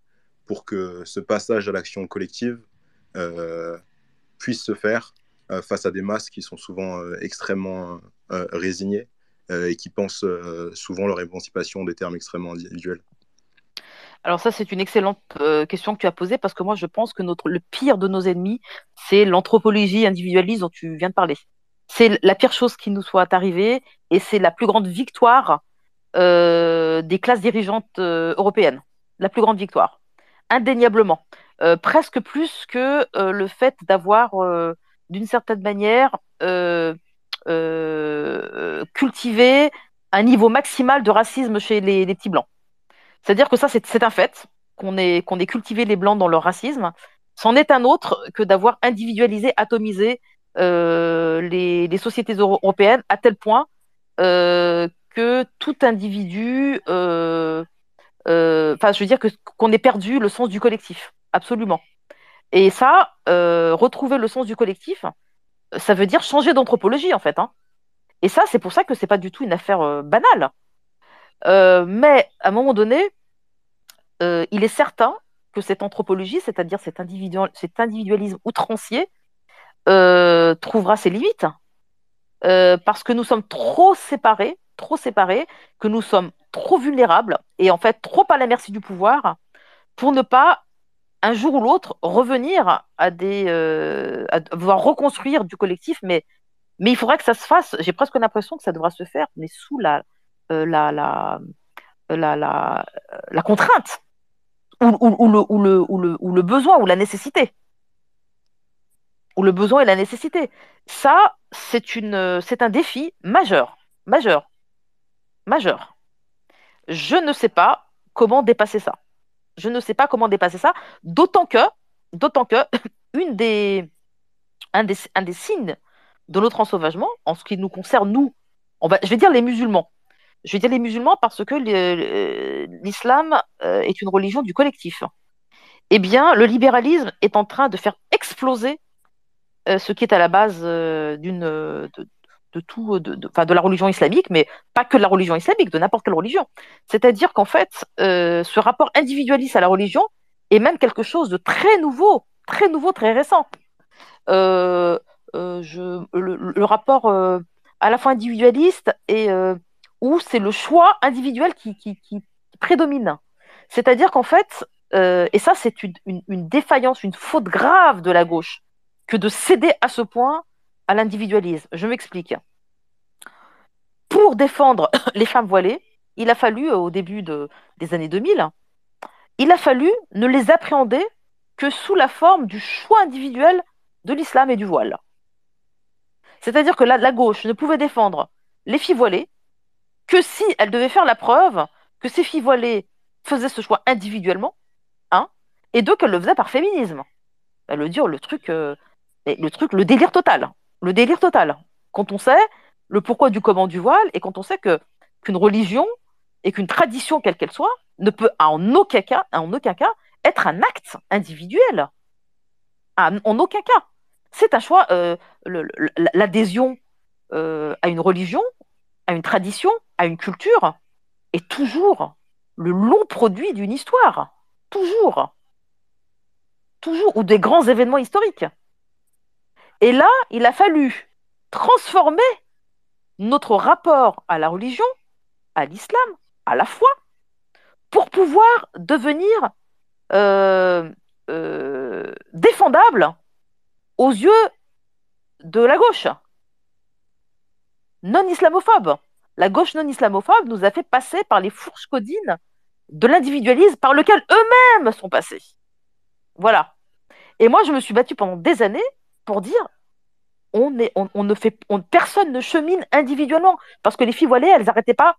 pour que ce passage à l'action collective puisse se faire face à des masses qui sont souvent extrêmement résignées et qui pensent souvent leur émancipation des termes extrêmement individuels? Alors ça, c'est une excellente question que tu as posée parce que moi, je pense que notre, le pire de nos ennemis, c'est l'anthropologie individualiste dont tu viens de parler c'est la pire chose qui nous soit arrivée et c'est la plus grande victoire euh, des classes dirigeantes euh, européennes. La plus grande victoire, indéniablement. Euh, presque plus que le fait d'avoir, d'une certaine manière, cultivé un niveau maximal de racisme chez les, petits blancs. C'est-à-dire que ça, c'est un fait, qu'on ait, cultivé les blancs dans leur racisme. C'en est un autre que d'avoir individualisé, atomisé les, les, sociétés européennes à tel point euh, que tout individu, euh, euh, enfin, je veux dire qu'on ait perdu le sens du collectif, absolument. Et ça, euh, retrouver le sens du collectif, ça veut dire changer d'anthropologie en fait. Hein. Et ça, c'est pour ça que c'est pas du tout une affaire banale. mais à un moment donné, il est certain que cette anthropologie, c'est-à-dire cet individualisme outrancier, euh, trouvera ses limites. Euh, parce que nous sommes trop séparés, trop séparés, que nous sommes trop vulnérables et en fait trop à la merci du pouvoir pour ne pas un jour ou l'autre revenir à des euh, à devoir reconstruire du collectif. Mais mais il faudrait que ça se fasse. J'ai presque l'impression que ça devra se faire mais sous la la, la, la, la, la contrainte ou, ou, le, ou, le, ou, le, ou le besoin ou la nécessité ou le besoin et la nécessité. Ça, c'est une, c'est un défi majeur, majeur, majeur. Je ne sais pas comment dépasser ça. Je ne sais pas comment dépasser ça, d'autant que, d'autant que, un des, un des signes de notre ensauvagement, en ce qui nous concerne nous, on va, je vais dire les musulmans. Je vais dire les musulmans parce que l'islam euh, est une religion du collectif. Eh bien, le libéralisme est en train de faire exploser euh, ce qui est à la base euh, d'une de, tout, de, de, la religion islamique, mais pas que de la religion islamique, de n'importe quelle religion. C'est-à-dire qu'en fait, euh, ce rapport individualiste à la religion est même quelque chose de très nouveau, très nouveau, très récent. Euh, euh, le, rapport euh, à la fois individualiste où c'est le choix individuel qui, prédomine. C'est-à-dire qu'en fait, et ça c'est une défaillance, une faute grave de la gauche, que de céder à ce point à l'individualisme. Je m'explique. Pour défendre les femmes voilées, il a fallu, au début de, des années 2000, il a fallu ne les appréhender que sous la forme du choix individuel de l'islam et du voile. C'est-à-dire que la, gauche ne pouvait défendre les filles voilées que si elle devait faire la preuve que ces filles voilées faisaient ce choix individuellement, hein, et deux, qu'elles le faisaient par féminisme. Veut dire le truc euh, le truc, le délire total. Le délire total. Quand on sait le pourquoi du comment du voile et quand on sait qu'une religion et qu'une tradition, quelle qu'elle soit, ne peut en aucun cas, en aucun cas être un acte individuel. En aucun cas. C'est un choix, euh, l'adhésion euh, à une religion, à une tradition, à une culture, est toujours le long produit d'une histoire. Toujours. Toujours. Ou des grands événements historiques. Et là, il a fallu transformer notre rapport à la religion, à l'islam, à la foi, pour pouvoir devenir euh, euh, défendable aux yeux de la gauche non islamophobe. La gauche non islamophobe nous a fait passer par les fourches codines de l'individualisme par lequel eux-mêmes sont passés. Voilà. Et moi, je me suis battue pendant des années pour dire on, personne ne chemine individuellement. Parce que les filles voilées, elles n'arrêtaient pas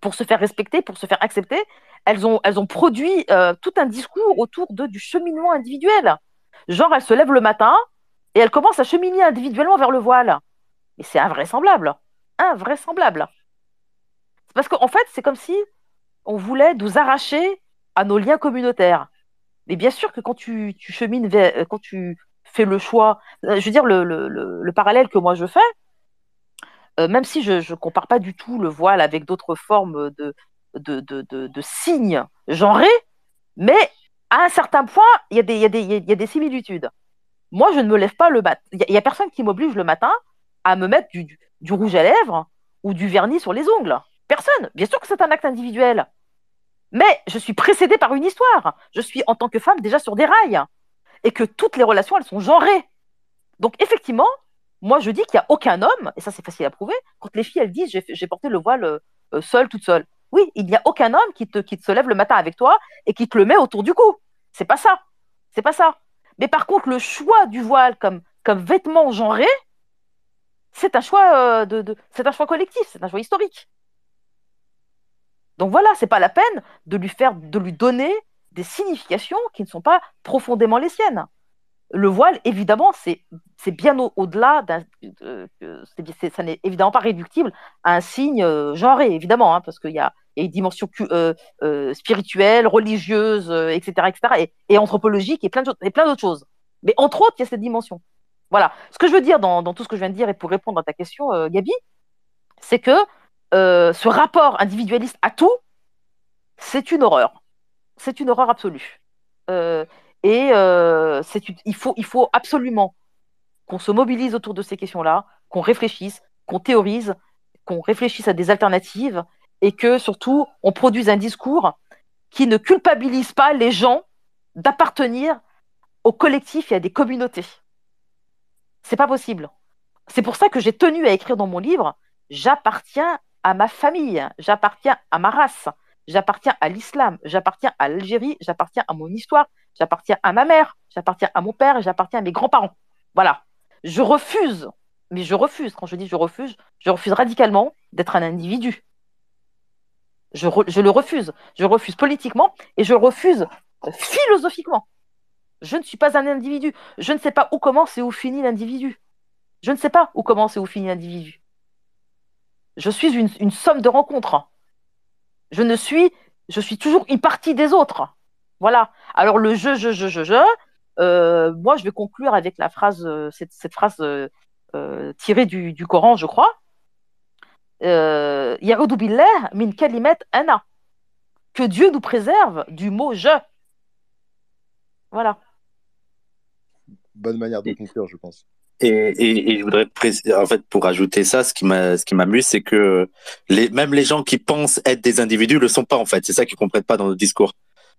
pour se faire respecter, pour se faire accepter. Elles ont, produit euh, tout un discours autour du cheminement individuel. Genre, elles se lèvent le matin et elles commencent à cheminer individuellement vers le voile. Et c'est invraisemblable. Invraisemblable. Parce qu'en en fait, c'est comme si on voulait nous arracher à nos liens communautaires. Mais bien sûr que quand tu, chemines vers, euh, quand fais le choix, euh, je veux dire, le, le, le, parallèle que moi je fais, euh, même si je ne compare pas du tout le voile avec d'autres formes de, signes genrés, mais à un certain point, il y, a des, y, a y a des similitudes. Moi, je ne me lève pas le matin. Il n'y a, personne qui m'oblige le matin à me mettre du, rouge à lèvres ou du vernis sur les ongles. Personne. Bien sûr que c'est un acte individuel. Mais je suis précédée par une histoire. Je suis en tant que femme déjà sur des rails. Et que toutes les relations, elles sont genrées. Donc effectivement, moi je dis qu'il n'y a aucun homme, et ça c'est facile à prouver, quand les filles elles disent j'ai porté le voile euh, seule, toute seule. Oui, il n'y a aucun homme qui te, qui se lève le matin avec toi et qui te le met autour du cou. C'est pas ça. C'est pas ça. Mais par contre, le choix du voile comme, vêtement genré, c'est un choix euh, un choix collectif, c'est un choix historique. Donc voilà, c'est pas la peine de lui faire, de lui donner des significations qui ne sont pas profondément les siennes. Le voile, évidemment, c'est bien au-delà d'un. ça n'est évidemment pas réductible à un signe euh, genré, évidemment, hein, parce qu'il y a, une dimension euh, euh, spirituelle, religieuse, etc., etc., et, et, anthropologique, et plein d'autres choses. Mais entre autres, il y a cette dimension. Voilà. Ce que je veux dire dans, dans, tout ce que je viens de dire, et pour répondre à ta question, Gabi, c'est que euh, ce rapport individualiste à tout, c'est une horreur. C'est une horreur absolue. Euh, et euh, il, faut, absolument qu'on se mobilise autour de ces questions-là, qu'on réfléchisse, qu'on théorise, qu'on réfléchisse à des alternatives et que surtout on produise un discours qui ne culpabilise pas les gens d'appartenir au collectif et à des communautés. C'est pas possible. C'est pour ça que j'ai tenu à écrire dans mon livre J'appartiens à ma famille, j'appartiens à ma race, j'appartiens à l'islam, j'appartiens à l'Algérie, j'appartiens à mon histoire, j'appartiens à ma mère, j'appartiens à mon père et j'appartiens à mes grands-parents. Voilà. Je refuse, mais je refuse, quand je dis je refuse, je refuse radicalement d'être un individu. Je, le refuse. Je refuse politiquement et je refuse philosophiquement. Je ne suis pas un individu. Je ne sais pas où commence et où finit l'individu. Je ne sais pas où commence et où finit l'individu. Je suis une, somme de rencontres. Je ne suis, je suis toujours une partie des autres. Voilà. Alors le je, je, je, je, je, euh, moi je vais conclure avec la phrase, euh, cette, phrase euh, tirée du, Coran, je crois. Min kalimet ana. Que Dieu nous préserve du mot je. Voilà. Bonne manière de conclure, je pense. Et, et, je voudrais en fait pour ajouter ça, ce qui ce qui m'amuse, c'est que les, même les gens qui pensent être des individus le sont pas en fait. C'est ça qu'ils comprennent pas dans le discours.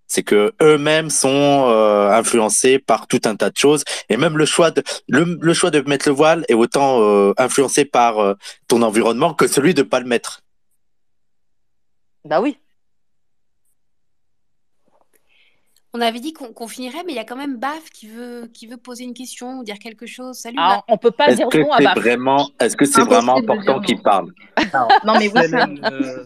C'est que eux-mêmes sont euh, influencés par tout un tas de choses, et même le choix de le, le choix de mettre le voile est autant euh, influencé par euh, ton environnement que celui de pas le mettre. Bah oui. On avait dit qu'on finirait, mais il y a quand même Baf qui veut, qui veut poser une question ou dire quelque chose. Salut. Ah, on peut pas dire non à Baf. Vraiment, est-ce que c'est vraiment important qu'il parle? Non, mais oui. Salam, euh,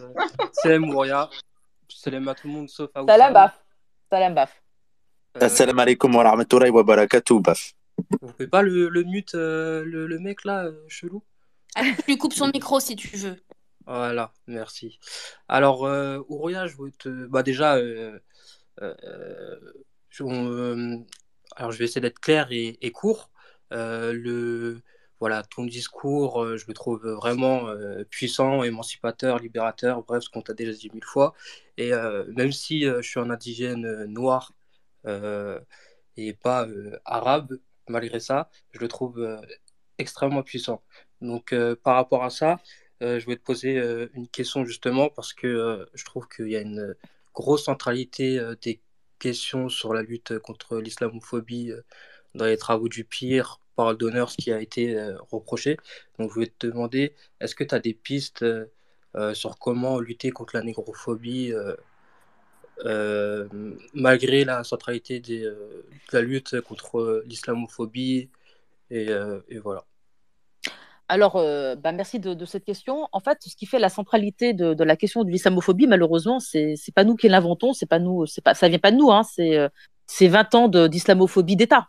salam à tout le monde sauf à Salam Baf. Salam Baf. Euh, Assalamu alaikum wa rahmatullahi wa barakatuh, Baf. Vous pouvez pas le, le mute, euh, le, le, mec là, euh, chelou? Ah, Tu lui coupes son micro si tu veux. Voilà, merci. Alors, euh, Ouria, je veux te. Bah, déjà. Euh, euh, alors je vais essayer d'être clair et, court. Euh, le, voilà, ton discours, je le trouve vraiment puissant, émancipateur, libérateur, bref, ce qu'on t'a déjà dit mille fois. Et même si je suis un indigène noir et pas arabe, malgré ça, je le trouve extrêmement puissant. Donc par rapport à ça, je vais te poser une question justement parce que je trouve qu'il y a une grosse centralité euh, des questions sur la lutte contre l'islamophobie euh, dans les travaux du pire par d'honneur, ce qui a été euh, reproché. Donc, je voulais te demander, est-ce que tu as des pistes euh, sur comment lutter contre la négrophobie euh, euh, malgré la centralité euh, de la lutte contre l'islamophobie euh, et voilà. Alors, euh, bah, merci de, cette question. En fait, ce qui fait la centralité de, la question de l'islamophobie, malheureusement, c'est c'est pas nous qui l'inventons, c'est pas nous, pas, ça vient pas de nous, hein, c'est euh, c'est 20 ans de- d'islamophobie d'État.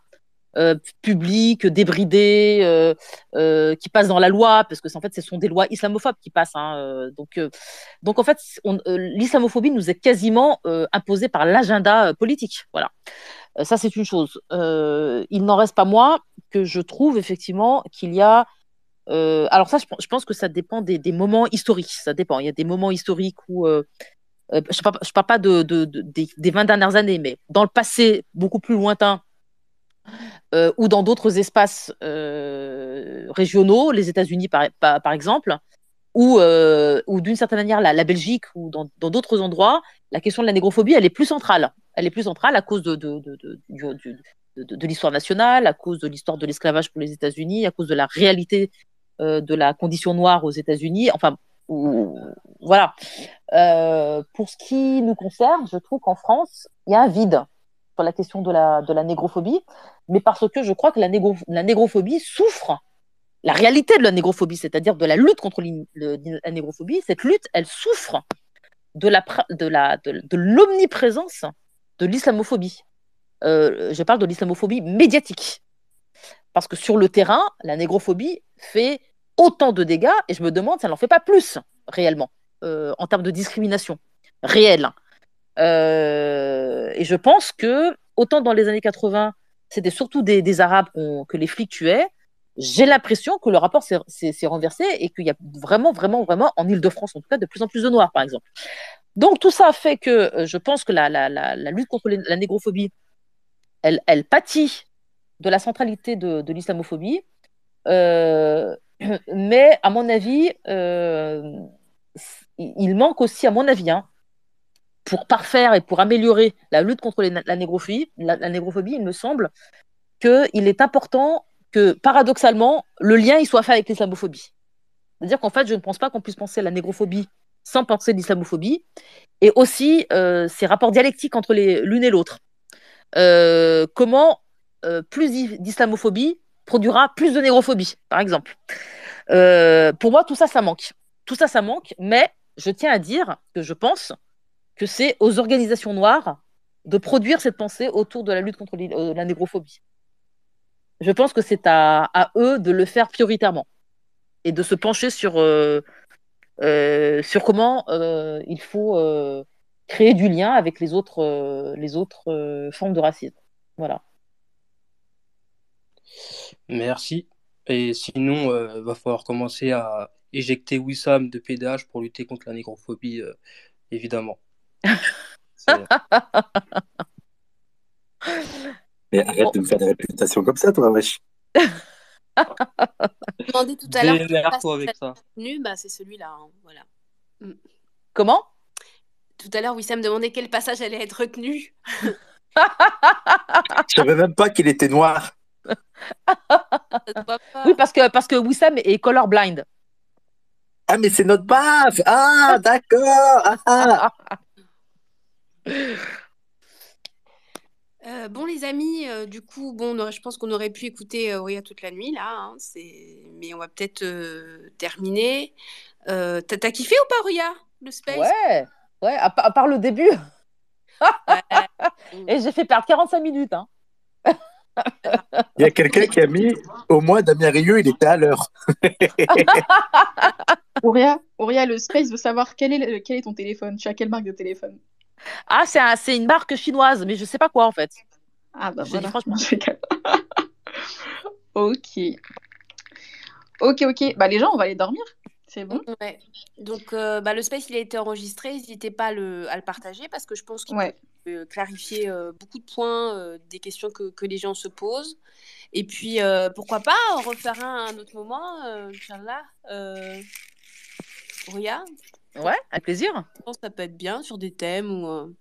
Euh, publique, débridée, euh, euh, qui passe dans la loi, parce que en fait, ce sont des lois islamophobes qui passent. hein, euh, donc, euh, donc, en fait, euh, l'islamophobie nous est quasiment euh, imposée par l'agenda euh, politique. Voilà. Euh, ça, c'est une chose. Euh, il n'en reste pas moins que je trouve effectivement qu'il y a euh, alors ça, je, pense- que ça dépend des, moments historiques. Ça dépend. Il y a des moments historiques où euh, euh, je ne parle, pas de, de- de- des, des 20 dernières années, mais dans le passé beaucoup plus lointain ou dans d'autres espaces régionaux, les États-Unis par, exemple, ou, d'une certaine manière la, Belgique ou dans d'autres endroits, la question de la négrophobie, elle est plus centrale. Elle est plus centrale à cause de, l'histoire nationale, à cause de l'histoire de l'esclavage pour les États-Unis, à cause de la réalité de la condition noire aux États-Unis. Enfin, voilà. Euh, pour ce qui nous concerne, je trouve qu'en France, il y a un vide sur la question de la, de la négrophobie, mais parce que je crois que la, négro, la négrophobie souffre, la réalité de la négrophobie, c'est-à-dire de la lutte contre la négrophobie, cette lutte, elle souffre de de la de, de l'omniprésence de l'islamophobie. Euh, je parle de l'islamophobie médiatique. Parce que sur le terrain, la négrophobie fait autant de dégâts, et je me demande elle n'en fait pas plus, réellement, euh, en termes de discrimination réelle. Euh, et je pense que, autant dans les années 80, c'était surtout des, Arabes que les flics tuaient, j'ai l'impression que le rapport s'est- renversé et qu'il y a vraiment, vraiment, vraiment, en Ile-de-France en tout cas, de plus en plus de Noirs, par exemple. Donc tout ça fait que euh, je pense que la, lutte contre la négrophobie, elle, pâtit de la centralité de l'islamophobie. Euh, mais à mon avis, euh, il manque aussi, à mon avis, hein, pour parfaire et pour améliorer la lutte contre la négrophobie, la, négrophobie, il me semble qu'il est important que, paradoxalement, le lien il soit fait avec l'islamophobie. C'est-à-dire qu'en fait, je ne pense pas qu'on puisse penser la négrophobie sans penser l'islamophobie, et aussi euh, ces rapports dialectiques entre l'une et l'autre. Comment plus d'i- d'islamophobie produira plus de négrophobie, par exemple. Euh, pour moi, tout ça, ça manque. Tout ça, ça manque, mais je tiens à dire que je pense que c'est aux organisations noires de produire cette pensée autour de la lutte contre euh, la négrophobie. Je pense que c'est à, eux de le faire prioritairement et de se pencher sur, euh, comment il faut créer du lien avec les autres, les autres formes de racisme. Voilà. Merci. Et sinon, euh, va falloir commencer à éjecter Wissam de PDH pour lutter contre la négrophobie, euh, évidemment. Mais arrête de me faire des réputations comme ça, toi, wesh. demandé tout à l'heure quel Démerde-toi passage avec allait ça. être retenu, bah, c'est celui-là. hein, voilà. Mm. Comment? Tout à l'heure, Wissam demandait quel passage allait être retenu. Je savais même pas qu'il était noir. Oui, parce que, parce que Wissam est colorblind. Ah, mais c'est notre baf Ah, d'accord ah, ah. Euh, bon, les amis, euh, du coup, bon, aurait- je pense qu'on aurait pu écouter euh, Auria toute la nuit, là. hein, c'est... Mais on va peut-être euh, terminer. Euh, t'as, kiffé ou pas, Auria, le space? Ouais, ouais, à, à part le début. Et j'ai fait perdre 45 minutes. Hein. Il y a quelqu'un qui a mis au moins Damien Rieu, il était à l'heure. Auria, Auria, le space veut savoir quel est, le- quel est ton téléphone. Tu as quelle marque de téléphone? Ah, c'est, un- c'est une marque chinoise, mais je sais pas quoi en fait. Ah bah Je voilà. dis franchement. Ok. Ok, ok. Bah les gens, on va aller dormir. C'est bon Ouais. Donc, euh, bah, le space, il a été enregistré. N'hésitez pas à le, à le partager parce que je pense qu'il Ouais. Clarifier euh, beaucoup de points, euh, des questions que, que les gens se posent. Et puis, euh, pourquoi pas en refaire un à un autre moment, Inch'Allah. Rouya Ouais, avec plaisir. Je pense que ça peut être bien sur des thèmes ou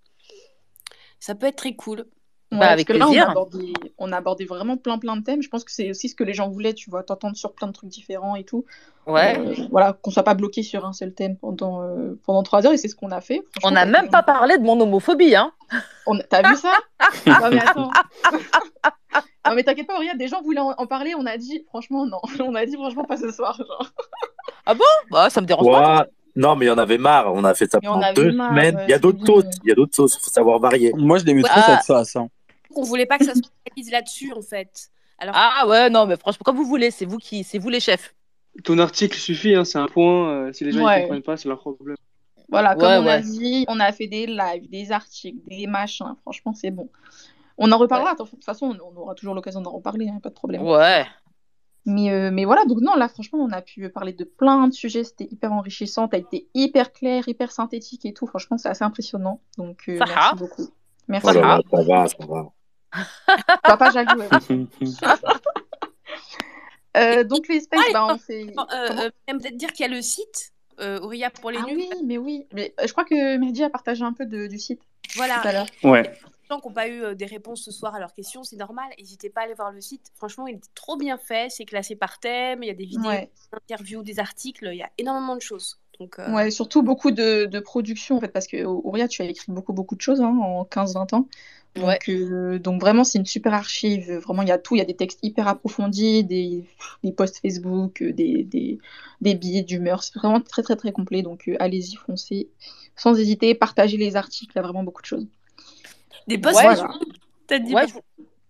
ça peut être très cool. Ouais, Bah, parce avec là, on a, plaisir. abordé, on a abordé vraiment plein plein de thèmes. Je pense que c'est aussi ce que les gens voulaient, tu vois, t'entendre sur plein de trucs différents et tout. Ouais. Euh, voilà, qu'on soit pas bloqué sur un seul thème pendant, euh, pendant trois heures, et c'est ce qu'on a fait. On n'a ça même pas parlé de mon homophobie, hein. on- T'as vu ça? Non mais attends. non mais t'inquiète pas, regarde, des gens voulaient en, en parler, on a dit, franchement, non. On a dit, franchement, pas ce soir. Genre. Ah bon? Bah, ça me dérange pas. Non, mais il y en avait marre. On a fait ça Mais pendant deux marre, semaines. ouais, Il y a d'autres sauces. Il y a d'autres sauces. Il faut savoir varier. Moi, je l'aimais trop Ah. cette sauce. Hein. On voulait pas que ça se focalise là-dessus en fait. Alors Ah ouais, non, mais franchement, comme vous voulez, c'est vous qui, c'est vous les chefs. Ton article suffit, hein, c'est un point. euh, si les gens ne Ouais. comprennent pas, c'est leur problème. Voilà, comme Ouais, on a dit, on a fait des lives, des articles, des machins. Franchement, c'est bon. On en reparlera. De toute façon, on aura toujours l'occasion d'en reparler, hein, pas de problème. Ouais. Mais, euh, mais voilà, donc non, là, franchement, on a pu parler de plein de sujets. C'était hyper enrichissant. T'as été hyper clair, hyper synthétique et tout. Franchement, c'est assez impressionnant. Donc, euh, Ça merci va. beaucoup. Merci. Oh ça va, ça va. Jaloux. ouais. Euh, donc, les specs, Ah, bah, on fait. euh, Comment euh, peut-être dire qu'il y a le site euh, Ouria pour les Ah nuls. oui, mais oui. Mais euh, je crois que Mehdi a partagé un peu de- du site Voilà. tout à l'heure. Ouais. Les gens qui n'ont pas eu euh, des réponses ce soir à leurs questions, c'est normal. N'hésitez pas à aller voir le site. Franchement, il est trop bien fait. C'est classé par thème. Il y a des vidéos, Ouais. des interviews, des articles. Il y a énormément de choses. Donc, euh, Ouais, surtout beaucoup de, de production en fait, parce que Ouria, tu as écrit beaucoup, beaucoup de choses hein, en 15-20 ans. Donc, Ouais. euh, donc vraiment, c'est une super archive. Vraiment, il y a tout. Il y a des textes hyper approfondis, des, des posts Facebook, euh, des, des, des billets d'humeur. C'est vraiment très, très, très complet. Donc, euh, allez-y, foncez. Sans hésiter, partagez les articles. Il y a vraiment beaucoup de choses. Des posts Facebook, t'as dit Ouais, pas-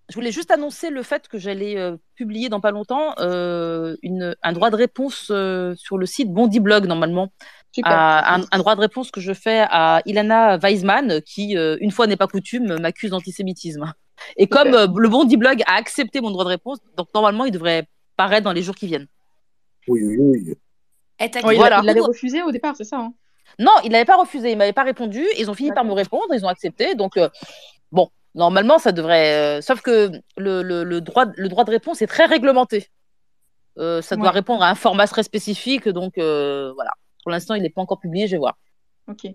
je, voulais juste annoncer le fait que j'allais euh, publier dans pas longtemps euh, une, un droit de réponse euh, sur le site Bondi Blog normalement. Super. À- un, un droit de réponse que je fais à Ilana Weisman qui, euh, une fois n'est pas coutume, m'accuse d'antisémitisme. Et comme euh, le Bondi Blog a accepté mon droit de réponse, donc normalement il devrait paraître dans les jours qui viennent. Oui, oui, oui. Ouais, il, Voilà. il l'avait refusé au départ, c'est ça hein? Non, il n'avait pas refusé, il m'avait pas répondu. Ils ont fini par me répondre, ils ont accepté. Donc, euh, bon, normalement, ça devrait. euh, sauf que le, le- le droit, le droit de réponse est très réglementé. Euh, ça doit répondre à un format très spécifique. Donc, euh, voilà. Pour l'instant, il n'est pas encore publié, je vais voir. Ok.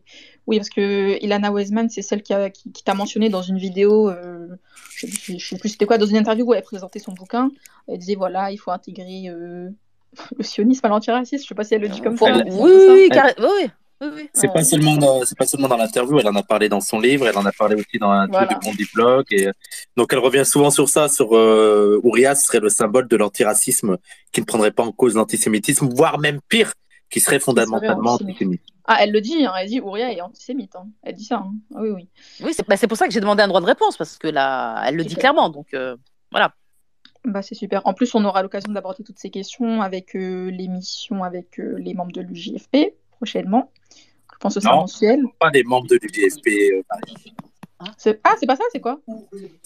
Oui, parce que Ilana Weisman, c'est celle qui, a- qui, qui t'a mentionné dans une vidéo, euh, je sais plus, je sais plus c'était quoi, dans une interview où elle présentait son bouquin. Elle disait voilà, il faut intégrer le sionisme à l'antiraciste. Je sais pas si elle le dit comme Faut- ça. oui, oui, oui, carré- oui, oui. C'est Ouais. pas seulement dans, c'est pas seulement dans l'interview, elle en a parlé dans son livre, elle en a parlé aussi dans un truc Voilà. du Bondi Blog et euh, donc elle revient souvent sur ça, sur euh, Ouria serait le symbole de l'antiracisme qui ne prendrait pas en cause l'antisémitisme, voire même pire, qui serait fondamentalement antisémite. antisémite. Ah, elle le dit, hein, elle dit Ouria est antisémite. hein. Elle dit ça. hein. Oui, oui. Oui, c'est bah, c'est pour ça que j'ai demandé un droit de réponse, parce que là, elle le dit clairement. Donc, euh, voilà. Bah, c'est super. En plus, on aura l'occasion d'aborder toutes ces questions avec euh, l'émission avec euh, les membres de l'UJFP prochainement. Je pense que ce sera Non. mensuel. Pas des membres de l'UDFP. euh, C'est- Ah, c'est pas ça, c'est quoi?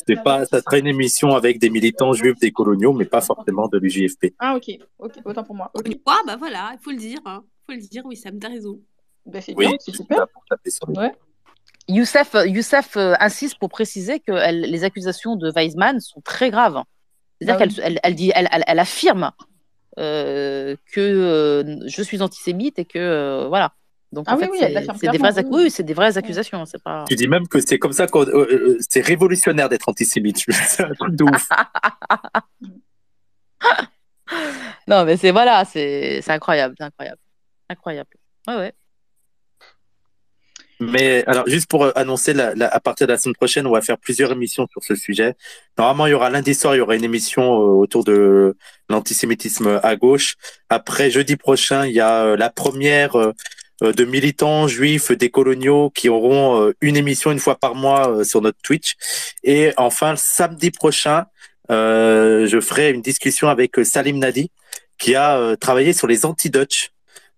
C'est pas, ça serait une émission avec des militants juifs des coloniaux, mais pas forcément de l'UJFP. Ah, ok. ok. Autant pour moi. Ok. Ah, bah voilà, il faut le dire. Hein. faut le dire, oui, Sam, t'as raison. Bah, c'est Oui, bien, c'est super. Ouais. Youssef, Youssef euh, insiste pour préciser que elle- les accusations de Weizmann sont très graves. C'est-à-dire Bah oui. qu'elle elle, elle dit, elle, elle, elle affirme euh, que euh, je suis antisémite et que euh, voilà. Donc Ah en oui, fait, oui, c'est des vraies, oui. des vraies accusations. C'est pas. Tu dis même que c'est comme ça qu'on, euh, euh, c'est révolutionnaire d'être antisémite. C'est un truc de ouf. Non, mais c'est voilà, c'est c'est incroyable, c'est incroyable, incroyable. Ouais, ouais. Mais alors, juste pour euh, annoncer, la, la- à partir de la semaine prochaine, on va faire plusieurs émissions sur ce sujet. Normalement, il y aura lundi soir, il y aura une émission euh, autour de l'antisémitisme à gauche. Après, jeudi prochain, il y a euh, la première de militants juifs décoloniaux qui auront euh, une émission une fois par mois euh, sur notre Twitch. Et enfin, samedi prochain, euh, je ferai une discussion avec euh, Salim Nadi, qui a euh, travaillé sur les anti-Dutch.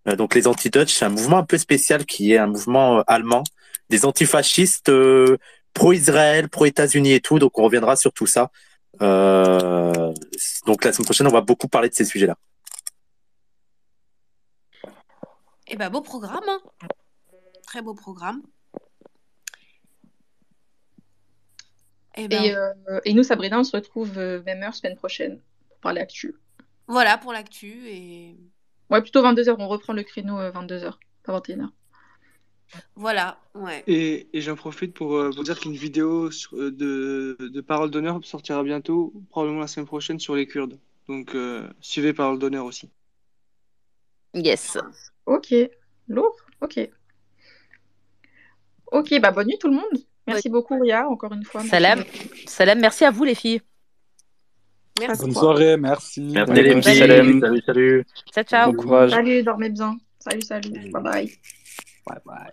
Euh, donc les anti-Dutch, c'est un mouvement un peu spécial qui est un mouvement euh, allemand, des antifascistes euh, pro-Israël, pro-États-Unis et tout. Donc on reviendra sur tout ça. Euh, donc la semaine prochaine, on va beaucoup parler de ces sujets-là. Eh ben, beau programme. hein. Très beau programme. Eh ben, Et, euh, et nous, Sabrina, on se retrouve euh, même heure semaine prochaine pour parler actu. voilà pour l'actu. Et... Ouais, plutôt 22h. On reprend le créneau 22h, pas 21h. Voilà, ouais. Et, et j'en profite pour, euh, pour dire qu'une vidéo sur- euh, de, de Parole d'honneur sortira bientôt, probablement la semaine prochaine, sur les Kurdes. Donc euh, suivez Parole d'honneur aussi. Yes. Ok, lourd, ok. Ok, bah bonne nuit tout le monde. Merci beaucoup Ria, encore une fois. Salam. Salam, merci à vous les filles. Merci. Bonne soirée, merci. Merci les filles. salam. Salut, salut. Ciao, ciao. Bon courage. Salut, dormez bien. Salut, salut. Bye bye. Bye bye.